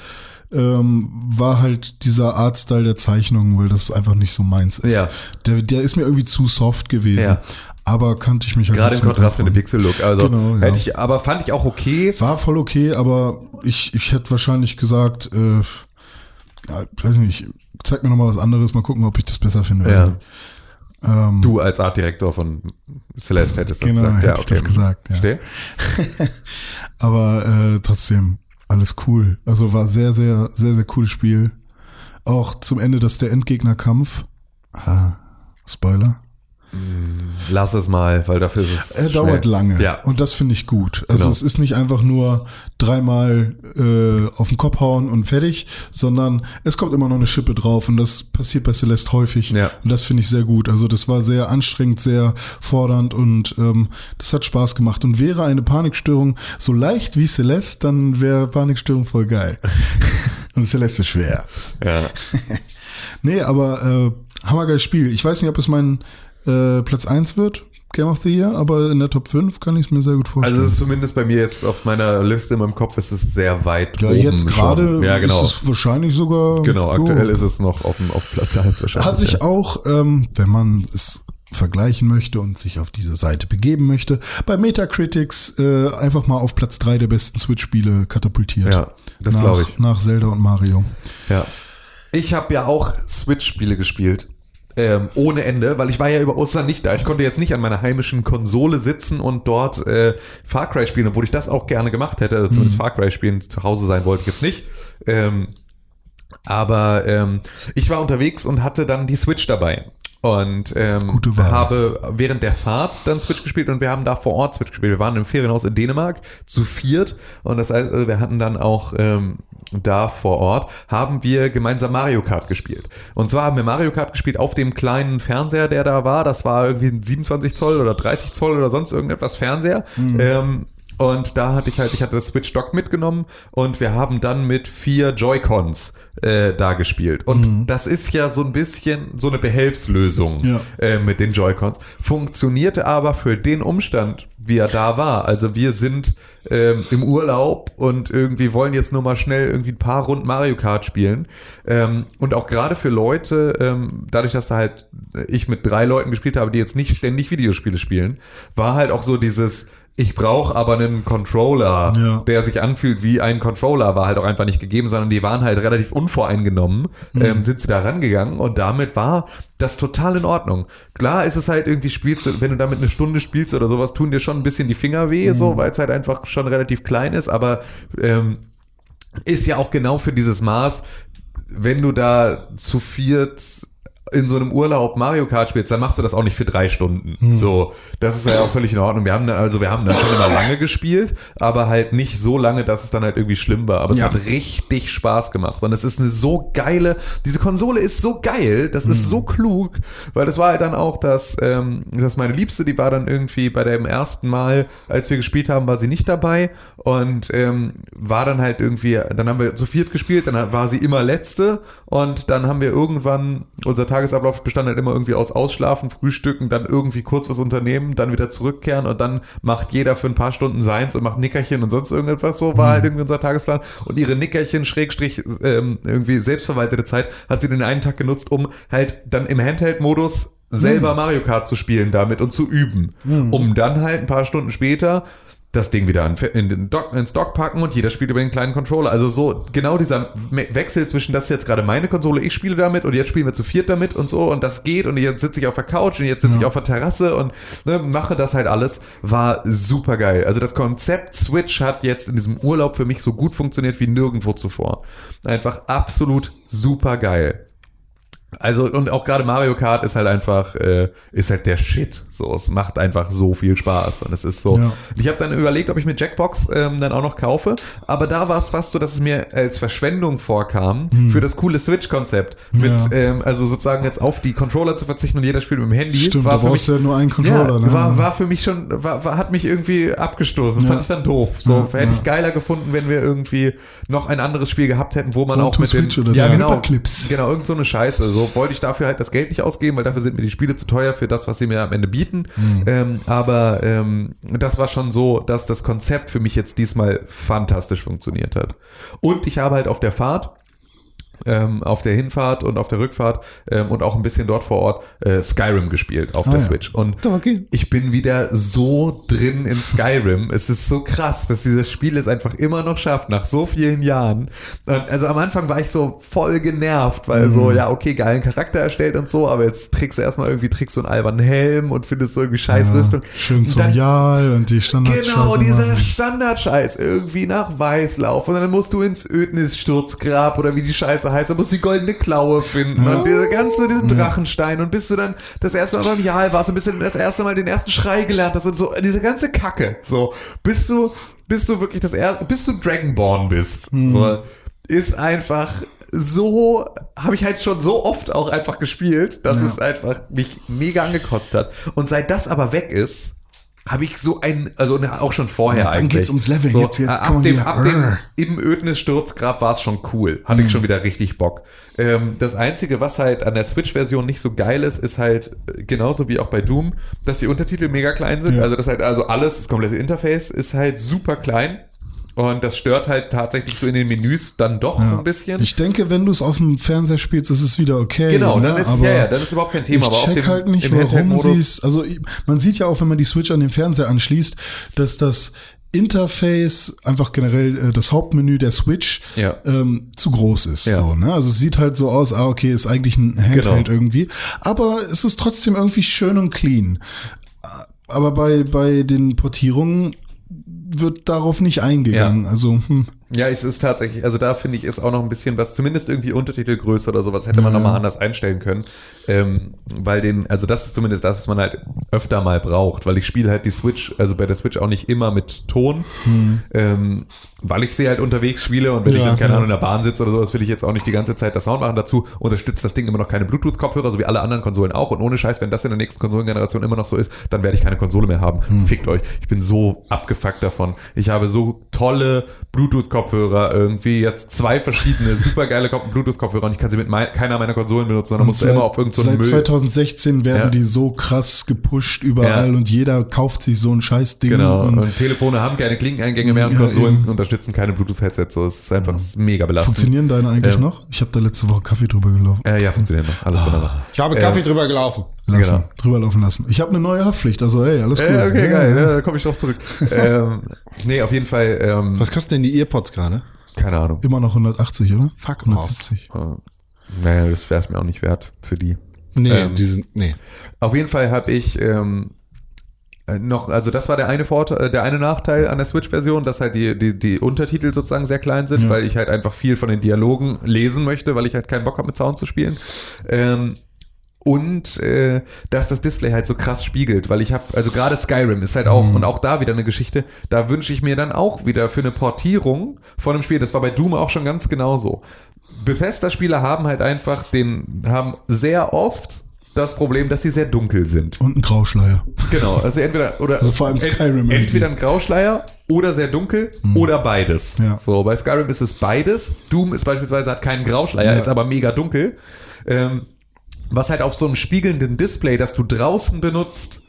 ähm, war halt dieser Artstyle der Zeichnung, weil das einfach nicht so meins ist. Ja. Der, der ist mir irgendwie zu soft gewesen. Ja. Aber kannte ich mich halt Gerade im Kontrast mit dem. Pixel-Look. Also Genau, ja. hätte ich, aber fand ich auch okay. War voll okay, aber ich, ich hätte wahrscheinlich gesagt, äh, ja, weiß nicht, zeig mir noch mal was anderes, mal gucken, ob ich das besser finde. Ja. Also, ähm, Du als Artdirektor von Celeste hättest das Genau, gesagt. hätte ich das gesagt, ja. Verstehe? Aber äh, trotzdem, alles cool. Also war sehr, sehr, sehr, sehr cooles Spiel. Auch zum Ende, dass der Endgegnerkampf, ah, Spoiler, Lass es mal, weil dafür ist es. Er schnell. dauert lange. Ja. Und das finde ich gut. Also Genau. es ist nicht einfach nur dreimal äh, auf den Kopf hauen und fertig, sondern es kommt immer noch eine Schippe drauf und das passiert bei Celeste häufig. Ja. Und das finde ich sehr gut. Also das war sehr anstrengend, sehr fordernd und ähm, das hat Spaß gemacht. Und wäre eine Panikstörung so leicht wie Celeste, dann wäre Panikstörung voll geil. und Celeste ist schwer. Ja. Nee, aber äh, hammergeiles Spiel. Ich weiß nicht, ob es mein äh, Platz 1 wird, Game of the Year, aber in der Top 5 kann ich es mir sehr gut vorstellen. Also es ist zumindest bei mir jetzt auf meiner Liste in meinem Kopf ist es sehr weit ja, oben jetzt gerade. Ja, genau. ist es wahrscheinlich sogar. genau, aktuell oh. ist es noch auf, auf Platz 1 wahrscheinlich. Hat sich ja. auch, ähm, wenn man es vergleichen möchte und sich auf diese Seite begeben möchte, bei Metacritics äh, einfach mal auf Platz 3 der besten Switch-Spiele katapultiert. Ja, das Nach- glaube ich. Nach Zelda und Mario. Ja. Ich habe ja auch Switch-Spiele gespielt. Ähm, ohne Ende, weil ich war ja über Ostern nicht da. Ich konnte jetzt nicht an meiner heimischen Konsole sitzen und dort äh, Far Cry spielen, obwohl ich das auch gerne gemacht hätte. Also zumindest Far Cry spielen zu Hause sein wollte ich jetzt nicht. Ähm, aber ähm, ich war unterwegs und hatte dann die Switch dabei. Und ähm, habe während der Fahrt dann Switch gespielt und wir haben da vor Ort Switch gespielt. Wir waren im Ferienhaus in Dänemark zu viert und das heißt, also wir hatten dann auch ähm, da vor Ort, haben wir gemeinsam Mario Kart gespielt. Und zwar haben wir Mario Kart gespielt auf dem kleinen Fernseher, der da war. Das war irgendwie ein 27 Zoll oder 30 Zoll oder sonst irgendetwas Fernseher. Ähm, und da hatte ich halt, ich hatte das Switch Dock mitgenommen und wir haben dann mit vier Joy-Cons äh, da gespielt. Und das ist ja so ein bisschen so eine Behelfslösung Ja. äh, mit den Joy-Cons. Funktionierte aber für den Umstand, wie er da war. Also wir sind ähm, im Urlaub und irgendwie wollen jetzt nur mal schnell irgendwie ein paar Runden Mario Kart spielen. Ähm, und auch gerade für Leute, ähm, dadurch, dass da halt ich mit drei Leuten gespielt habe, die jetzt nicht ständig Videospiele spielen, war halt auch so dieses ich brauche aber einen Controller, Ja. der sich anfühlt wie ein Controller, war halt auch einfach nicht gegeben, sondern die waren halt relativ unvoreingenommen, ähm, sind sie da rangegangen und damit war das total in Ordnung. Klar ist es halt irgendwie spielst du, wenn du damit eine Stunde spielst oder sowas, tun dir schon ein bisschen die Finger weh, so, weil es halt einfach schon relativ klein ist, aber ähm, ist ja auch genau für dieses Maß, wenn du da zu viert in so einem Urlaub Mario Kart spielst, dann machst du das auch nicht für drei Stunden. So, das ist ja auch völlig in Ordnung. Wir haben dann, also wir haben dann schon immer lange gespielt, aber halt nicht so lange, dass es dann halt irgendwie schlimm war. Aber es Ja. hat richtig Spaß gemacht. Und es ist eine so geile, diese Konsole ist so geil, das ist so klug, weil es war halt dann auch, dass, ähm, dass meine Liebste, die war dann irgendwie bei dem ersten Mal, als wir gespielt haben, war sie nicht dabei und ähm, war dann halt irgendwie, dann haben wir zu viert gespielt, dann war sie immer letzte und dann haben wir irgendwann, unser Tagesablauf bestand halt immer irgendwie aus Ausschlafen, Frühstücken, dann irgendwie kurz was unternehmen, dann wieder zurückkehren und dann macht jeder für ein paar Stunden seins und macht Nickerchen und sonst irgendetwas. So, war halt irgendwie unser Tagesplan. Und ihre Nickerchen, Schrägstrich, ähm, irgendwie selbstverwaltete Zeit hat sie den einen Tag genutzt, um halt dann im Handheld-Modus selber Mario Kart zu spielen damit und zu üben, um dann halt ein paar Stunden später das Ding wieder in, in den Dock, ins Dock packen und jeder spielt über den kleinen Controller. Also so genau dieser Wechsel zwischen das ist jetzt gerade meine Konsole, ich spiele damit und jetzt spielen wir zu viert damit und so und das geht und jetzt sitze ich auf der Couch und jetzt sitze ich auf der Terrasse und ne, mache das halt alles, war super geil. Also das Konzept Switch hat jetzt in diesem Urlaub für mich so gut funktioniert wie nirgendwo zuvor. Einfach absolut super geil. Also und auch gerade Mario Kart ist halt einfach äh, ist halt der Shit. So, es macht einfach so viel Spaß und es ist so. Ja. Ich habe dann überlegt, ob ich mir Jackbox ähm, dann auch noch kaufe, aber da war es fast so, dass es mir als Verschwendung vorkam für das coole Switch-Konzept mit Hm. Ja. ähm, also sozusagen jetzt auf die Controller zu verzichten und jeder spielt mit dem Handy. Stimmt, war da für brauchst mich ja nur einen Controller. ja, ne? war, war für mich schon, war, war, hat mich irgendwie abgestoßen. Fand ich dann doof. So, hätte ich geiler gefunden, wenn wir irgendwie noch ein anderes Spiel gehabt hätten, wo man One auch mit den, Switch oder ja, genau, Sniper-Clips. genau, irgend so eine Scheiße. So wollte ich dafür halt das Geld nicht ausgeben, weil dafür sind mir die Spiele zu teuer für das, was sie mir am Ende bieten. Mhm. Ähm, aber ähm, das war schon so, dass das Konzept für mich jetzt diesmal fantastisch funktioniert hat. Und ich habe halt auf der Fahrt ähm, auf der Hinfahrt und auf der Rückfahrt ähm, und auch ein bisschen dort vor Ort äh, Skyrim gespielt auf der Ah, ja. Switch. Und Okay. ich bin wieder so drin in Skyrim. Es ist so krass, dass dieses Spiel es einfach immer noch schafft, nach so vielen Jahren. Und also am Anfang war ich so voll genervt, weil so, Mhm. ja, okay, geilen Charakter erstellt und so, aber jetzt trägst du erstmal irgendwie, trägst so einen albernen Helm und findest so irgendwie Scheißrüstung. Schön Und dann- sozial und die Standard. Genau, dieser Standardscheiß irgendwie nach Weißlauf und dann musst du ins Ödnis-Sturzgrab oder wie die Scheiße halt so, musst die goldene Klaue finden. Und diese ganze, diesen Drachenstein. Und bis du dann das erste Mal beim Jahl warst und bis du das erste Mal den ersten Schrei gelernt hast und so, diese ganze Kacke, so, bis du, bis du wirklich das erste, bis du Dragonborn bist, so, ist einfach so, habe ich halt schon so oft auch einfach gespielt, dass es einfach mich mega angekotzt hat. Und seit das aber weg ist, habe ich so ein, also ne, auch schon vorher Ja, dann eigentlich. geht's ums Leveln. So, Jetzt- jetzt kann ab dem, wieder- ab dem im Ödnis-Sturzgrab war es schon cool. Hatte Mhm. ich schon wieder richtig Bock. Ähm, das Einzige, was halt an der Switch-Version nicht so geil ist, ist halt äh, genauso wie auch bei Doom, dass die Untertitel mega klein sind. Ja. Also das halt, also alles, das komplette Interface ist halt super klein. Und das stört halt tatsächlich so in den Menüs dann doch so ein bisschen. Ich denke, wenn du es auf dem Fernseher spielst, ist es wieder okay. genau, ne? dann ist, Aber ja, ja, dann ist überhaupt kein Thema. ich aber auf check halt nicht, warum sie es. Also man sieht ja auch, wenn man die Switch an den Fernseher anschließt, dass das Interface, einfach generell äh, das Hauptmenü der Switch, Ja. ähm, zu groß ist. Ja. So, ne? Also es sieht halt so aus, ah, okay, ist eigentlich ein Handheld Genau. irgendwie. Aber es ist trotzdem irgendwie schön und clean. Aber bei, bei den Portierungen wird darauf nicht eingegangen. Also, hm. Ja, es ist tatsächlich, also da finde ich, ist auch noch ein bisschen was, zumindest irgendwie Untertitelgröße oder sowas, hätte man nochmal anders einstellen können. Ähm, weil den, also das ist zumindest das, was man halt öfter mal braucht, weil ich spiele halt die Switch, also bei der Switch auch nicht immer mit Ton, ähm, weil ich sie halt unterwegs spiele und wenn ich Ja, dann, keine ja. Ahnung, in der Bahn sitze oder sowas, will ich jetzt auch nicht die ganze Zeit das Sound machen. Dazu unterstützt das Ding immer noch keine Bluetooth-Kopfhörer, so wie alle anderen Konsolen auch. Und ohne Scheiß, wenn das in der nächsten Konsolengeneration immer noch so ist, dann werde ich keine Konsole mehr haben. Fickt euch. Ich bin so abgefuckt davon. Ich habe so tolle Bluetooth-Kopfhörer, irgendwie jetzt zwei verschiedene supergeile Ko- Bluetooth-Kopfhörer und ich kann sie mit mein, keiner meiner Konsolen benutzen, sondern muss immer auf irgendeinen so seit Müll. 2016 werden Ja. die so krass gepusht überall Ja. und jeder kauft sich so ein Scheißding. Genau, Und und Telefone haben keine Klinkeneingänge mehr und Ja, Konsolen eben. unterstützen keine Bluetooth-Headsets. So, es ist einfach es ist mega belastend. funktionieren deine eigentlich Ja. noch? Ich habe da letzte Woche Kaffee drüber gelaufen. Äh, ja, funktioniert noch. Alles wunderbar. Ich habe Kaffee drüber gelaufen. Lassen, genau. drüber laufen lassen. Ich habe eine neue Haftpflicht, also hey, alles gut. Äh, okay, Ja, geil, ja. ja, da komme ich drauf zurück. ähm, nee, auf jeden Fall, ähm, Was kosten denn die Earpods gerade? keine Ahnung. Immer noch 180, oder? Fuck 170. Naja, das wäre es mir auch nicht wert für die. Nee, Ähm, die sind, nee. Auf jeden Fall habe ich ähm, äh, noch, also das war der eine Vorteil, äh, der eine Nachteil an der Switch-Version, dass halt die, die, die Untertitel sozusagen sehr klein sind, weil ich halt einfach viel von den Dialogen lesen möchte, weil ich halt keinen Bock habe mit Sound zu spielen. Ähm, und äh, dass das Display halt so krass spiegelt, weil ich habe, also gerade Skyrim ist halt auch, und auch da wieder eine Geschichte, da wünsche ich mir dann auch wieder für eine Portierung von einem Spiel, das war bei Doom auch schon ganz genauso. Bethesda-Spieler haben halt einfach den, haben sehr oft das Problem, dass sie sehr dunkel sind. Und ein Grauschleier. Genau, also entweder oder Also vor allem Skyrim irgendwie. entweder ein Grauschleier oder sehr dunkel oder beides. Ja. So, bei Skyrim ist es beides. Doom ist beispielsweise hat keinen Grauschleier, Ja. ist aber mega dunkel. Ähm, was halt auf so einem spiegelnden Display, das du draußen benutzt,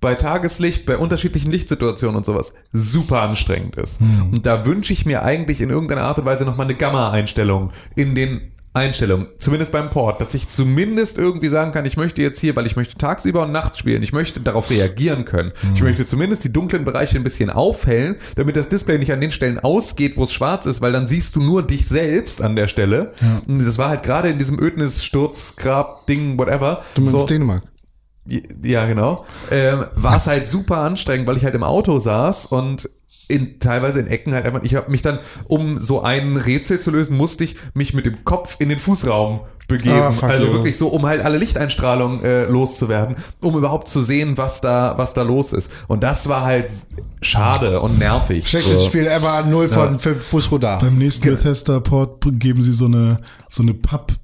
bei Tageslicht, bei unterschiedlichen Lichtsituationen und sowas, super anstrengend ist. Und da wünsche ich mir eigentlich in irgendeiner Art und Weise nochmal eine Gamma-Einstellung in den Einstellungen, zumindest beim Port, dass ich zumindest irgendwie sagen kann, ich möchte jetzt hier, weil ich möchte tagsüber und nachts spielen, ich möchte darauf reagieren können. Ich möchte zumindest die dunklen Bereiche ein bisschen aufhellen, damit das Display nicht an den Stellen ausgeht, wo es schwarz ist, weil dann siehst du nur dich selbst an der Stelle. Und das war halt gerade in diesem Ödnis, Sturz, Grab, Ding, whatever. Du meinst so, Dänemark. ja, genau. Ähm, war es halt super anstrengend, weil ich halt im Auto saß und in, teilweise in Ecken halt einfach, ich habe mich dann, um so ein Rätsel zu lösen, musste ich mich mit dem Kopf in den Fußraum begeben. Ah, also you. wirklich so, um halt alle Lichteinstrahlung äh, loszuwerden, um überhaupt zu sehen, was da, was da los ist. Und das war halt schade und nervig. Schlechtes so. Spiel ever, 0 von 5 Fußrodar. Beim nächsten Bethesda-Port geben sie so eine, so eine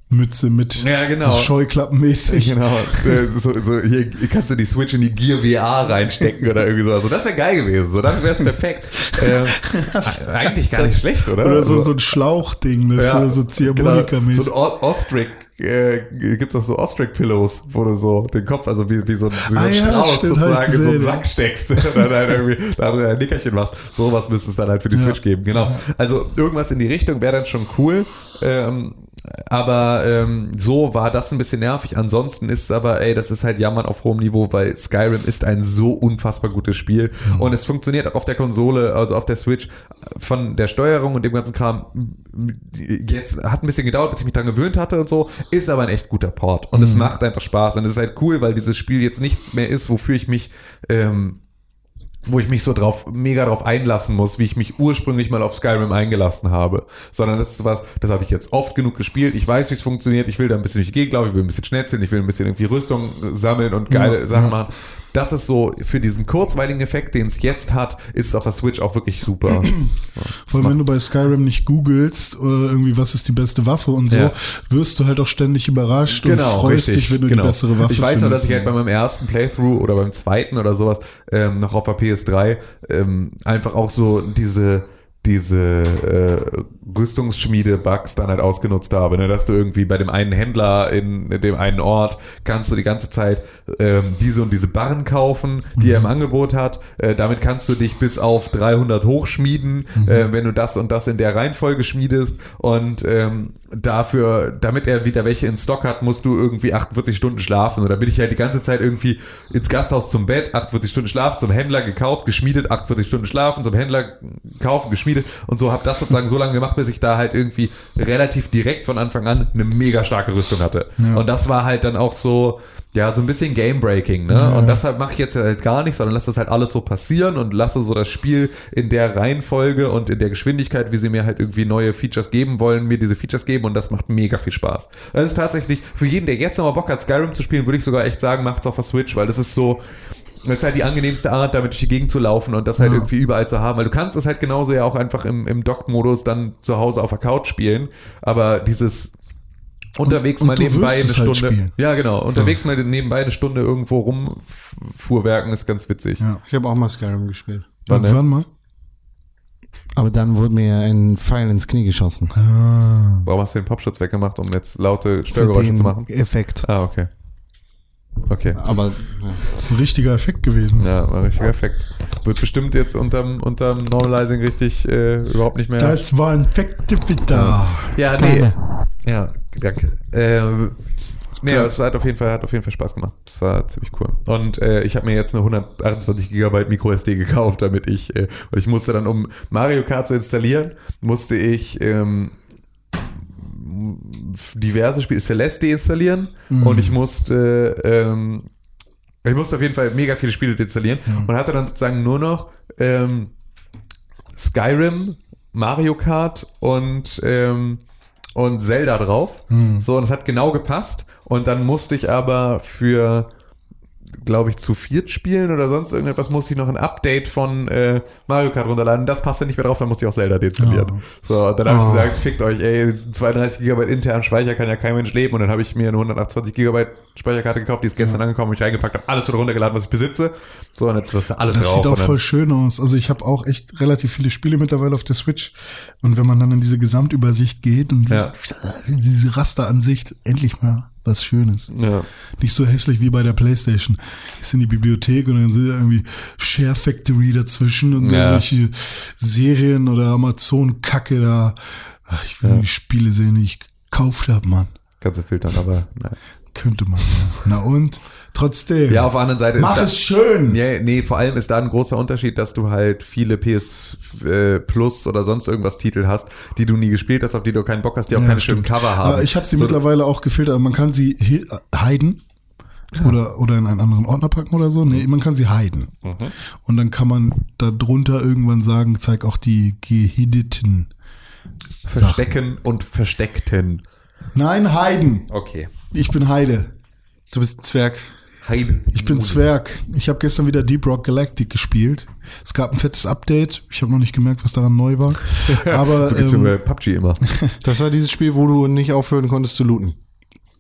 Pappmütze mit Ja, genau. so Scheuklappenmäßig. Genau, äh, so, so, hier kannst du die Switch in die Gear VR reinstecken oder irgendwie so. Also das wäre geil gewesen. So, das wäre es perfekt. Ähm, eigentlich gar nicht schlecht, oder? Oder so, Also- so ein Schlauchding, das Ja, ist so genau. Ziehharmonika-mäßig. So ein Ostrich, äh, gibt's auch so Ostrich-Pillows, wo du so den Kopf, also wie, wie so ein, wie so Ah ein ja, Strauß stimmt, hab sozusagen in so einen Sack steckst und dann halt irgendwie da ein Nickerchen machst. Sowas müsste es dann halt für die Switch geben, genau. Also irgendwas in die Richtung wäre dann schon cool. Ähm, aber ähm, so war das ein bisschen nervig. Ansonsten ist es aber, ey, das ist halt Jammern auf hohem Niveau, weil Skyrim ist ein so unfassbar gutes Spiel. Und es funktioniert auch auf der Konsole, also auf der Switch von der Steuerung und dem ganzen Kram. Jetzt hat ein bisschen gedauert, bis ich mich dran gewöhnt hatte und so, ist aber ein echt guter Port. Und es macht einfach Spaß. Und es ist halt cool, weil dieses Spiel jetzt nichts mehr ist, wofür ich mich ähm, wo ich mich so drauf, mega drauf einlassen muss, wie ich mich ursprünglich mal auf Skyrim eingelassen habe. Sondern das ist was, das habe ich jetzt oft genug gespielt. Ich weiß, wie es funktioniert. Ich will da ein bisschen durch die Gegend laufen, ich will ein bisschen schnetzeln, ich will ein bisschen irgendwie Rüstung sammeln und geile Ja, Sachen machen. Das ist so, für diesen kurzweiligen Effekt, den es jetzt hat, ist es auf der Switch auch wirklich super. Ja, Vor allem, wenn du bei Skyrim nicht googelst, oder irgendwie, was ist die beste Waffe und so, Ja. wirst du halt auch ständig überrascht und freust dich, wenn du die bessere Waffe Genau, Ich weiß noch, dass ich halt bei meinem ersten Playthrough oder beim zweiten oder sowas ähm, noch auf der PS3 ähm, einfach auch so diese diese äh, Rüstungsschmiede-Bugs dann halt ausgenutzt habe, ne? dass du irgendwie bei dem einen Händler in dem einen Ort kannst du die ganze Zeit ähm, diese und diese Barren kaufen, die er im Angebot hat. Äh, damit kannst du dich bis auf 300 hochschmieden, äh, wenn du das und das in der Reihenfolge schmiedest und ähm, dafür, damit er wieder welche in Stock hat, musst du irgendwie 48 Stunden schlafen. Oder bin ich halt die ganze Zeit irgendwie ins Gasthaus zum Bett, 48 Stunden schlafen, zum Händler gekauft, geschmiedet, 48 Stunden schlafen, zum Händler kaufen, geschmiedet und so habe das sozusagen so lange gemacht, bis ich da halt irgendwie relativ direkt von Anfang an eine mega starke Rüstung hatte. Und das war halt dann auch so, ja, so ein bisschen Game-Breaking, ne? Und deshalb mache ich jetzt halt gar nicht, sondern lasse das halt alles so passieren und lasse so das Spiel in der Reihenfolge und in der Geschwindigkeit, wie sie mir halt irgendwie neue Features geben wollen, mir diese Features geben und das macht mega viel Spaß. Das ist tatsächlich, für jeden, der jetzt nochmal Bock hat, Skyrim zu spielen, würde ich sogar echt sagen, macht's auf der Switch, weil das ist so, das ist halt die angenehmste Art, damit durch die Gegend zu laufen und das halt irgendwie überall zu haben, weil du kannst es halt genauso ja auch einfach im, im Dock-Modus dann zu Hause auf der Couch spielen, aber dieses unterwegs und mal du nebenbei eine halt Stunde, spielen. ja genau, unterwegs mal nebenbei eine Stunde irgendwo rumfuhrwerken ist ganz witzig. Ja. Ich habe auch mal Skyrim gespielt. Wann, ne? Irgendwann mal. Aber dann wurde mir ein Pfeil ins Knie geschossen. Ah. Warum hast du den Popschutz weggemacht, um jetzt laute Für Störgeräusche den zu machen? Effekt. Ah, okay. Okay. Aber ja. Das ist ein richtiger Effekt gewesen. Ja, war ein richtiger Effekt. Wird bestimmt jetzt unterm, unterm Normalizing richtig äh, überhaupt nicht mehr. Das war ein Effekte ja, nee. Ja, danke. Ähm, nee, aber es hat auf jeden Fall, hat auf jeden Fall Spaß gemacht. Das war ziemlich cool. Und äh, ich habe mir jetzt eine 128 Gigabyte Micro SD gekauft, damit ich, äh, weil ich musste dann, um Mario Kart zu installieren, musste ich ähm, diverse Spiele, Celeste deinstallieren und ich musste ähm, ich musste auf jeden Fall mega viele Spiele deinstallieren und hatte dann sozusagen nur noch ähm, Skyrim, Mario Kart und ähm, und Zelda drauf. So, und es hat genau gepasst. Und dann musste ich aber für, glaube ich, zu viert spielen oder sonst irgendetwas, musste ich noch ein Update von äh, Mario Kart runterladen. Das passte nicht mehr drauf, dann musste ich auch Zelda deinstallieren. So, und dann habe ich gesagt, fickt euch, ey, 32 Gigabyte internen Speicher kann ja kein Mensch leben. Und dann habe ich mir eine 128 Gigabyte Speicherkarte gekauft, die ist gestern angekommen, ich reingepackt habe, alles wieder runtergeladen, was ich besitze. So, und jetzt ist das alles Das drauf. sieht auch voll schön aus. Also ich habe auch echt relativ viele Spiele mittlerweile auf der Switch. Und wenn man dann in diese Gesamtübersicht geht und Ja. diese Rasteransicht, endlich mal was Schönes. ja. Nicht so hässlich wie bei der Playstation. Ist in die Bibliothek und dann sind da irgendwie Share Factory dazwischen und Ja. irgendwelche Serien oder Amazon-Kacke da. Ach, ich will die Spiele sehen, die ich gekauft habe, Mann. Kannst du filtern, aber nein. Könnte man, ja. Na und? Trotzdem. Ja, auf der anderen Seite Mach ist da, es schön! Ja, nee, vor allem ist da ein großer Unterschied, dass du halt viele PS äh, Plus oder sonst irgendwas Titel hast, die du nie gespielt hast, auf die du keinen Bock hast, die auch Ja, keine schönen stimmt. Cover haben. Aber ich habe sie So- mittlerweile auch gefiltert. Man kann sie hi- heiden oder, oder in einen anderen Ordner packen oder so. Nee, man kann sie heiden. Mhm. Und dann kann man da drunter irgendwann sagen, zeig auch die gehiddeten. Verstecken und Versteckten. Nein, heiden. Okay. Ich bin Heide. Du bist ein Zwerg. Heide. Ich bin Zwerg. Ich habe gestern wieder Deep Rock Galactic gespielt. Es gab ein fettes Update. Ich habe noch nicht gemerkt, was daran neu war. Aber So geht's mir ähm, bei PUBG immer. Das war dieses Spiel, wo du nicht aufhören konntest zu looten.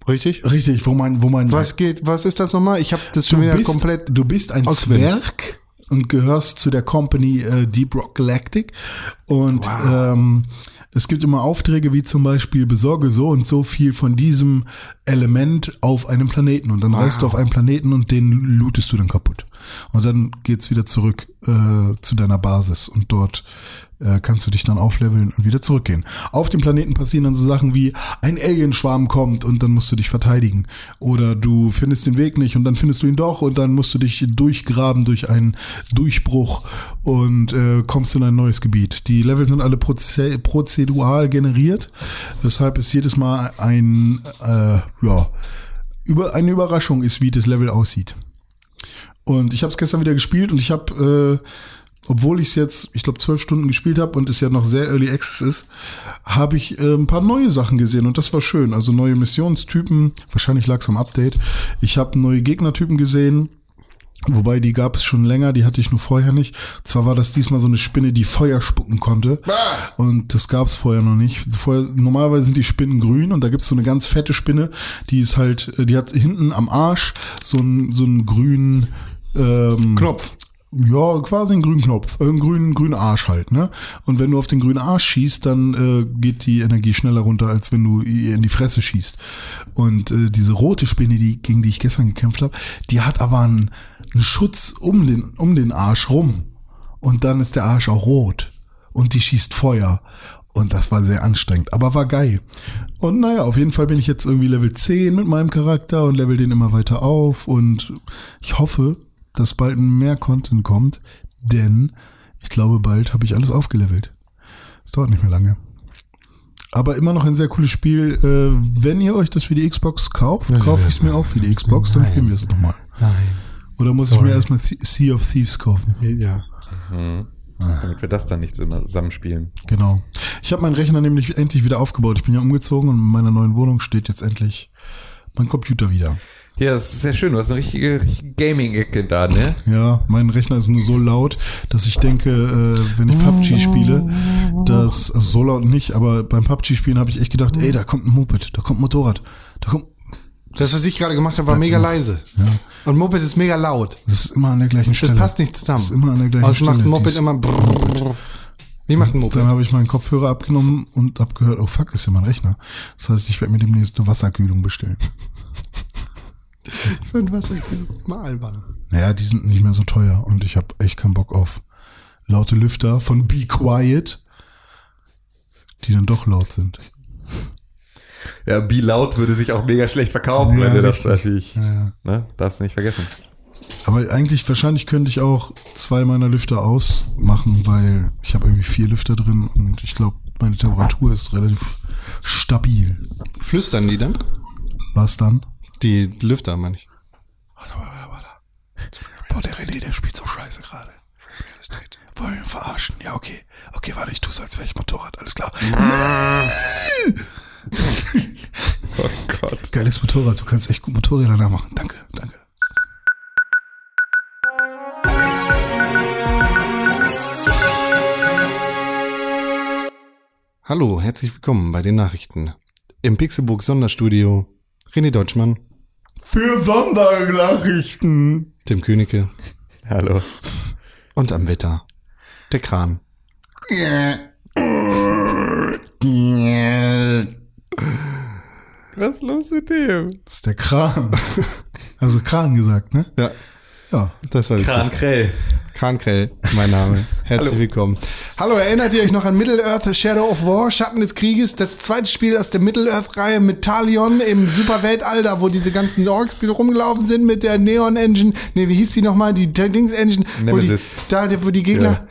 Richtig? richtig, wo mein, wo mein Was geht, was ist das nochmal? Ich habe das schon wieder bist, komplett. du bist ein auswendig. Zwerg und gehörst zu der Company äh, Deep Rock Galactic und ähm, es gibt immer Aufträge wie zum Beispiel besorge so und so viel von diesem Element auf einem Planeten. Und dann reist du auf einen Planeten und den lootest du dann kaputt. Und dann geht's wieder zurück äh, zu deiner Basis. Und dort äh, kannst du dich dann aufleveln und wieder zurückgehen. Auf dem Planeten passieren dann so Sachen wie ein Alienschwarm kommt und dann musst du dich verteidigen. Oder du findest den Weg nicht und dann findest du ihn doch und dann musst du dich durchgraben durch einen Durchbruch und äh, kommst in ein neues Gebiet. Die Level sind alle proze prozedural generiert, weshalb es jedes Mal ein, äh, ja, über, eine Überraschung ist, wie das Level aussieht. Und ich habe es gestern wieder gespielt und ich habe, äh, obwohl ich es jetzt, ich glaube, zwölf Stunden gespielt habe und es ja noch sehr Early Access ist, habe ich äh, ein paar neue Sachen gesehen und das war schön. Also neue Missionstypen, wahrscheinlich lag es am Update. Ich habe neue Gegnertypen gesehen. Wobei die gab es schon länger, die hatte ich nur vorher nicht. Zwar war das diesmal so eine Spinne, die Feuer spucken konnte. Und das gab es vorher noch nicht. Vorher, normalerweise sind die Spinnen grün und da gibt es so eine ganz fette Spinne, die ist halt, äh, die hat hinten am Arsch so einen so einen grünen ähm, Knopf. Ja, quasi einen grünen Knopf, äh, einen grünen, grünen Arsch halt, ne? Und wenn du auf den grünen Arsch schießt, dann äh, geht die Energie schneller runter, als wenn du ihr in die Fresse schießt. Und äh, diese rote Spinne, die, gegen die ich gestern gekämpft habe, die hat aber einen, einen Schutz um den, um den Arsch rum. Und dann ist der Arsch auch rot. Und die schießt Feuer. Und das war sehr anstrengend, aber war geil. Und naja, auf jeden Fall bin ich jetzt irgendwie Level 10 mit meinem Charakter und level den immer weiter auf. Und ich hoffe, dass bald mehr Content kommt, denn ich glaube, bald habe ich alles aufgelevelt. Es dauert nicht mehr lange. Aber immer noch ein sehr cooles Spiel. Äh, wenn ihr euch das für die Xbox kauft, kaufe ich es mir auch für die Xbox, dann spielen wir es nochmal. Nein. Oder muss ich mir erstmal Sea of Thieves kaufen? Ja. Damit wir das dann nicht immer zusammenspielen. Genau. Ich habe meinen Rechner nämlich endlich wieder aufgebaut. Ich bin ja umgezogen und in meiner neuen Wohnung steht jetzt endlich mein Computer wieder. Ja, das ist sehr schön. Du hast eine richtige, richtige Gaming-Ecke da, ne? Ja, mein Rechner ist nur so laut, dass ich denke, äh, wenn ich PUBG spiele, dass also so laut nicht, aber beim PUBG spielen habe ich echt gedacht, ey, da kommt ein Moped, da kommt ein Motorrad, da kommt Das, was ich gerade gemacht habe, war mega leise. Und Moped ist mega laut. das ist immer an der gleichen Das Stelle. passt nicht zusammen. Das ist immer an der gleichen Stelle. macht ein Moped immer brrrr. Wie macht ein Moped? Dann habe ich meinen Kopfhörer abgenommen und hab gehört, oh fuck, ist ja mein Rechner. Das heißt, ich werde mir demnächst eine Wasserkühlung bestellen. Für ein Wasserkühlung. Mal albern. Naja, die sind nicht mehr so teuer und ich habe echt keinen Bock auf laute Lüfter von Be Quiet, die dann doch laut sind. Ja, Be Loud würde sich auch mega schlecht verkaufen, Ja, wenn du das natürlich, Ja. ne? Darfst du nicht vergessen. Aber eigentlich, wahrscheinlich könnte ich auch zwei meiner Lüfter ausmachen, weil ich habe irgendwie vier Lüfter drin und ich glaube, meine Temperatur ist relativ stabil. Flüstern die dann? Was dann? Die Lüfter, meine ich. Warte, warte, warte, warte. Boah, der René, der spielt so scheiße gerade. Wollen wir ihn verarschen? Ja, okay. Okay, warte, ich tue so, als wäre ich Motorrad. Alles klar. Oh Gott. Geiles Motorrad. Du kannst echt gut Motorräder nachmachen. Danke, danke. Hallo, herzlich willkommen bei den Nachrichten. Im Pixelbook Sonderstudio René Deutschmann, Für Sondernachrichten. Tim Königke Hallo. und am Wetter der Kran. Was ist los mit dem? Das ist der Kran. Also Kran gesagt, ne? Ja, Ja. das war Kran. Krell. Kran Krell, mein Name. Herzlich Hallo. willkommen. Hallo, erinnert ihr euch noch an Middle-earth Shadow of War, Schatten des Krieges? Das zweite Spiel aus der Middle-earth-Reihe mit Talion im Superweltall, wo diese ganzen Orks rumgelaufen sind mit der Neon-Engine. Nee, wie hieß die nochmal? Die Dings-Engine. wo die- Nemesis. Da, wo die Gegner... Ja.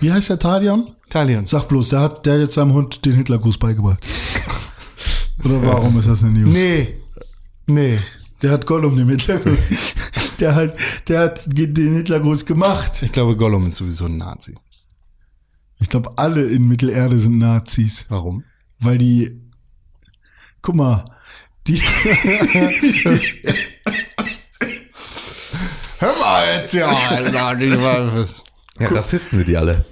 Wie heißt der Talion? Talion. Sag bloß, der hat, der hat jetzt seinem Hund den Hitlergruß beigebracht. Oder warum ist das eine News? Nee. Nee. Der hat Gollum den Hitlergruß. Der hat, der hat den Hitlergruß gemacht. Ich glaube, Gollum ist sowieso ein Nazi. Ich glaube, alle in Mittelerde sind Nazis. Warum? Weil die, guck mal, die, Hör mal jetzt, ja. Alter, Ja, Rassisten sind die alle.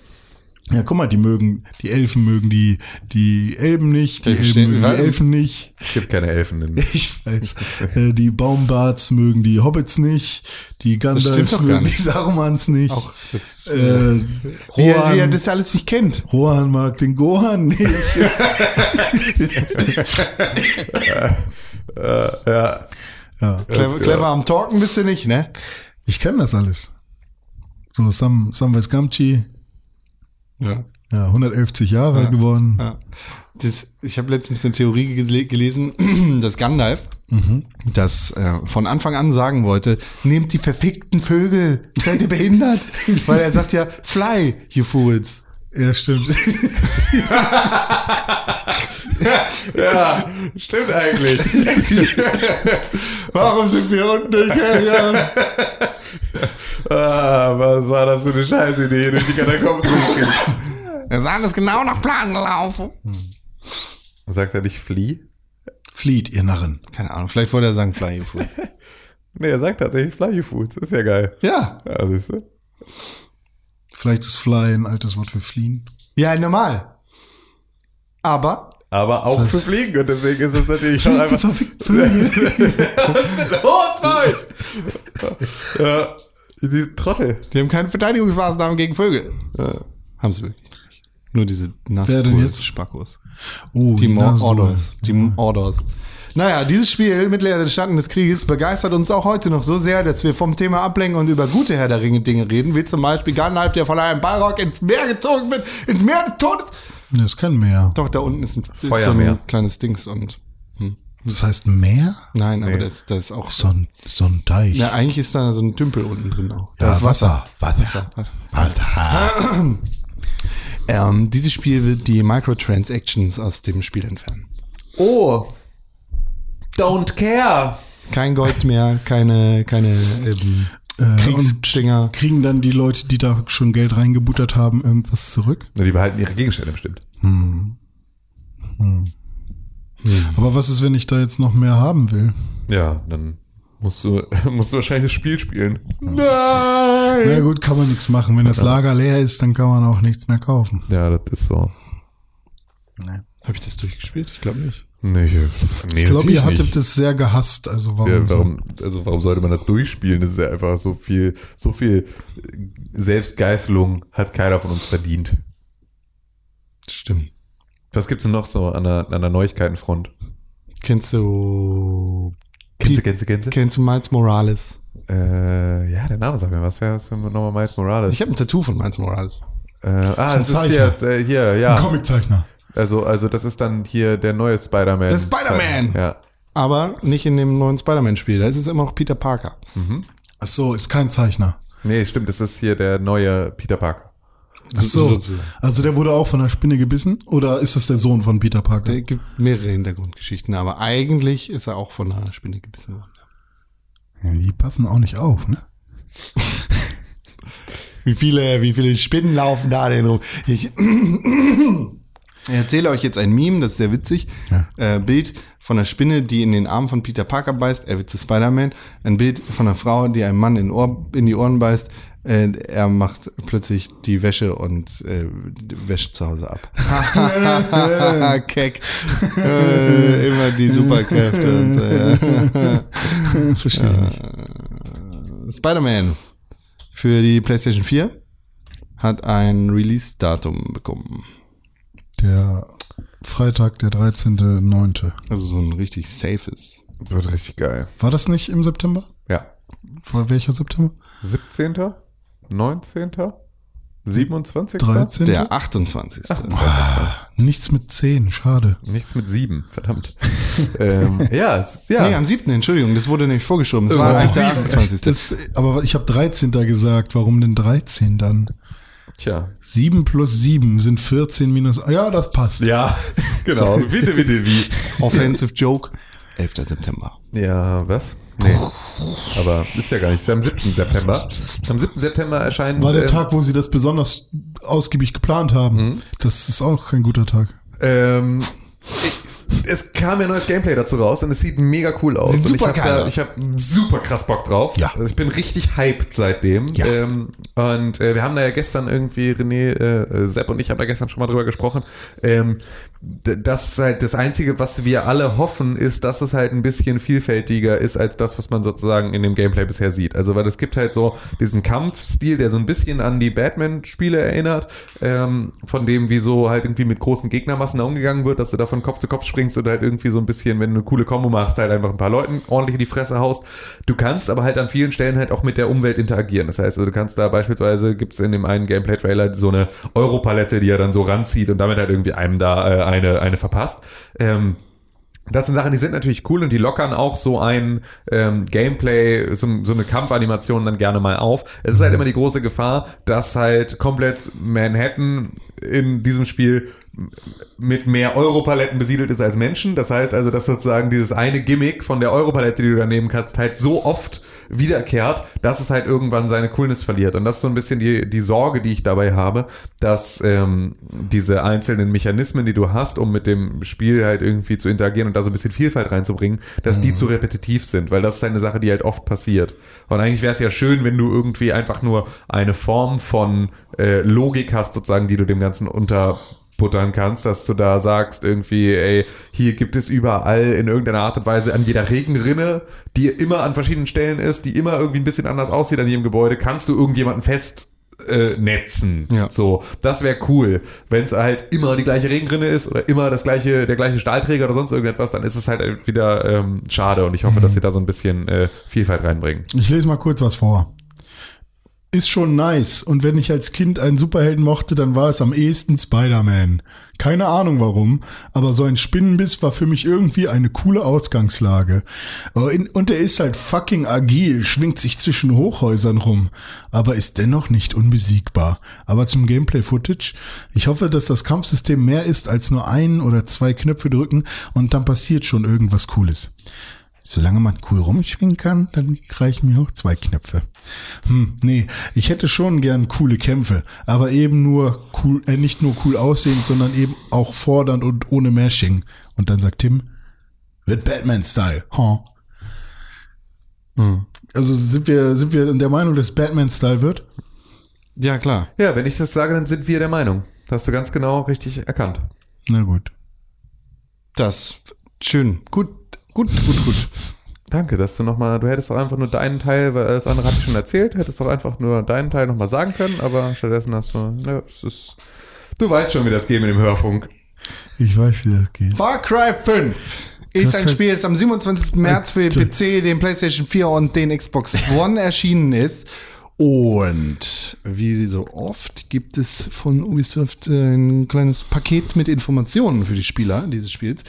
Ja, guck mal, die mögen, die Elfen mögen die, die Elben nicht, die Ich Elben verstehe- mögen die Elfen nicht. Es gibt keine Elfen. In Ich weiß. Äh, die Baumbarts mögen die Hobbits nicht, die Gandalfs mögen die Sarumans nicht. Auch das, äh, wie, er, wie er Rohan, das alles nicht kennt. Rohan mag den Gohan nicht. ja. ja. Clever, clever am Talken bist du nicht, ne? Ich kenne das alles. So, Sam, Samwise Gamgee, Ja. ja, 111 Jahre alt geworden. ja. Das, ich habe letztens eine Theorie gele- gelesen, dass Gandalf das äh, von Anfang an sagen wollte, nehmt die verfickten Vögel, seid ihr behindert? Weil er sagt ja, fly, you fools. Ja, stimmt. ja, stimmt eigentlich. Warum sind wir unten? Ja, ja. Ah, was war das für eine Scheißidee, durch die Katakomben zu gehen? Das ist alles genau nach Plan gelaufen. Sagt er nicht Flee? Flieht, ihr Narren. Keine Ahnung, vielleicht wollte er sagen Flying Food. Nee, er sagt tatsächlich Fly Foods. Ist ja geil. ja. Ja, siehst du? Vielleicht ist Fly ein altes Wort für fliehen. Ja, normal. Aber Aber auch für Fliegen und deswegen ist es natürlich schon einfach. Vögel. Was ist denn los, Mann? ja, die Trottel. die haben keine Verteidigungsmaßnahmen gegen Vögel. Haben sie wirklich nicht. Nur diese jetzt? Spackos. Oh, Die Nasruhe. Mordors. Die Mordors. Naja, dieses Spiel, Mittelerde des Standen des Krieges, begeistert uns auch heute noch so sehr, dass wir vom Thema ablenken und über gute Herr der Ringe Dinge reden, wie zum Beispiel Gandalf, der von einem Balrog ins Meer gezogen wird, ins Meer des Todes. Das ist kein Meer. Doch, da unten ist ein, ist so Feuermeer. ein kleines Dings und, Das heißt Meer? nein, aber das, das ist auch So ein, so ein Deich. Ja, eigentlich ist da so ein Tümpel unten drin auch. Ja, Da ist Wasser. Wasser. Wasser. Wasser. Ähm, dieses Spiel wird die Microtransactions aus dem Spiel entfernen. Oh. Don't care. Kein Gold mehr, keine, keine ähm, Äh, Kriegsdinger. und kriegen dann die Leute, die da schon Geld reingebuttert haben, irgendwas zurück? Na, die behalten ihre Gegenstände bestimmt. Aber was ist, wenn ich da jetzt noch mehr haben will? Ja, dann musst du, musst du wahrscheinlich das Spiel spielen. Nein! Na gut, kann man nichts machen. Wenn das Lager leer ist, dann kann man auch nichts mehr kaufen. Ja, das ist so. Habe ich das durchgespielt? Ich glaube nicht. Nee, ich, nee, Ich glaube, ihr hattet nicht. das sehr gehasst. Also warum? Ja, warum, also warum sollte man das durchspielen? Das ist ja einfach so viel, so viel Selbstgeißelung hat keiner von uns verdient. Stimmt. Was gibt's denn noch so an der, an der Neuigkeitenfront? Kennst du, Kennst du, kennst du, kennst du? kennst du Miles Morales? Äh, ja, der Name sagt mir, was wäre das denn nochmal Miles Morales? Ich habe ein Tattoo von Miles Morales. äh, ah, ein das ist Zeichner. jetzt, äh, hier, Ein ja. Comiczeichner. Also, also das ist dann hier der neue Spider-Man. Der Spider-Man! Ja. Aber nicht in dem neuen Spider-Man-Spiel. Da ist es immer noch Peter Parker. Ach so, ist kein Zeichner. Nee, stimmt, das ist hier der neue Peter Parker. Ach so. Also der wurde auch von einer Spinne gebissen? Oder ist das der Sohn von Peter Parker? Der gibt mehrere Hintergrundgeschichten, aber eigentlich ist er auch von einer Spinne gebissen worden. Ja, die passen auch nicht auf, ne? Wie viele, wie viele Spinnen laufen da denn rum? Ich, ich erzähle euch jetzt ein Meme, das ist sehr witzig. Äh, Bild von einer Spinne, die in den Arm von Peter Parker beißt. Er wird zu Spider-Man. Ein Bild von einer Frau, die einem Mann in, Ohr, in die Ohren beißt. Äh, er macht plötzlich die Wäsche und äh, wäscht zu Hause ab. Keck. Äh, immer die Superkräfte. Und, ja. Verstehe nicht. Spider-Man für die PlayStation 4 hat ein Release-Datum bekommen. Der Freitag, der 13.9. Also so ein richtig safes. Wird richtig geil. War das nicht im September? Ja. War welcher September? 17., 19., 27. 13. Der 28. Nichts mit 10, schade. Nichts mit sieben, verdammt. ähm, ja, es, ja. Nee, am 7. Entschuldigung, das wurde nicht vorgeschoben. Es Irgendwas war eigentlich der sieben. 28. Das, aber ich habe 13. gesagt. Warum denn 13 dann? Tja. 7 plus 7 sind 14 minus. Ja, das passt. Ja, genau. Bitte, bitte, wie? Offensive Joke. 11. September. Ja, was? Nee. Aber ist ja gar nicht. Ist ja am 7. September. Am 7. September erscheint. War der ähm, Tag, wo sie das besonders ausgiebig geplant haben. Mhm. Das ist auch kein guter Tag. Ähm, es kam ja neues Gameplay dazu raus und es sieht mega cool aus. Sieht und ich super habe da, ich hab super krass Bock drauf. Ja. Also ich bin richtig hyped seitdem. Ja. Ähm, und äh, wir haben da ja gestern irgendwie, René, äh, Sepp und ich haben da gestern schon mal drüber gesprochen. Ähm, das ist halt das Einzige, was wir alle hoffen, ist, dass es halt ein bisschen vielfältiger ist als das, was man sozusagen in dem Gameplay bisher sieht. Also weil es gibt halt so diesen Kampfstil, der so ein bisschen an die Batman-Spiele erinnert, ähm, von dem wie so halt irgendwie mit großen Gegnermassen umgegangen wird, dass du da von Kopf zu Kopf springst oder halt irgendwie so ein bisschen, wenn du eine coole Kombo machst, halt einfach ein paar Leuten ordentlich in die Fresse haust. Du kannst aber halt an vielen Stellen halt auch mit der Umwelt interagieren. Das heißt, also du kannst da beispielsweise, gibt's in dem einen Gameplay-Trailer so eine Europalette, die er dann so ranzieht und damit halt irgendwie einem da äh, eine, eine verpasst. Ähm, das sind Sachen, die sind natürlich cool und die lockern auch so ein ähm, Gameplay, so, so eine Kampfanimation dann gerne mal auf. Es ist halt immer die große Gefahr, dass halt komplett Manhattan in diesem Spiel mit mehr Europaletten besiedelt ist als Menschen. Das heißt also, dass sozusagen dieses eine Gimmick von der Europalette, die du da nehmen kannst, halt so oft wiederkehrt, dass es halt irgendwann seine Coolness verliert. Und das ist so ein bisschen die, die Sorge, die ich dabei habe, dass ähm, diese einzelnen Mechanismen, die du hast, um mit dem Spiel halt irgendwie zu interagieren und da so ein bisschen Vielfalt reinzubringen, dass die zu repetitiv sind, weil das ist eine Sache, die halt oft passiert. Und eigentlich wäre es ja schön, wenn du irgendwie einfach nur eine Form von äh, Logik hast, sozusagen, die du dem Ganzen unter buttern kannst, dass du da sagst irgendwie, ey, hier gibt es überall in irgendeiner Art und Weise an jeder Regenrinne, die immer an verschiedenen Stellen ist, die immer irgendwie ein bisschen anders aussieht an jedem Gebäude, kannst du irgendjemanden fest äh, netzen. Ja. So, das wäre cool. Wenn es halt immer die gleiche Regenrinne ist oder immer das gleiche, der gleiche Stahlträger oder sonst irgendetwas, dann ist es halt wieder ähm, schade und ich hoffe, dass sie da so ein bisschen äh, Vielfalt reinbringen. Ich lese mal kurz was vor. Ist schon nice. Und wenn ich als Kind einen Superhelden mochte, dann war es am ehesten Spider-Man. Keine Ahnung warum, aber so ein Spinnenbiss war für mich irgendwie eine coole Ausgangslage. Und er ist halt fucking agil, schwingt sich zwischen Hochhäusern rum, aber ist dennoch nicht unbesiegbar. Aber zum Gameplay-Footage. Ich hoffe, dass das Kampfsystem mehr ist als nur ein oder zwei Knöpfe drücken und dann passiert schon irgendwas Cooles. Solange man cool rumschwingen kann, dann reichen mir auch zwei Knöpfe. Hm, nee, ich hätte schon gern coole Kämpfe, aber eben nur cool, äh, nicht nur cool aussehend, sondern eben auch fordernd und ohne Mashing. Und dann sagt Tim, wird Batman-Style, huh? Also sind wir, sind wir in der Meinung, dass Batman-Style wird? Ja, klar. Ja, wenn ich das sage, dann sind wir der Meinung. Das hast du ganz genau richtig erkannt. Na gut. Das, schön. Gut, gut, gut, gut. Danke, dass du nochmal, du hättest doch einfach nur deinen Teil, weil das andere hatte ich schon erzählt, hättest doch einfach nur deinen Teil nochmal sagen können, aber stattdessen hast du, ne, es ist, du weißt schon, wie das geht mit dem Hörfunk. Ich weiß, wie das geht. Far Cry 5 ist Das ein hat- Spiel, das am 27. März für den PC, den PlayStation 4 und den Xbox One erschienen ist. Und wie so oft gibt es von Ubisoft äh, ein kleines Paket mit Informationen für die Spieler dieses Spiels.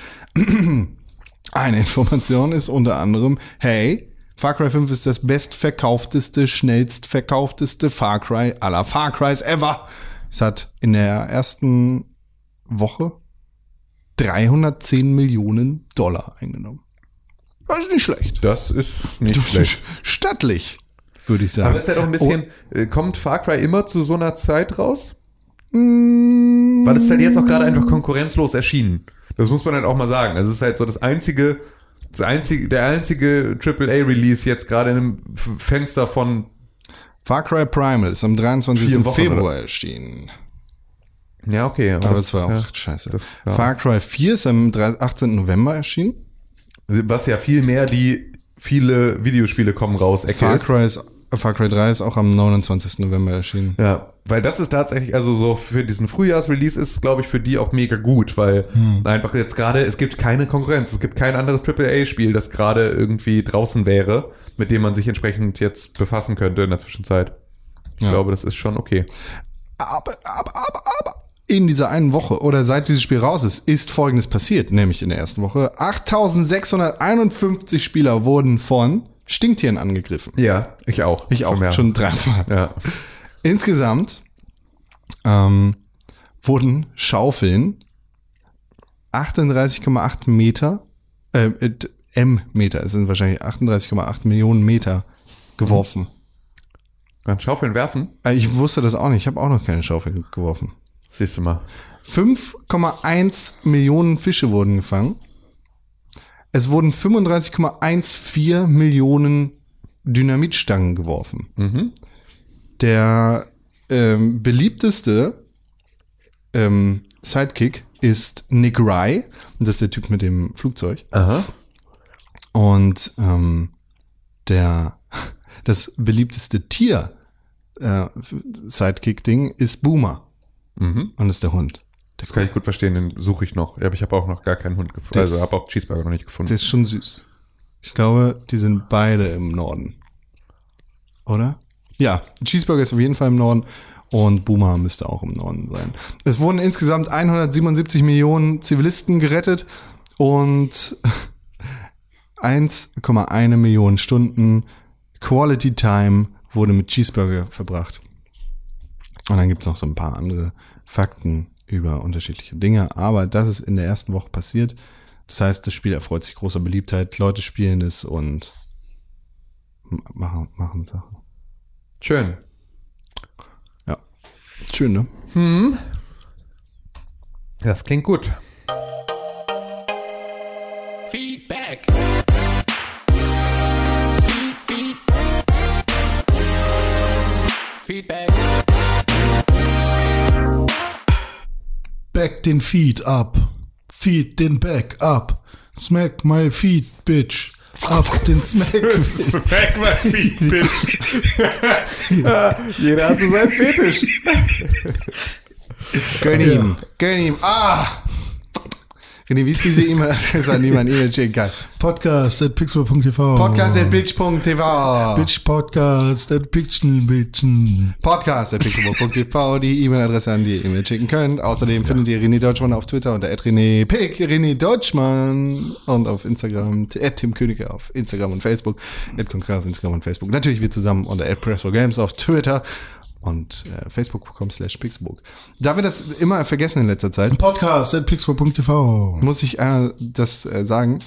Eine Information ist unter anderem, hey, Far Cry 5 ist das bestverkaufteste, schnellstverkaufteste Far Cry aller Far Crys ever. Es hat in der ersten Woche 310 Millionen Dollar eingenommen. Das ist nicht schlecht. Das ist nicht schlecht. Stattlich, würde ich sagen. Aber ist ja doch ein bisschen, äh, kommt Far Cry immer zu so einer Zeit raus? Mm. Weil es ist halt jetzt auch gerade einfach konkurrenzlos erschienen. Das muss man halt auch mal sagen. Es ist halt so das einzige, das einzige, der einzige AAA-Release jetzt gerade in einem Fenster von, Far Cry Primal ist am 23. Vier Wochen, Februar erschienen. ja okay. Aber das war auch ja, scheiße. das- ja. Far Cry 4 ist am 3 18. November erschienen. was ja viel mehr die viele Videospiele kommen raus, Ecke Far. Cry, ist, Far Cry 3 ist auch am 29. November erschienen. Ja, weil das ist tatsächlich, also so für diesen Frühjahrsrelease ist, glaube ich, für die auch mega gut, weil einfach jetzt gerade, es gibt keine Konkurrenz, es gibt kein anderes AAA-Spiel, das gerade irgendwie draußen wäre, mit dem man sich entsprechend jetzt befassen könnte in der Zwischenzeit. Ich Ja. glaube, das ist schon okay. Aber, aber, aber, aber. In dieser einen Woche oder seit dieses Spiel raus ist, ist Folgendes passiert, nämlich in der ersten Woche. 8651 Spieler wurden von Stinktieren angegriffen. Ja, ich auch. Ich auch, mehr. schon dreimal. Ja. Insgesamt ähm, wurden Schaufeln 38,8 Meter, äh, äh, M-Meter, es sind wahrscheinlich 38,8 Millionen Meter geworfen. Dann Schaufeln werfen, Äh, Ich wusste das auch nicht, ich habe auch noch keine Schaufeln geworfen. siehst du mal. 5,1 Millionen Fische wurden gefangen. Es wurden 35,14 Millionen Dynamitstangen geworfen. Mhm. Der ähm, beliebteste ähm, Sidekick ist Nick Rye. Und das ist der Typ mit dem Flugzeug. Aha. Und ähm, der das beliebteste Tier äh, Sidekick-Ding ist Boomer. Mhm. Und das ist der Hund. Das kann ich gut verstehen, den suche ich noch. Ja, Aber ich habe auch noch gar keinen Hund gefunden. Also habe auch Cheeseburger noch nicht gefunden. Der ist schon süß. Ich glaube, die sind beide im Norden. Oder? Ja, Cheeseburger ist auf jeden Fall im Norden und Boomer müsste auch im Norden sein. Es wurden insgesamt 177 Millionen Zivilisten gerettet und 1,1 Millionen Stunden Quality Time wurde mit Cheeseburger verbracht. Und dann gibt's noch so ein paar andere Fakten über unterschiedliche Dinge. Aber das ist in der ersten Woche passiert. Das heißt, das Spiel erfreut sich großer Beliebtheit. Leute spielen es und machen, machen Sachen. Schön. Ja. Schön, ne? Das klingt gut. Feedback. Feed, feed. Feedback. Back den Feed up. Feed den Back up. Smack my feet, bitch. Up den Smack. Smack my feet, bitch. Jeder hat so seinen Fetisch. Gönn ihm. Gönn ihm. Ah! René, wie ist diese E-Mail-Adresse, an die man E-Mail schicken kann? Podcast at pixel.tv. Podcast at bitch.tv. Bitch Podcast at Bitchen. Podcast at pixelbook.tv, die E-Mail-Adresse, an die ihr E-Mail schicken könnt. Außerdem findet ihr René Deutschmann auf Twitter unter René Pick, René Deutschmann und auf Instagram, at Tim Königke auf Instagram und Facebook, at Konkret auf Instagram und Facebook. Natürlich wir zusammen unter at Games auf Twitter und äh, facebook.com slash pixelbook. Da wir das immer vergessen in letzter Zeit, Podcast at pixel.tv. muss ich äh, das äh, sagen.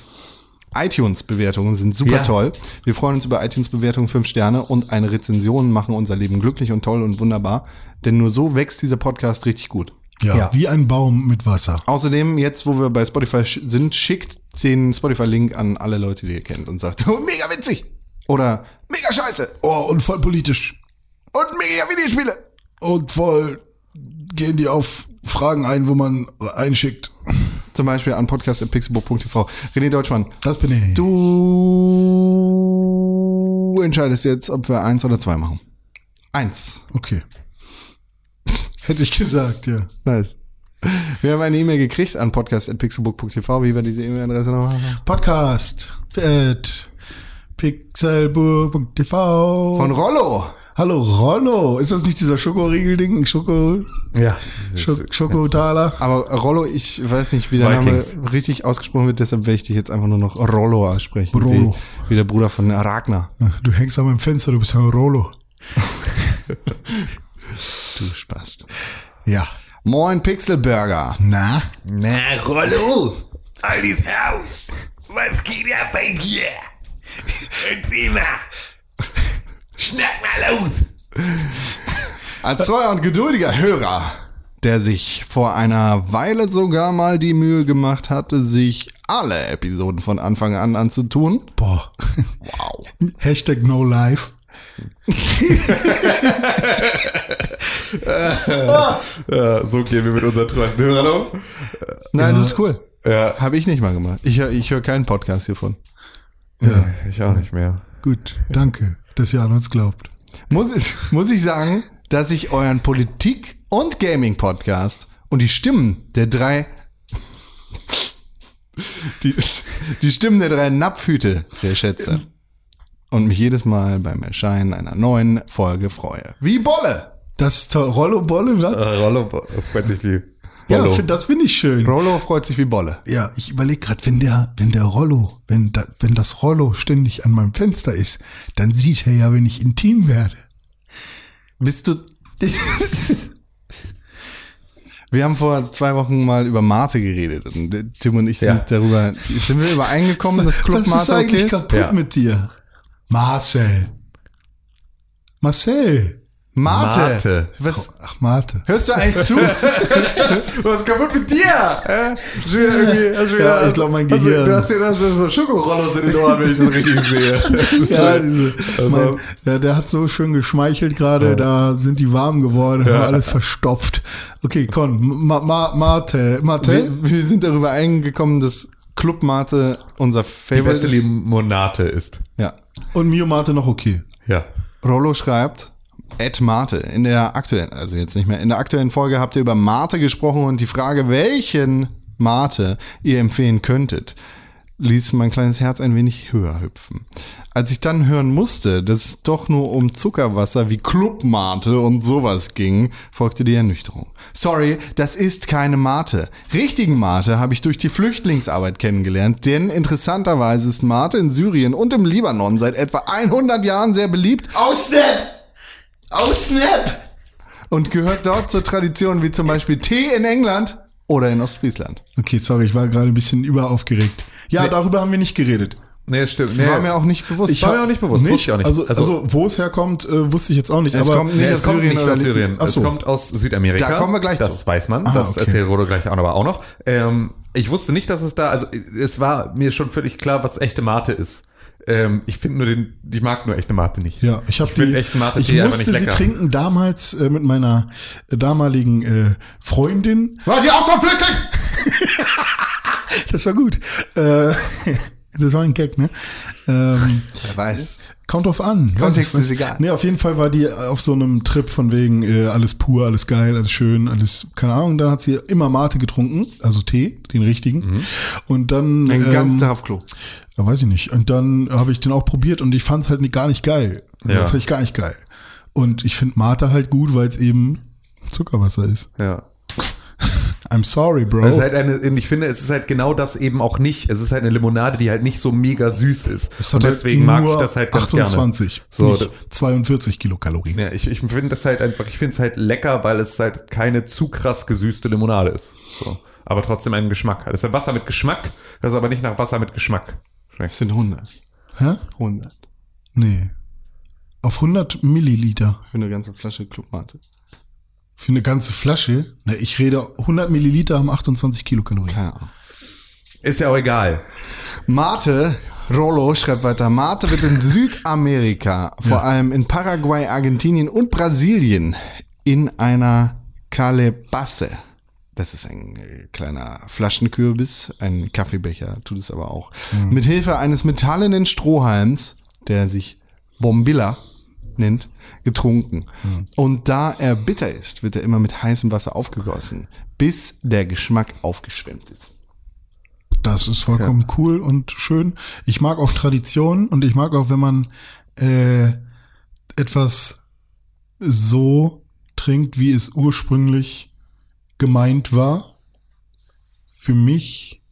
iTunes-Bewertungen sind super Ja. toll. Wir freuen uns über iTunes-Bewertungen, fünf Sterne und eine Rezension machen unser Leben glücklich und toll und wunderbar. Denn nur so wächst dieser Podcast richtig gut. Ja, Ja. wie ein Baum mit Wasser. Außerdem, jetzt wo wir bei Spotify sch- sind, schickt den Spotify-Link an alle Leute, die ihr kennt und sagt, oh, mega witzig oder mega scheiße Oh, und voll politisch. Und mega Videospiele. Und voll gehen die auf Fragen ein, wo man einschickt. Zum Beispiel an podcast.pixelbook.tv. René Deutschmann, Das bin ich. du entscheidest jetzt, ob wir eins oder zwei machen. Eins. Okay. Hätte ich gesagt, ja. Nice. Wir haben eine E-Mail gekriegt an podcast.pixelbook.tv. Wie war diese E-Mail-Adresse nochmal? Podcast at pixelburg.tv. Von Rollo. Hallo Rollo. Ist das nicht dieser Schokoriegel-Ding? Schoko, Ja. Schok Schokotaler? Aber Rollo, ich weiß nicht, wie der Name Vikings. richtig ausgesprochen wird, deshalb werde ich dich jetzt einfach nur noch Rollo aussprechen. Rollo. Wie, wie der Bruder von Ragnar. Du hängst an meinem Fenster, du bist ein Rollo. Du Spast. Ja. Moin Pixelburger. Na? Na, Rollo. Altes Haus. Was geht ab bei dir? Erzähl mal. Schnack mal los. Als treuer und geduldiger Hörer, der sich vor einer Weile sogar mal die Mühe gemacht hatte, sich alle Episoden von Anfang an anzutun. Boah. Wow. Hashtag no life. Ja, so gehen wir mit unseren treuen Hörern um. Nein, du bist cool. Ja. Habe ich nicht mal gemacht. Ich, ich höre keinen Podcast hiervon. Ja. Ich auch nicht mehr. Gut. Danke, dass ihr an uns glaubt. Muss ich, muss ich sagen, dass ich euren Politik- und Gaming-Podcast und die Stimmen der drei die, die Stimmen der drei Napfhüte sehr schätze. Und mich jedes Mal beim Erscheinen einer neuen Folge freue. Wie Bolle! Das ist toll. Rollo Bolle, was? Äh, Rollo freut sich wie Ja, Rollo. das finde ich schön. Rollo freut sich wie Bolle. Ja, ich überlege gerade, wenn der, wenn der Rollo, wenn, da, wenn das Rollo ständig an meinem Fenster ist, dann sieht er ja, wenn ich intim werde. Bist du. Wir haben vor zwei Wochen mal über Mate geredet. Und äh, Tim und ich sind Ja. darüber. Sind wir übereingekommen, dass Club Was ist Mate okay eigentlich ist? kaputt Ja. mit dir? Marcel. Marcel. Mate. Mate. Was? Ach, Mate. Hörst du eigentlich zu? Was ist kaputt mit dir? Äh? Schon wieder irgendwie, schon wieder, Ja, ich glaub, mein Gehirn. Du hast hier dann so, Schokorollos in den Ohren, wenn ich das richtig sehe. Das ist Ja, so- diese, also- mein, ja, der hat so schön geschmeichelt gerade, da sind die warm geworden, haben alles verstopft. Okay, Con, Ma, Ma, Mate, Mate? wir, wir sind darüber eingekommen, dass Club Mate unser die Favorite beste Limonate ist. Ja. Und Mio Mate noch okay. Ja. Rollo schreibt, Ed Mate, in der aktuellen, also jetzt nicht mehr, in der aktuellen Folge habt ihr über Mate gesprochen und die Frage, welchen Mate ihr empfehlen könntet, ließ mein kleines Herz ein wenig höher hüpfen. Als ich dann hören musste, dass es doch nur um Zuckerwasser wie Clubmate und sowas ging, folgte die Ernüchterung. Sorry, das ist keine Mate. Richtigen Mate habe ich durch die Flüchtlingsarbeit kennengelernt, denn interessanterweise ist Mate in Syrien und im Libanon seit etwa 100 Jahren sehr beliebt Oh. Oh, Snap. und gehört dort zur Tradition wie zum Beispiel Tee in England oder in Ostfriesland. Okay, sorry, ich war gerade ein bisschen überaufgeregt. Ja, darüber haben wir nicht geredet. Nee, stimmt. Nee. War mir auch nicht bewusst. war mir auch nicht bewusst, wusste ich auch nicht. Also, Also- also, wo es herkommt, äh, wusste ich jetzt auch nicht. Es aber kommt Nee, nicht es aus kommt Syrien nicht aus Syrien. Es kommt aus Südamerika. Da kommen wir gleich Das zu. weiß man. Ah, das okay. erzählt Rodo gleich auch, aber auch noch. Ähm, ich wusste nicht, dass es da, also es war mir schon völlig klar, was echte Mate ist. Ähm, ich finde nur den, ich mag nur echte Mate nicht. Ja, ich habe die. echten Mate-Tee ich musste nicht sie trinken damals äh, mit meiner äh, damaligen äh, Freundin. War die auch so Flüchtling? Das war gut. Äh, das war ein Gag, ne? Ähm, Wer weiß. Kommt drauf an. Kontext ist egal. Nee, auf jeden Fall war die auf so einem Trip von wegen äh, alles pur, alles geil, alles schön, alles, keine Ahnung. Dann hat sie immer Mate getrunken, also Tee, den richtigen. Und dann. Den ganzen ähm, Tag auf Klo. Ja, weiß ich nicht. Und dann habe ich den auch probiert und ich fand es halt nicht, gar nicht geil. Also, Ja. Fand ich gar nicht geil. Und ich finde Mate halt gut, weil es eben Zuckerwasser ist. Ja. I'm sorry, bro. Es ist halt eine, ich finde, es ist halt genau das eben auch nicht. Es ist halt eine Limonade, die halt nicht so mega süß ist. Es Und hat deswegen mag ich das halt ganz 28, gerne. So, nicht 42 Kilokalorien. Ja, ich, ich finde das halt einfach, ich finde es halt lecker, weil es halt keine zu krass gesüßte Limonade ist. So. Aber trotzdem einen Geschmack hat. Es ist halt Wasser mit Geschmack, das ist aber nicht nach Wasser mit Geschmack. Das sind 100. Hä? 100. Nee. Auf 100 Milliliter. Für eine ganze Flasche Clubmate. Für eine ganze Flasche? Ne, ich rede, 100 Milliliter haben 28 Kilokalorien. Keine Ahnung. Ist ja auch egal. Mate, Rollo schreibt weiter, Mate wird in Südamerika, vor allem in Paraguay, Argentinien und Brasilien, in einer Calebasse. Das ist ein äh, kleiner Flaschenkürbis, ein Kaffeebecher, tut es aber auch. Mit Hilfe eines metallenen Strohhalms, der sich Bombilla nennt, getrunken. Und da er bitter ist, wird er immer mit heißem Wasser aufgegossen, bis der Geschmack aufgeschwemmt ist. Das ist vollkommen cool und schön. Ich mag auch Traditionen und ich mag auch, wenn man äh, etwas so trinkt, wie es ursprünglich gemeint war. Für mich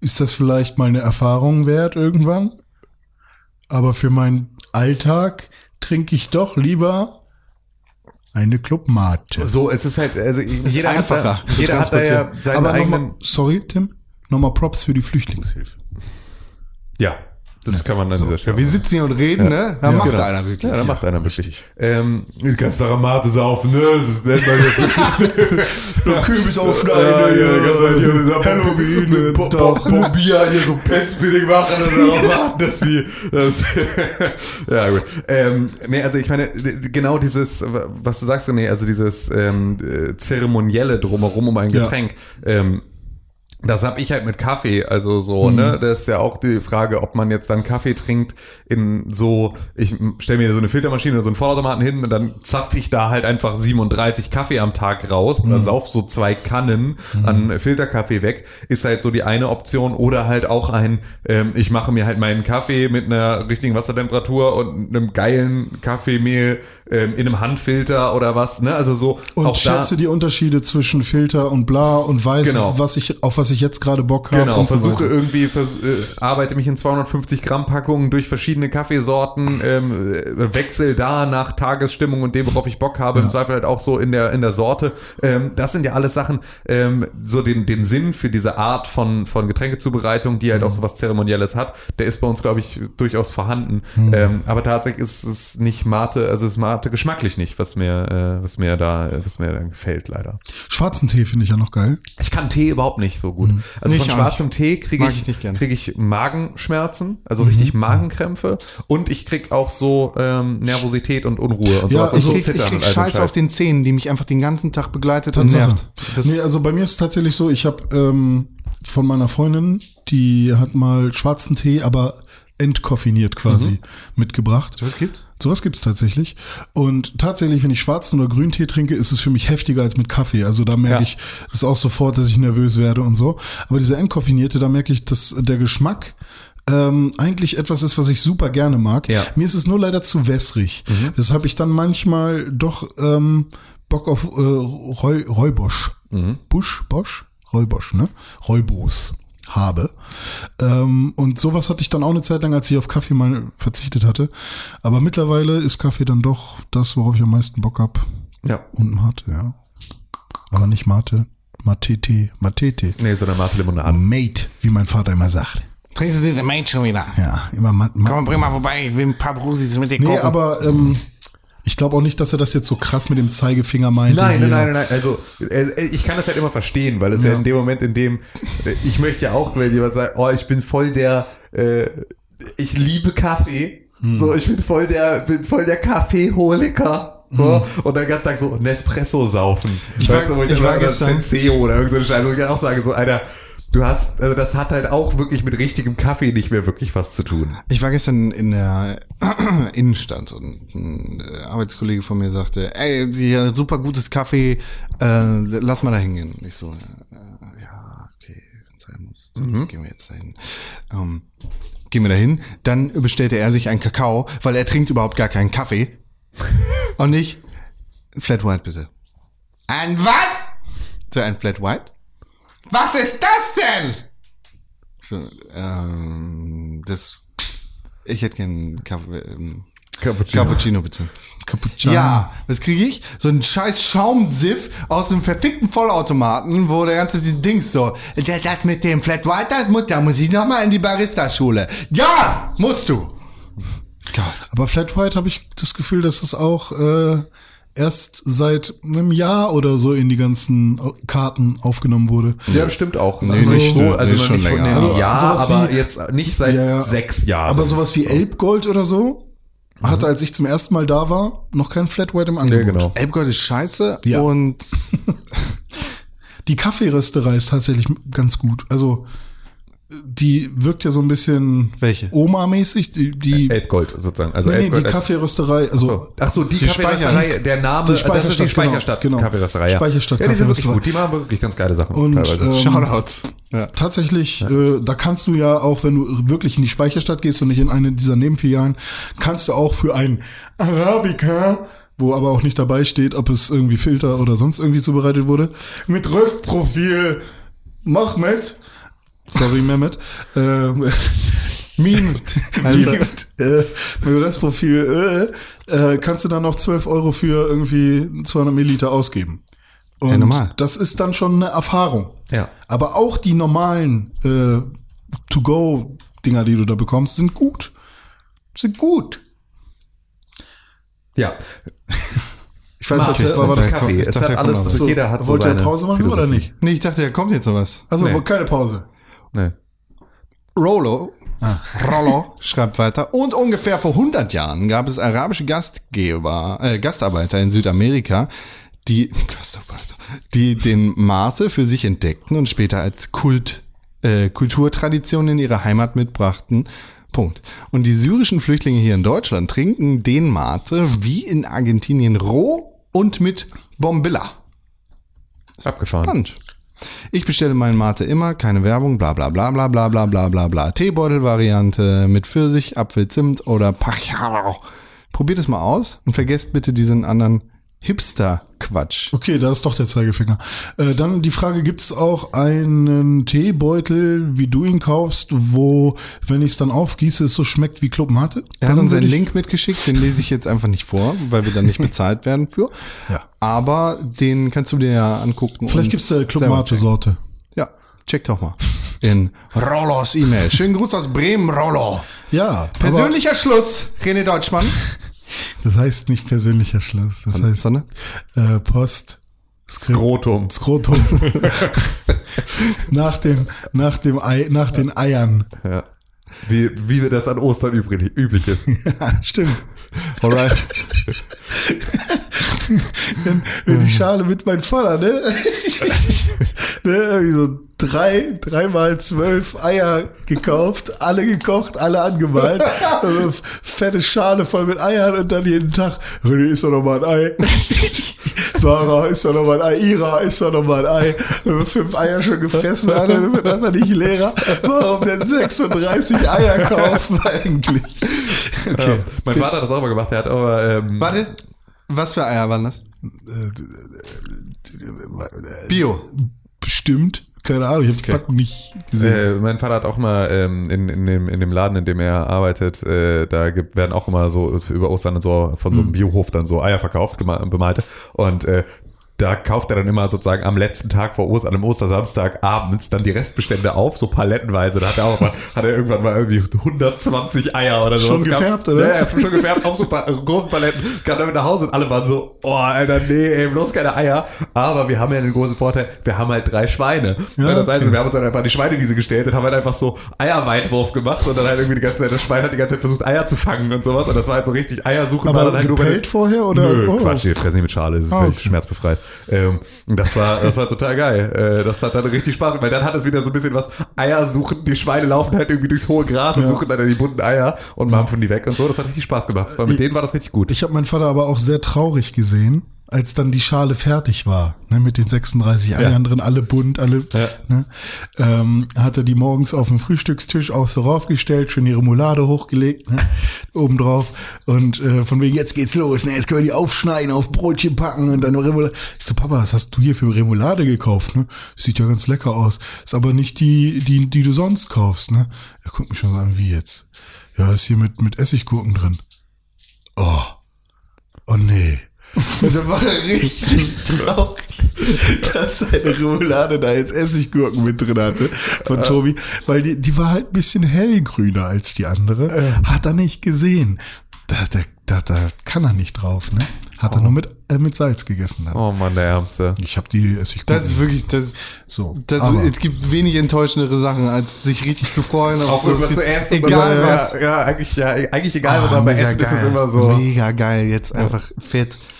ist das vielleicht mal eine Erfahrung wert irgendwann. Aber für meinen Alltag trinke ich doch lieber eine Clubmate. So, es ist halt, also jeder hat einfacher da, jeder hat da ja transportieren. seine Aber eigenen. nochmal, sorry, Tim, nochmal Props für die Flüchtlingshilfe. Ja, das kann man an dieser Stelle. Ja, wir sitzen hier und reden, ne? Da macht genau. einer wirklich. Ja, da macht einer wirklich. Ähm, du kannst doch am Mate saufen, ne? Das ist mal Kürbis Ja, ja, ganz halt hier Halloween, Bo- Bo- Bo- Bier hier so Penzspinning machen und darauf warten, dass die, das, ja gut. Ähm, nee, also ich meine, genau dieses, was du sagst, nee, also dieses ähm, äh, zeremonielle drumherum um ein Ja. Getränk, ähm, das hab ich halt mit Kaffee, also so, ne? Das ist ja auch die Frage, ob man jetzt dann Kaffee trinkt in so, ich stelle mir so eine Filtermaschine oder so einen Vollautomaten hin und dann zapfe ich da halt einfach 37 Kaffee am Tag raus oder sauf so zwei Kannen an Filterkaffee weg, ist halt so die eine Option oder halt auch ein, ähm, ich mache mir halt meinen Kaffee mit einer richtigen Wassertemperatur und einem geilen Kaffeemehl ähm, in einem Handfilter oder was, ne? Also so Und auch da, schätze die Unterschiede zwischen Filter und bla und weiß, Genau. was ich, auf was ich jetzt gerade Bock habe. Genau, und so versuche weiter. irgendwie, vers äh, arbeite mich in 250 Gramm Packungen durch verschiedene Kaffeesorten, ähm, äh, wechsel da nach Tagesstimmung und dem, worauf ich Bock habe, im Zweifel halt auch so in der, in der Sorte. Ähm, das sind ja alles Sachen, ähm, so den, den Sinn für diese Art von, von Getränkezubereitung, die halt auch so was Zeremonielles hat, der ist bei uns, glaube ich, durchaus vorhanden. Ähm, aber tatsächlich ist es nicht Mate, also ist Mate geschmacklich nicht, was mir, äh, was mir da, was mir da gefällt, leider. Schwarzen Tee finde ich ja noch geil. Ich kann Tee überhaupt nicht so gut. Also Nicht von auch schwarzem Tee kriege ich, ich kriege ich Magenschmerzen, also richtig Magenkrämpfe. Und ich krieg auch so ähm, Nervosität und Unruhe und Ja, sowas. also und so Ich krieg, ich so Scheiß auf den Zähnen, die mich einfach den ganzen Tag begleitet und nervt. Nee, also bei mir ist es tatsächlich so, ich habe ähm, von meiner Freundin, die hat mal schwarzen Tee, aber entkoffiniert quasi Mhm. mitgebracht. was gibt's? Sowas gibt's tatsächlich. Und tatsächlich, wenn ich schwarzen oder grünen Tee trinke, ist es für mich heftiger als mit Kaffee. Also da merke Ja. ich das auch sofort, dass ich nervös werde und so. Aber dieser entkoffinierte, da merke ich, dass der Geschmack ähm, eigentlich etwas ist, was ich super gerne mag. Ja. Mir ist es nur leider zu wässrig. Deshalb ich dann manchmal doch ähm, Bock auf äh, Roy, Räubosch. Busch, Bosch? Räubosch, ne? Räubos habe. Ähm, und sowas hatte ich dann auch eine Zeit lang, als ich auf Kaffee mal verzichtet hatte. Aber mittlerweile ist Kaffee dann doch das, worauf ich am meisten Bock hab. Ja. Und Mate, ja. Aber nicht Mate, Matete, Matete. Nee, sondern Mate Limonade. Mate, wie mein Vater immer sagt. Trinkst du diese Maid schon wieder? Ja, immer Mat. Ma Komm, bring mal vorbei, ich will ein paar Brusis mit dir nee, aber ähm, ich glaube auch nicht, dass er das jetzt so krass mit dem Zeigefinger meint. Nein, nein, nein, nein. Also äh, ich kann das halt immer verstehen, weil es ja. in dem Moment, in dem äh, ich möchte ja auch, wenn jemand sagt, oh, ich bin voll der, äh, ich liebe Kaffee. So, ich bin voll der, bin voll der Kaffeeholiker. So, und dann ganz Tag so Nespresso saufen. Ich war- weißt du, wo ich, ich war war gestern- Senseo oder irgendeine Scheiße, wo ich dann auch sage, so, Alter, du hast, also das hat halt auch wirklich mit richtigem Kaffee nicht mehr wirklich was zu tun. Ich war gestern in der Innenstadt und ein äh, Arbeitskollege von mir sagte, ey, hier super gutes Kaffee, äh, lass mal da hingehen. Ich so, äh, ja, okay, wenn sein muss, dann gehen wir jetzt dahin. Ähm, gehen wir dahin, dann bestellte er sich einen Kakao, weil er trinkt überhaupt gar keinen Kaffee. und ich, Flat White bitte. Ein was? So ein Flat White? Was ist das denn? So, ähm, das. Ich hätte gern Kaffee, ähm, Cappuccino. Cappuccino, bitte. Cappuccino. Ja, was kriege ich? So ein scheiß Schaumsiff aus einem verfickten Vollautomaten, wo der ganze Dings so, das, das mit dem Flat White, das muss, da muss ich noch mal in die Barista-Schule. Ja, musst du. Gott. Aber Flat White habe ich das Gefühl, dass es auch äh, erst seit einem Jahr oder so in die ganzen Karten aufgenommen wurde. Ja, stimmt auch. Nee, also nicht, so, nee, also noch schon nicht von länger. dem Also Jahr, aber wie- jetzt nicht seit Ja, sechs Jahren. Aber sowas wie Elbgold oder so hatte, als ich zum ersten Mal da war, noch kein Flat White im Angebot. genau. Elbgott ist scheiße Ja. und Die Kaffeerösterei ist tatsächlich ganz gut. Also die wirkt ja so ein bisschen Welche? Oma-mäßig. Die, die, Elbgold sozusagen. Also nee, nee, die Elbgold als- Kaffeerösterei, also So. Ach so, die, Die Kaffeerösterei, der Name, die das ist die Speicherstadt, Speicherstadt genau, genau. Kaffeerösterei, ja. Speicherstadt ja, die sind wirklich gut, die machen wirklich ganz geile Sachen Und teilweise. ähm, Shoutouts. Ja. Tatsächlich, äh, da kannst du ja auch, wenn du wirklich in die Speicherstadt gehst und nicht in eine dieser Nebenfilialen, kannst du auch für ein Arabica, wo aber auch nicht dabei steht, ob es irgendwie Filter oder sonst irgendwie zubereitet wurde, mit Röstprofil Mahmed, sorry Mehmet, ähm, Meme, Meme äh, mit Restprofil, äh, äh, kannst du dann noch 12 Euro für irgendwie 200 Milliliter ausgeben. Und normal. das ist dann schon eine Erfahrung. Ja. Aber auch die normalen äh, To-Go-Dinger, die du da bekommst, sind gut. Sind gut. Ja. Ich weiß Mate nicht, war das Kaffee. Ich Es dachte, hat da kommt alles, jeder hat so Wollt ihr Pause machen oder Philosophie. nicht? Nee, ich dachte, da kommt jetzt noch was. Also Nee. keine Pause. Nee. Rollo, Rollo schreibt weiter. Und ungefähr vor 100 Jahren gab es arabische Gastgeber, äh, Gastarbeiter in Südamerika, die, Gastarbeiter, die den Mate für sich entdeckten und später als Kult, äh, Kulturtradition in ihre Heimat mitbrachten. Punkt. Und die syrischen Flüchtlinge hier in Deutschland trinken den Mate wie in Argentinien roh und mit Bombilla. Abgefahren. Spannend. Ich bestelle meinen Mate immer, keine Werbung, bla bla bla bla bla bla bla bla bla. Teebeutel-Variante mit Pfirsich, Apfel, Zimt oder Pachau. Probiert es mal aus und vergesst bitte diesen anderen Hipster-Quatsch. Okay, da ist doch der Zeigefinger. Äh, dann die Frage, gibt es auch einen Teebeutel, wie du ihn kaufst, wo, wenn ich es dann aufgieße, es so schmeckt wie Club Mate? Er hat uns einen Link mitgeschickt, den lese ich jetzt einfach nicht vor, weil wir dann nicht bezahlt werden für. Ja. Aber den kannst du dir ja angucken. Vielleicht gibt es da Club selber Mate checken. Sorte. Ja, check doch mal. In Rollos E-Mail. Schönen Gruß aus Bremen, Rollo. Ja, Persönlicher Schluss, René Deutschmann. Das heißt nicht persönlicher Schluss. Das heißt Sonne? äh, Post. Skrotum. Skrotum. nach dem, nach dem Ei, nach den Eiern. Ja. Wie, wie wir das an Ostern übrig, üblich ist. Stimmt. Alright. wenn, wenn die Schale mit mein Vater, ne? ne? Irgendwie so drei, dreimal zwölf Eier gekauft, alle gekocht, alle angemalt. Also fette Schale voll mit Eiern und dann jeden Tag, René, ist doch noch mal ein Ei. Sarah, ist doch noch mal ein Ei. Ira, ist doch noch mal ein Ei. Wenn wir fünf Eier schon gefressen haben, dann wird einfach nicht leerer. Warum denn 36 Eier kaufen eigentlich? Okay. Mein Vater hat das auch mal gemacht. Der hat aber, ähm, Warte, was für Eier waren das? Bio. Bestimmt. Keine Ahnung, ich habe die Packung nicht gesehen. Äh, mein Vater hat auch mal ähm, in, in, dem, in dem Laden, in dem er arbeitet, äh, da gibt, werden auch immer so über Ostern und so von so einem Biohof dann so Eier verkauft, gema- bemalte. Und äh, da kauft er dann immer sozusagen am letzten Tag vor Ostern, am Ostersamstag abends dann die Restbestände auf, so palettenweise. Da hat er auch mal, hat er irgendwann mal irgendwie 120 Eier oder so. Schon gefärbt, oder? Ja, schon gefärbt auf so pa großen Paletten. Kam damit nach Hause und alle waren so, oh, Alter, nee, ey, bloß keine Eier. Aber wir haben ja den großen Vorteil, wir haben halt drei Schweine. Ja, das heißt, okay. wir haben uns dann einfach an die Schweinewiese gestellt und haben halt einfach so Eierweitwurf gemacht und dann halt irgendwie die ganze Zeit, das Schwein hat die ganze Zeit versucht, Eier zu fangen und sowas. Und das war halt so richtig Eiersuche. Aber war dann halt nur bei gepellt vorher, oder? Nö, Oh. Quatsch, die fressen nicht mit Schale, das ist Ah, okay. schmerzbefreit. Ähm, das war, das war total geil. Äh, das hat dann richtig Spaß gemacht, weil dann hat es wieder so ein bisschen was Eier suchen. Die Schweine laufen halt irgendwie durchs hohe Gras und Ja. suchen dann die bunten Eier und mampfen die weg und so. Das hat richtig Spaß gemacht. Weil mit denen war das richtig gut. Ich habe meinen Vater aber auch sehr traurig gesehen, als dann die Schale fertig war, ne, mit den 36 Eiern drin, alle bunt, alle, Ja. ne, ähm, hat er die morgens auf dem Frühstückstisch auch so raufgestellt, schön die Remoulade hochgelegt, ne, obendrauf und äh, von wegen, jetzt geht's los, ne, jetzt können wir die aufschneiden, auf Brotchen packen und dann Remoulade. Ich so, Papa, was hast du hier für Remoulade gekauft, ne? Sieht ja ganz lecker aus, ist aber nicht die, die, die du sonst kaufst, ne? Er guckt mich schon so an, wie jetzt? Ja, ist hier mit, mit Essiggurken drin. Oh. Oh nee. Und dann war er richtig traurig, dass seine Remoulade da jetzt Essiggurken mit drin hatte von Tobi, weil die, die war halt ein bisschen hellgrüner als die andere. Hat er nicht gesehen. Da, da, da, da kann er nicht drauf, ne? Hat er nur mit, äh, mit Salz gegessen dann. Oh Mann, der Ärmste. Ich habe die Essiggurken. Das ist wirklich, das, so. das, aber- es gibt wenig enttäuschendere Sachen, als sich richtig zu freuen. auf Auch so irgendwas zu essen. Egal was. Ja, ja, eigentlich, ja, eigentlich egal was, Ah, aber bei mega Essen ist es geil. immer so. Mega geil, jetzt einfach fett, mm,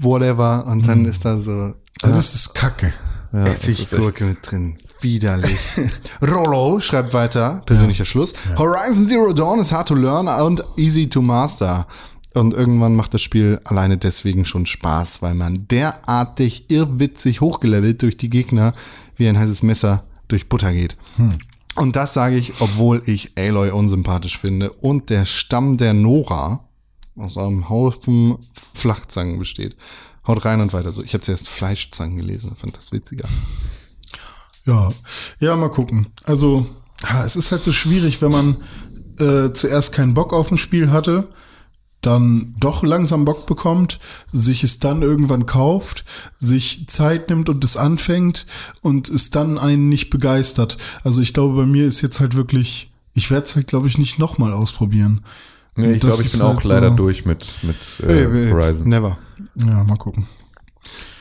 whatever, und dann ist da so das ist Kacke. Ja, das ist Essiggurke mit drin. Widerlich. Rollo schreibt weiter, persönlicher Schluss. Horizon Zero Dawn is hard to learn und easy to master. Und irgendwann macht das Spiel alleine deswegen schon Spaß, weil man derartig irrwitzig hochgelevelt durch die Gegner wie ein heißes Messer durch Butter geht. Und das sage ich, obwohl ich Aloy unsympathisch finde und der Stamm der Nora aus einem Haufen Flachzangen besteht. Haut rein und weiter so. Ich habe zuerst Fleischzangen gelesen, fand das witziger. Ja, ja, mal gucken. Also, es ist halt so schwierig, wenn man äh, zuerst keinen Bock auf ein Spiel hatte, dann doch langsam Bock bekommt, sich es dann irgendwann kauft, sich Zeit nimmt und es anfängt und es dann einen nicht begeistert. Also ich glaube, bei mir ist jetzt halt wirklich, ich werde es halt, glaube ich, nicht nochmal ausprobieren. Nee, ich glaube, ich bin auch halt leider so- durch mit, mit äh, Horizon. Never. Ja, mal gucken.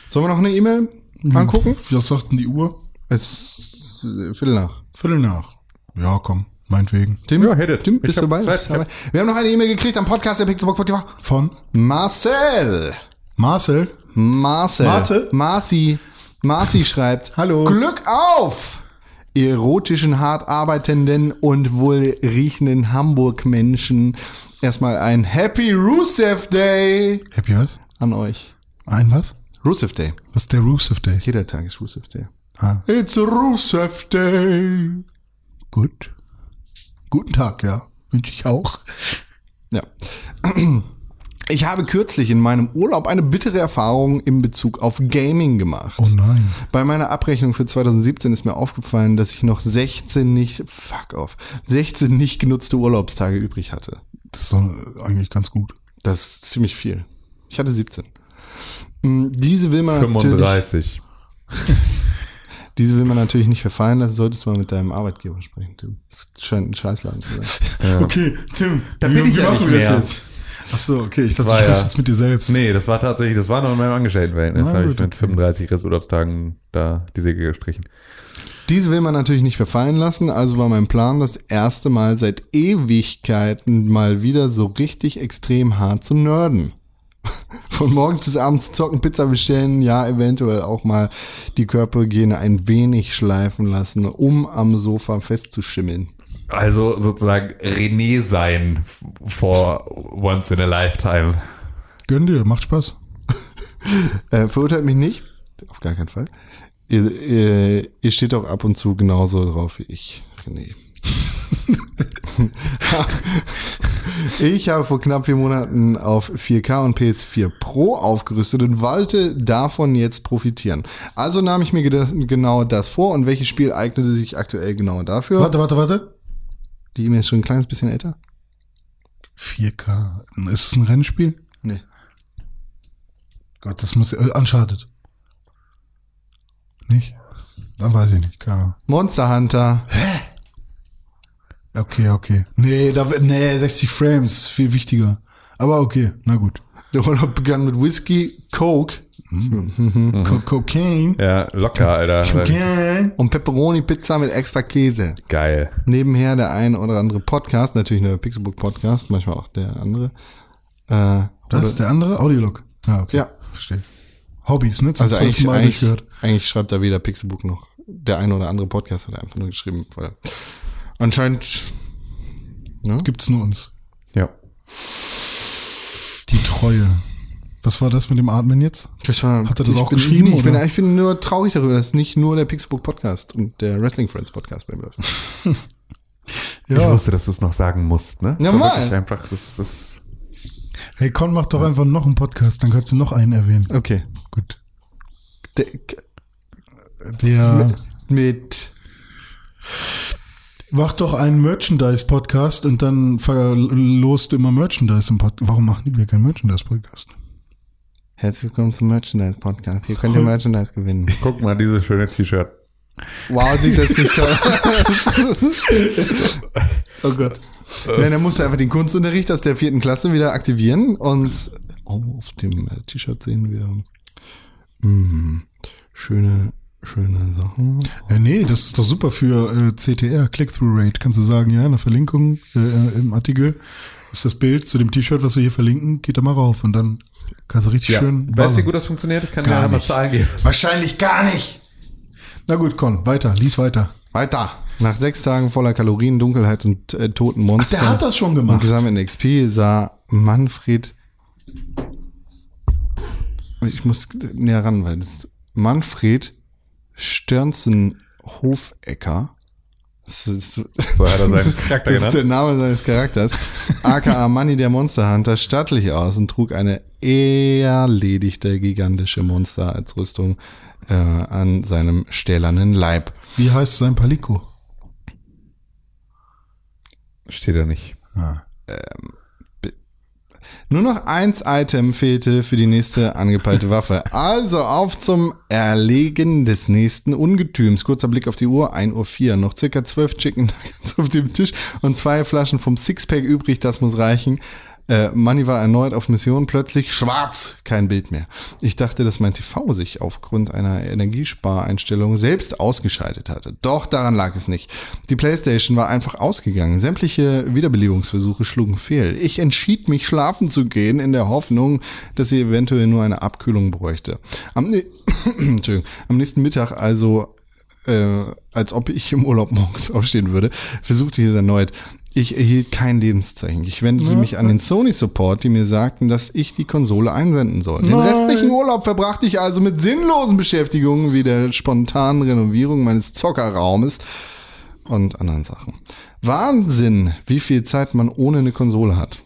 Sollen wir noch eine E-Mail angucken? Was sagt denn die Uhr? Es äh, Viertel nach. Viertel nach. Ja, komm, meinetwegen. Tim, Ja, hit it. Tim bist du dabei? Zeit, dabei? Wir haben noch eine E-Mail gekriegt am Podcast der Pixelbock Von Marcel. Marcel. Marcel. Marte? Marci. Marci schreibt. Hallo. Glück auf! Erotischen, hart arbeitenden und wohl riechenden Hamburg-Menschen. Erstmal ein Happy Rusev Day Happy was? an euch. Ein was? Rusev Day. Was ist der Rusev Day? Jeder Tag ist Rusev Day. Ah, It's a Rusev Day. gut. Guten Tag, ja. Wünsche ich auch. Ja. Ich habe kürzlich in meinem Urlaub eine bittere Erfahrung in Bezug auf Gaming gemacht. Oh nein. Bei meiner Abrechnung für 2017 ist mir aufgefallen, dass ich noch 16 nicht, fuck off, 16 nicht genutzte Urlaubstage übrig hatte. Das ist doch eigentlich ganz gut. Das ist ziemlich viel. Ich hatte 17. Mm, Diese will man natürlich, 35. diese will man natürlich nicht verfallen lassen. Solltest du mal mit deinem Arbeitgeber sprechen, Tim. Das scheint ein Scheißladen zu sein. Okay, Tim. Da bin ich ja nicht mehr. Ach so, okay. Ich dachte, war du sprichst ja- jetzt mit dir selbst. Nee, das war tatsächlich, das war noch in meinem Angestelltenverhältnis. Da habe ich mit okay. 35 Resturlaubstagen da die Säge gestrichen. Diese will man natürlich nicht verfallen lassen, also war mein Plan, das erste Mal seit Ewigkeiten mal wieder so richtig extrem hart zu nerden. Von morgens bis abends zocken, Pizza bestellen, ja, eventuell auch mal die Körperhygiene ein wenig schleifen lassen, um am Sofa festzuschimmeln. Also sozusagen René sein for once in a lifetime. Gönn dir, macht Spaß. Äh, verurteilt mich nicht, auf gar keinen Fall. Ihr, ihr, ihr steht auch ab und zu genauso drauf wie ich, René. Ich habe vor knapp vier Monaten auf 4K und PS4 Pro aufgerüstet und wollte davon jetzt profitieren. Also nahm ich mir genau das vor und welches Spiel eignete sich aktuell genau dafür? Warte, warte, warte. Die E-Mail ist schon ein kleines bisschen älter. 4K. Ist es ein Rennspiel? Nee. Gott, das muss äh, Uncharted. Nicht? Dann weiß ich nicht. Keine Ahnung. Monster Hunter. Okay, okay. Nee, da, nee, 60 Frames, viel wichtiger. Aber okay, na gut. Der Urlaub begann mit Whisky, Coke Co Cocaine. Ja, locker, Alter. Cocaine. und Pepperoni Pizza mit extra Käse. Geil. Nebenher der ein oder andere Podcast, natürlich nur der Pixelbook Podcast, manchmal auch der andere. Äh, Das ist der andere? Audiolog. Ja, okay. Ja. Verstehe. Hobbys, ne? Zum also eigentlich, Mal eigentlich, durchgehört. eigentlich schreibt da weder Pixelbook noch der ein oder andere Podcast hat er einfach nur geschrieben, weil anscheinend ne? Gibt's nur uns. Ja. Die Treue. Was war das mit dem Atmen jetzt? Das war, Hat er das ich auch bin, geschrieben, Ich bin, oder? ich bin nur traurig darüber, dass nicht nur der Pixelbook Podcast und der Wrestling Friends Podcast bei mir läuft. Ich wusste, dass du es noch sagen musst, ne? Ja, wirklich Einfach, das, das, Hey, Con, mach doch einfach noch einen Podcast, dann kannst du noch einen erwähnen. Okay. Gut. Der, Der, mit mach doch einen Merchandise-Podcast und dann verlost du immer Merchandise im Podcast. Warum machen die wir keinen Merchandise-Podcast? Herzlich willkommen zum Merchandise Podcast. Hier könnt ihr Merchandise gewinnen. guck mal, dieses schöne T-Shirt. Wow, sieht das nicht toll aus. oh Gott. Ja, dann musst du einfach den Kunstunterricht aus der vierten Klasse wieder aktivieren und oh, auf dem äh, T-Shirt sehen wir mm, schöne, schöne Sachen. Ja, nee, das ist doch super für äh, CTR, Click-Through-Rate. Kannst du sagen, ja, in der Verlinkung äh, im Artikel ist das Bild zu dem T-Shirt, was wir hier verlinken, geht da mal rauf und dann kannst du richtig Ja. schön. Weißt du, wie gut das funktioniert? Ich kann Gar dir mal nicht. Zahlen geben. Wahrscheinlich gar nicht. Na gut, Con, weiter, lies weiter. Weiter. Nach sechs Tagen voller Kalorien, Dunkelheit und äh, toten Monster. der hat das schon Und gemacht. gesammelten XP sah Manfred. Ich muss näher ran, weil das Manfred Störnsen Hofecker. Das ist, So hat er seinen Charakter das ist der genannt. Name seines Charakters. aka Manny der Monsterhunter stattlich aus und trug eine erledigte gigantische Monster als Rüstung äh, an seinem stählernen Leib. Wie heißt sein Palico? Steht er nicht. Ah. Nur noch eins Item fehlte für die nächste angepeilte Waffe. Also auf zum Erlegen des nächsten Ungetüms. Kurzer Blick auf die Uhr, 1.04 Uhr. Noch circa zwölf Chicken Nuggets auf dem Tisch und zwei Flaschen vom Sixpack übrig. Das muss reichen. Äh, Manny war erneut auf Mission, plötzlich schwarz, kein Bild mehr. Ich dachte, dass mein TV sich aufgrund einer Energiespareinstellung selbst ausgeschaltet hatte. Doch daran lag es nicht. Die Playstation war einfach ausgegangen. Sämtliche Wiederbelebungsversuche schlugen fehl. Ich entschied mich schlafen zu gehen in der Hoffnung, dass sie eventuell nur eine Abkühlung bräuchte. Am, Entschuldigung, am nächsten Mittag also äh, als ob ich im Urlaub morgens aufstehen würde, versuchte ich es erneut. Ich erhielt kein Lebenszeichen. Ich wendete mich an den Sony Support, die mir sagten, dass ich die Konsole einsenden soll. Den restlichen Urlaub verbrachte ich also mit sinnlosen Beschäftigungen wie der spontanen Renovierung meines Zockerraumes und anderen Sachen. Wahnsinn, wie viel Zeit man ohne eine Konsole hat.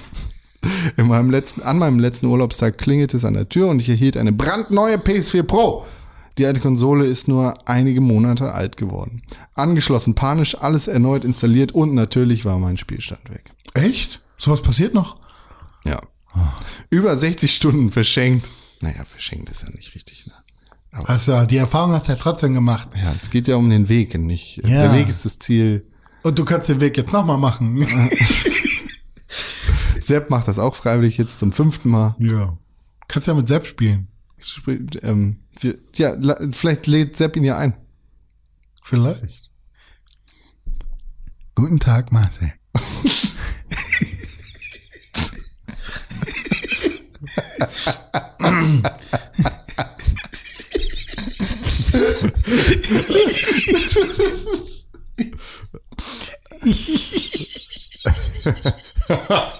In meinem letzten, an meinem letzten Urlaubstag klingelte es an der Tür und ich erhielt eine brandneue PS4 Pro. Die alte Konsole ist nur einige Monate alt geworden. Angeschlossen, panisch, alles erneut installiert und natürlich war mein Spielstand weg. Echt? Sowas passiert noch? Ja. Über 60 Stunden verschenkt. Naja, verschenkt ist ja nicht richtig. Ne? Also, die Erfahrung hast du ja trotzdem gemacht. Ja, es geht ja um den Weg und nicht. Ja. Der Weg ist das Ziel. Und du kannst den Weg jetzt nochmal machen. Sepp macht das auch freiwillig jetzt zum fünften Mal. ja. Kannst ja mit Sepp spielen. Sp- Ähm, wir, ja, vielleicht lädt Sepp ihn ja ein. Vielleicht. Guten Tag, Marcel.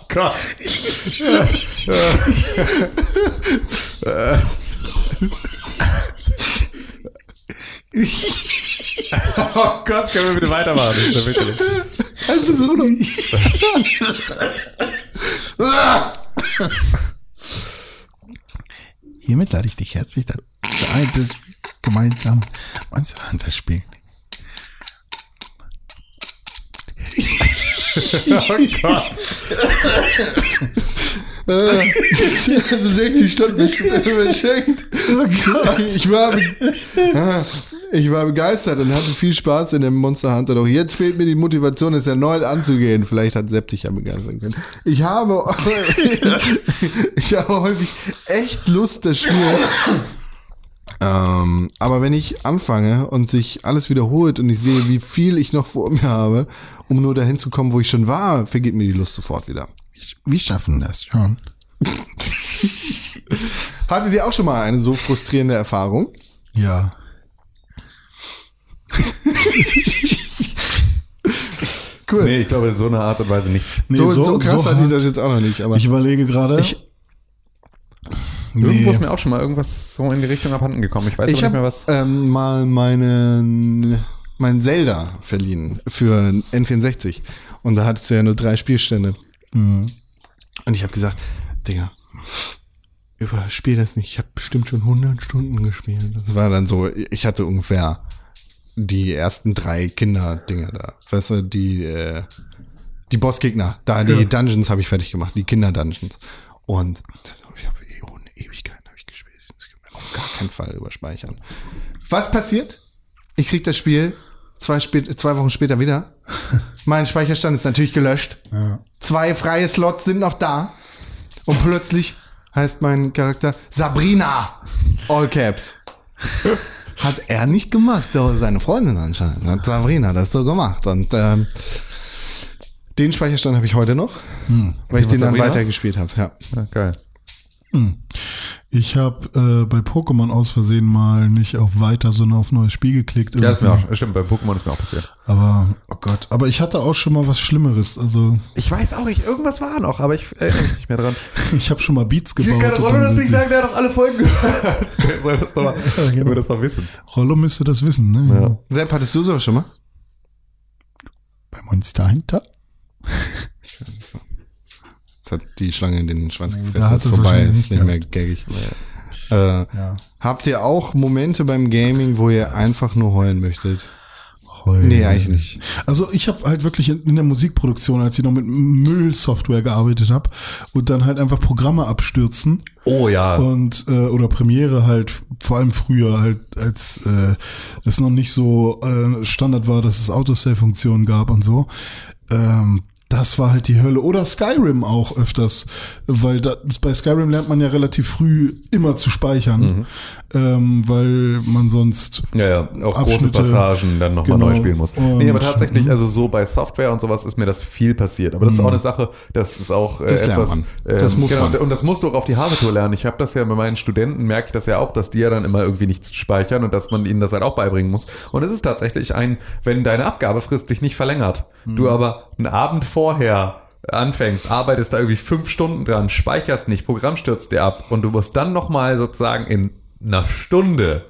Gott. oh Gott, können wir bitte weitermachen? Das ist ja so noch. Hiermit lade ich dich herzlich dazu ein, wir gemeinsam unser Hunter spielen. Oh Gott. Also 60 Stunden beschenkt. Ich war, Ah, ich war begeistert und hatte viel Spaß in dem Monster Hunter. Doch jetzt fehlt mir die Motivation, es erneut anzugehen. Vielleicht hat Sepp dich ja begeistern können. Ich habe, ich habe häufig echt Lust, das Spiel. Ähm, aber wenn ich anfange und sich alles wiederholt und ich sehe, wie viel ich noch vor mir habe, um nur dahin zu kommen, wo ich schon war, vergeht mir die Lust sofort wieder. Wir schaffen das schon. Hattet ihr auch schon mal eine so frustrierende Erfahrung? Ja. Cool. Nee, ich glaube, so eine Art und Weise nicht. Nee, so, so, krass hatte ich hart. das jetzt auch noch nicht, aber Ich überlege gerade. Ich- Irgendwo ist mir auch schon mal irgendwas so in die Richtung abhanden gekommen. Ich weiß ich aber nicht mehr was. ähm, mal meinen mein Zelda verliehen für N64 und da hattest du ja nur drei Spielstände Mhm. und ich habe gesagt, Digga, überspiel das nicht. Ich habe bestimmt schon 100 Stunden gespielt. Das war dann so, ich hatte ungefähr die ersten drei Kinder-Dinger da. Weißt du, die, äh, die Bossgegner, da die Dungeons habe ich fertig gemacht, die Kinder-Dungeons. Und ich habe eh ohne Ewigkeiten habe ich gespielt. Das kann man auf gar keinen Fall überspeichern. Was passiert? Ich krieg das Spiel zwei, spät, zwei Wochen später wieder. mein Speicherstand ist natürlich gelöscht. Ja. Zwei freie Slots sind noch da. Und plötzlich heißt mein Charakter Sabrina. All Caps. Hat er nicht gemacht, aber seine Freundin anscheinend. Hat Sabrina das so gemacht. Und ähm, den Speicherstand habe ich heute noch, weil ich den dann Sabrina? weitergespielt habe. Ja. Ja, geil. Ich habe äh, bei Pokémon aus Versehen mal nicht auf weiter, sondern auf neues Spiel geklickt. Ja, das ist mir irgendwie. auch, stimmt, bei Pokémon ist mir auch passiert. Aber, oh Gott. Aber ich hatte auch schon mal was Schlimmeres. Also, Ich weiß auch nicht, irgendwas war noch, aber ich erinnere mich nicht mehr dran. ich habe schon mal Beats gebaut. und Rollo dann das nicht sie- sagen, der hat doch alle Folgen gehört. Der soll das doch mal, der wird das doch wissen. Rollo müsste das wissen, ne? Ja. Sepp, hattest du sowas schon mal? Bei Monster Hunter? Jetzt hat die Schlange in den Schwanz gefressen. Ist es vorbei, ist nicht nicht mehr gaggig. Äh, Ja. Habt ihr auch Momente beim Gaming, wo ihr einfach nur heulen möchtet? Heulen. Nee, eigentlich nicht. Also ich habe halt wirklich in, in der Musikproduktion, als ich noch mit Müllsoftware gearbeitet habe und dann halt einfach Programme abstürzen Oh ja. und äh, oder Premiere halt vor allem früher halt als äh, es noch nicht so äh, Standard war, dass es Autosave-Funktionen gab und so. Ähm, das war halt die Hölle. Oder Skyrim auch öfters, weil da, bei Skyrim lernt man ja relativ früh immer zu speichern, ähm, weil man sonst Ja, ja, auch große. Passagen dann nochmal Genau. neu spielen muss. Nee, aber tatsächlich, also so bei Software und sowas ist mir das viel passiert. Aber das ist auch eine Sache, das ist auch äh, Das etwas. man. Das muss man. Und das musst du auch auf die Hardware lernen. Ich habe das ja bei meinen Studenten, merke ich das ja auch, dass die ja dann immer irgendwie nichts speichern und dass man ihnen das halt auch beibringen muss. Und es ist tatsächlich ein, wenn deine Abgabefrist sich nicht verlängert, Mhm. du aber einen Abend vorher anfängst, arbeitest da irgendwie fünf Stunden dran, speicherst nicht, Programm stürzt dir ab und du musst dann nochmal sozusagen in einer Stunde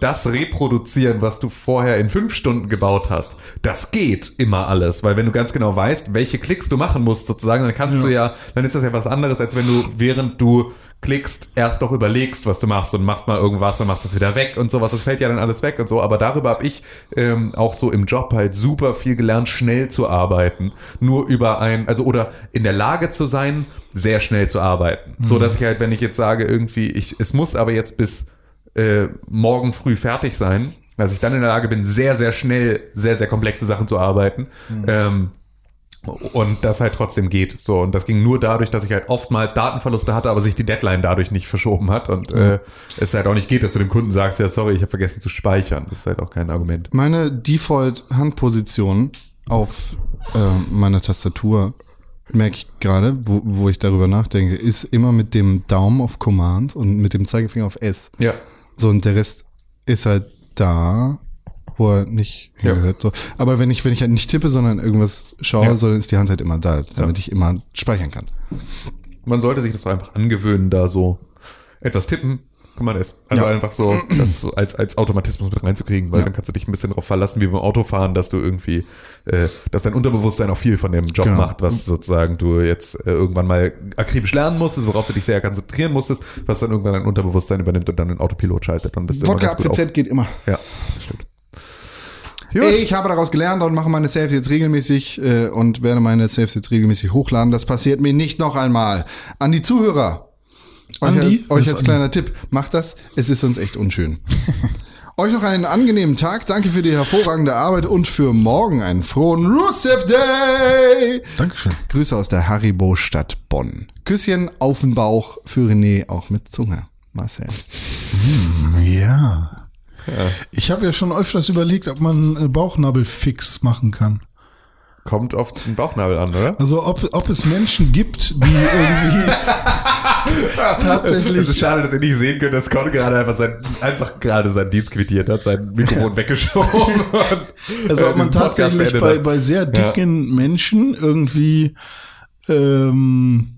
das reproduzieren, was du vorher in fünf Stunden gebaut hast, das geht immer alles, weil wenn du ganz genau weißt, welche Klicks du machen musst sozusagen, dann kannst du ja, dann ist das ja was anderes, als wenn du während du klickst, erst noch überlegst, was du machst und machst mal irgendwas und machst das wieder weg und sowas. Das fällt ja dann alles weg und so. Aber darüber habe ich ähm, auch so im Job halt super viel gelernt, schnell zu arbeiten. Nur über ein, also oder in der Lage zu sein, sehr schnell zu arbeiten. So dass ich halt, wenn ich jetzt sage, irgendwie, ich, es muss aber jetzt bis äh, morgen früh fertig sein, dass ich dann in der Lage bin, sehr, sehr schnell, sehr, sehr komplexe Sachen zu arbeiten. Ähm, und das halt trotzdem geht. So, und das ging nur dadurch, dass ich halt oftmals Datenverluste hatte, aber sich die Deadline dadurch nicht verschoben hat. Und äh, es halt auch nicht geht, dass du dem Kunden sagst, ja, sorry, ich habe vergessen zu speichern. Das ist halt auch kein Argument. Meine Default-Handposition auf äh, meiner Tastatur, merke ich gerade, wo, wo ich darüber nachdenke, ist immer mit dem Daumen auf Command und mit dem Zeigefinger auf S. Ja. So, und der Rest ist halt da, wo er nicht Ja. hingehört. So. Aber wenn ich, wenn ich halt nicht tippe, sondern irgendwas schaue, Ja. so, dann ist die Hand halt immer da, damit ich immer speichern kann. Man sollte sich das doch einfach angewöhnen, da so etwas tippen Command S. Also Ja. einfach so, das so als, als Automatismus mit reinzukriegen, weil dann kannst du dich ein bisschen darauf verlassen, wie beim Autofahren, dass du irgendwie, äh, dass dein Unterbewusstsein auch viel von dem Job Genau. macht, was sozusagen du jetzt äh, irgendwann mal akribisch lernen musstest, worauf du dich sehr konzentrieren musstest, was dann irgendwann dein Unterbewusstsein übernimmt und dann den Autopilot schaltet. Dann bist du immer Wodka ganz gut APZ geht immer. Ja, stimmt. Gut. Ich habe daraus gelernt und mache meine Saves jetzt regelmäßig äh, und werde meine Saves jetzt regelmäßig hochladen. Das passiert mir nicht noch einmal. An die Zuhörer. An euch, die? euch als kleiner Tipp, macht das. Es ist uns echt unschön. euch noch einen angenehmen Tag. Danke für die hervorragende Arbeit und für morgen einen frohen Rusev Day. Dankeschön. Grüße aus der Haribo-Stadt Bonn. Küsschen auf den Bauch für René, auch mit Zunge. Marcel. Ja. Ich habe ja schon öfters überlegt, ob man äh, Bauchnabelfix machen kann. Kommt auf den Bauchnabel an, oder? Also ob, ob es Menschen gibt, die irgendwie tatsächlich Es ist schade, dass ihr nicht sehen könnt, dass Con gerade einfach, sein, einfach gerade seinen Dienst quittiert hat, sein Mikrofon weggeschoben. Also äh, ob man tatsächlich bei, bei sehr dicken Menschen irgendwie ähm,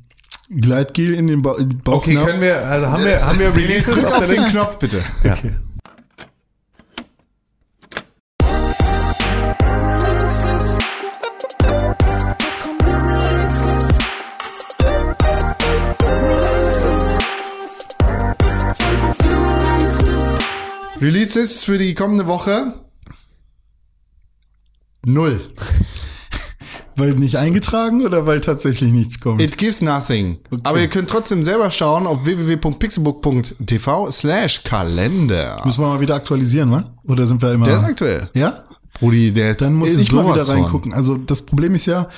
Gleitgel in den ba den Okay, Bauchnabel. können wir, also haben wir, haben wir Releases auf den? Knopf bitte. Ja. Releases für die kommende Woche. Null. Weil nicht eingetragen oder weil tatsächlich nichts kommt? It gives nothing. Aber ihr könnt trotzdem selber schauen auf www.pixelbook.tv slash Kalender. Müssen wir mal wieder aktualisieren, wa? Oder sind wir immer... Der ist aktuell. Ja? Brudi, der Dann muss ich mal wieder von. reingucken. Also das Problem ist ja,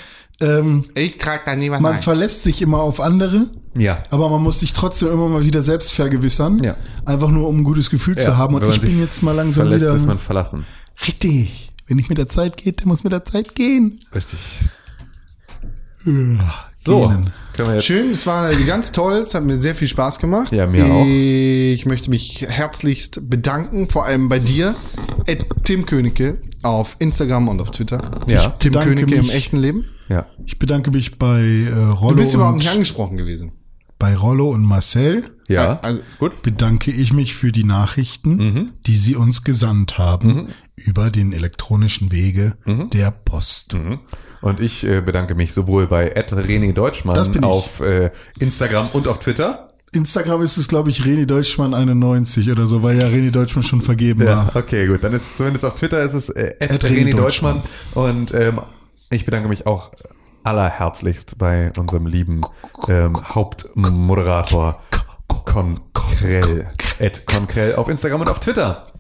ähm, Ich trage da niemand man ein. verlässt sich immer auf andere, Ja. aber man muss sich trotzdem immer mal wieder selbst vergewissern. Ja. Einfach nur, um ein gutes Gefühl zu haben. Und man ich bin jetzt mal langsam verlässt, wieder... ist man verlassen. richtig. Wenn nicht mit der Zeit geht, dann muss mit der Zeit gehen. Richtig. So. können wir jetzt. Schön, es war ganz toll, es hat mir sehr viel Spaß gemacht. Ja, mir auch. Ich möchte mich herzlichst bedanken, vor allem bei dir, Tim Königke, auf Instagram und auf Twitter. Ja. Tim Königke im echten Leben. Ja. Ich bedanke mich bei äh, Rollo, Du bist überhaupt nicht angesprochen gewesen. bei Rollo und Marcel. Ja. Also- ist gut. Bedanke ich mich für die Nachrichten, Mhm. die sie uns gesandt haben über den elektronischen Wege Mhm. der Post. Und ich äh, bedanke mich sowohl bei René Deutschmann auf äh, Instagram und auf Twitter. Instagram ist es, glaube ich, Reni Deutschmann 91 oder so, weil ja Reni Deutschmann schon vergeben Ja, war. okay, gut. Dann ist zumindest auf Twitter ist es äh, René René Deutschmann. Und ähm, ich bedanke mich auch allerherzlichst bei unserem lieben ähm, Hauptmoderator Konkrell. Ed Konkrell auf Instagram und auf Twitter.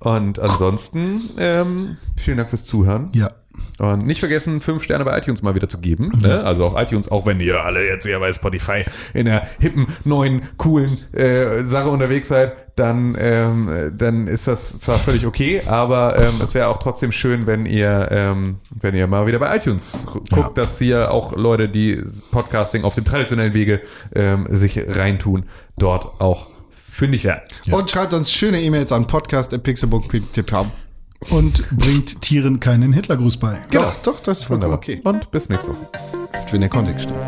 Und ansonsten ähm, vielen Dank fürs Zuhören. Ja. Und nicht vergessen, fünf Sterne bei iTunes mal wieder zu geben. Ne? Also auf iTunes, auch wenn ihr alle jetzt eher bei Spotify in der hippen, neuen, coolen äh, Sache unterwegs seid, dann, ähm, äh, dann ist das zwar völlig okay, aber ähm, es wäre auch trotzdem schön, wenn ihr, ähm, wenn ihr mal wieder bei iTunes gu- guckt, dass hier auch Leute, die Podcasting auf dem traditionellen Wege ähm, sich reintun, dort auch fündig werden. Und schreibt uns schöne E-Mails an podcast.pixelbook.tv. Und bringt Tieren keinen Hitlergruß bei. Doch, doch, das ist Wunderbar. okay. Und bis nächste Woche. Wenn der Kontext stimmt.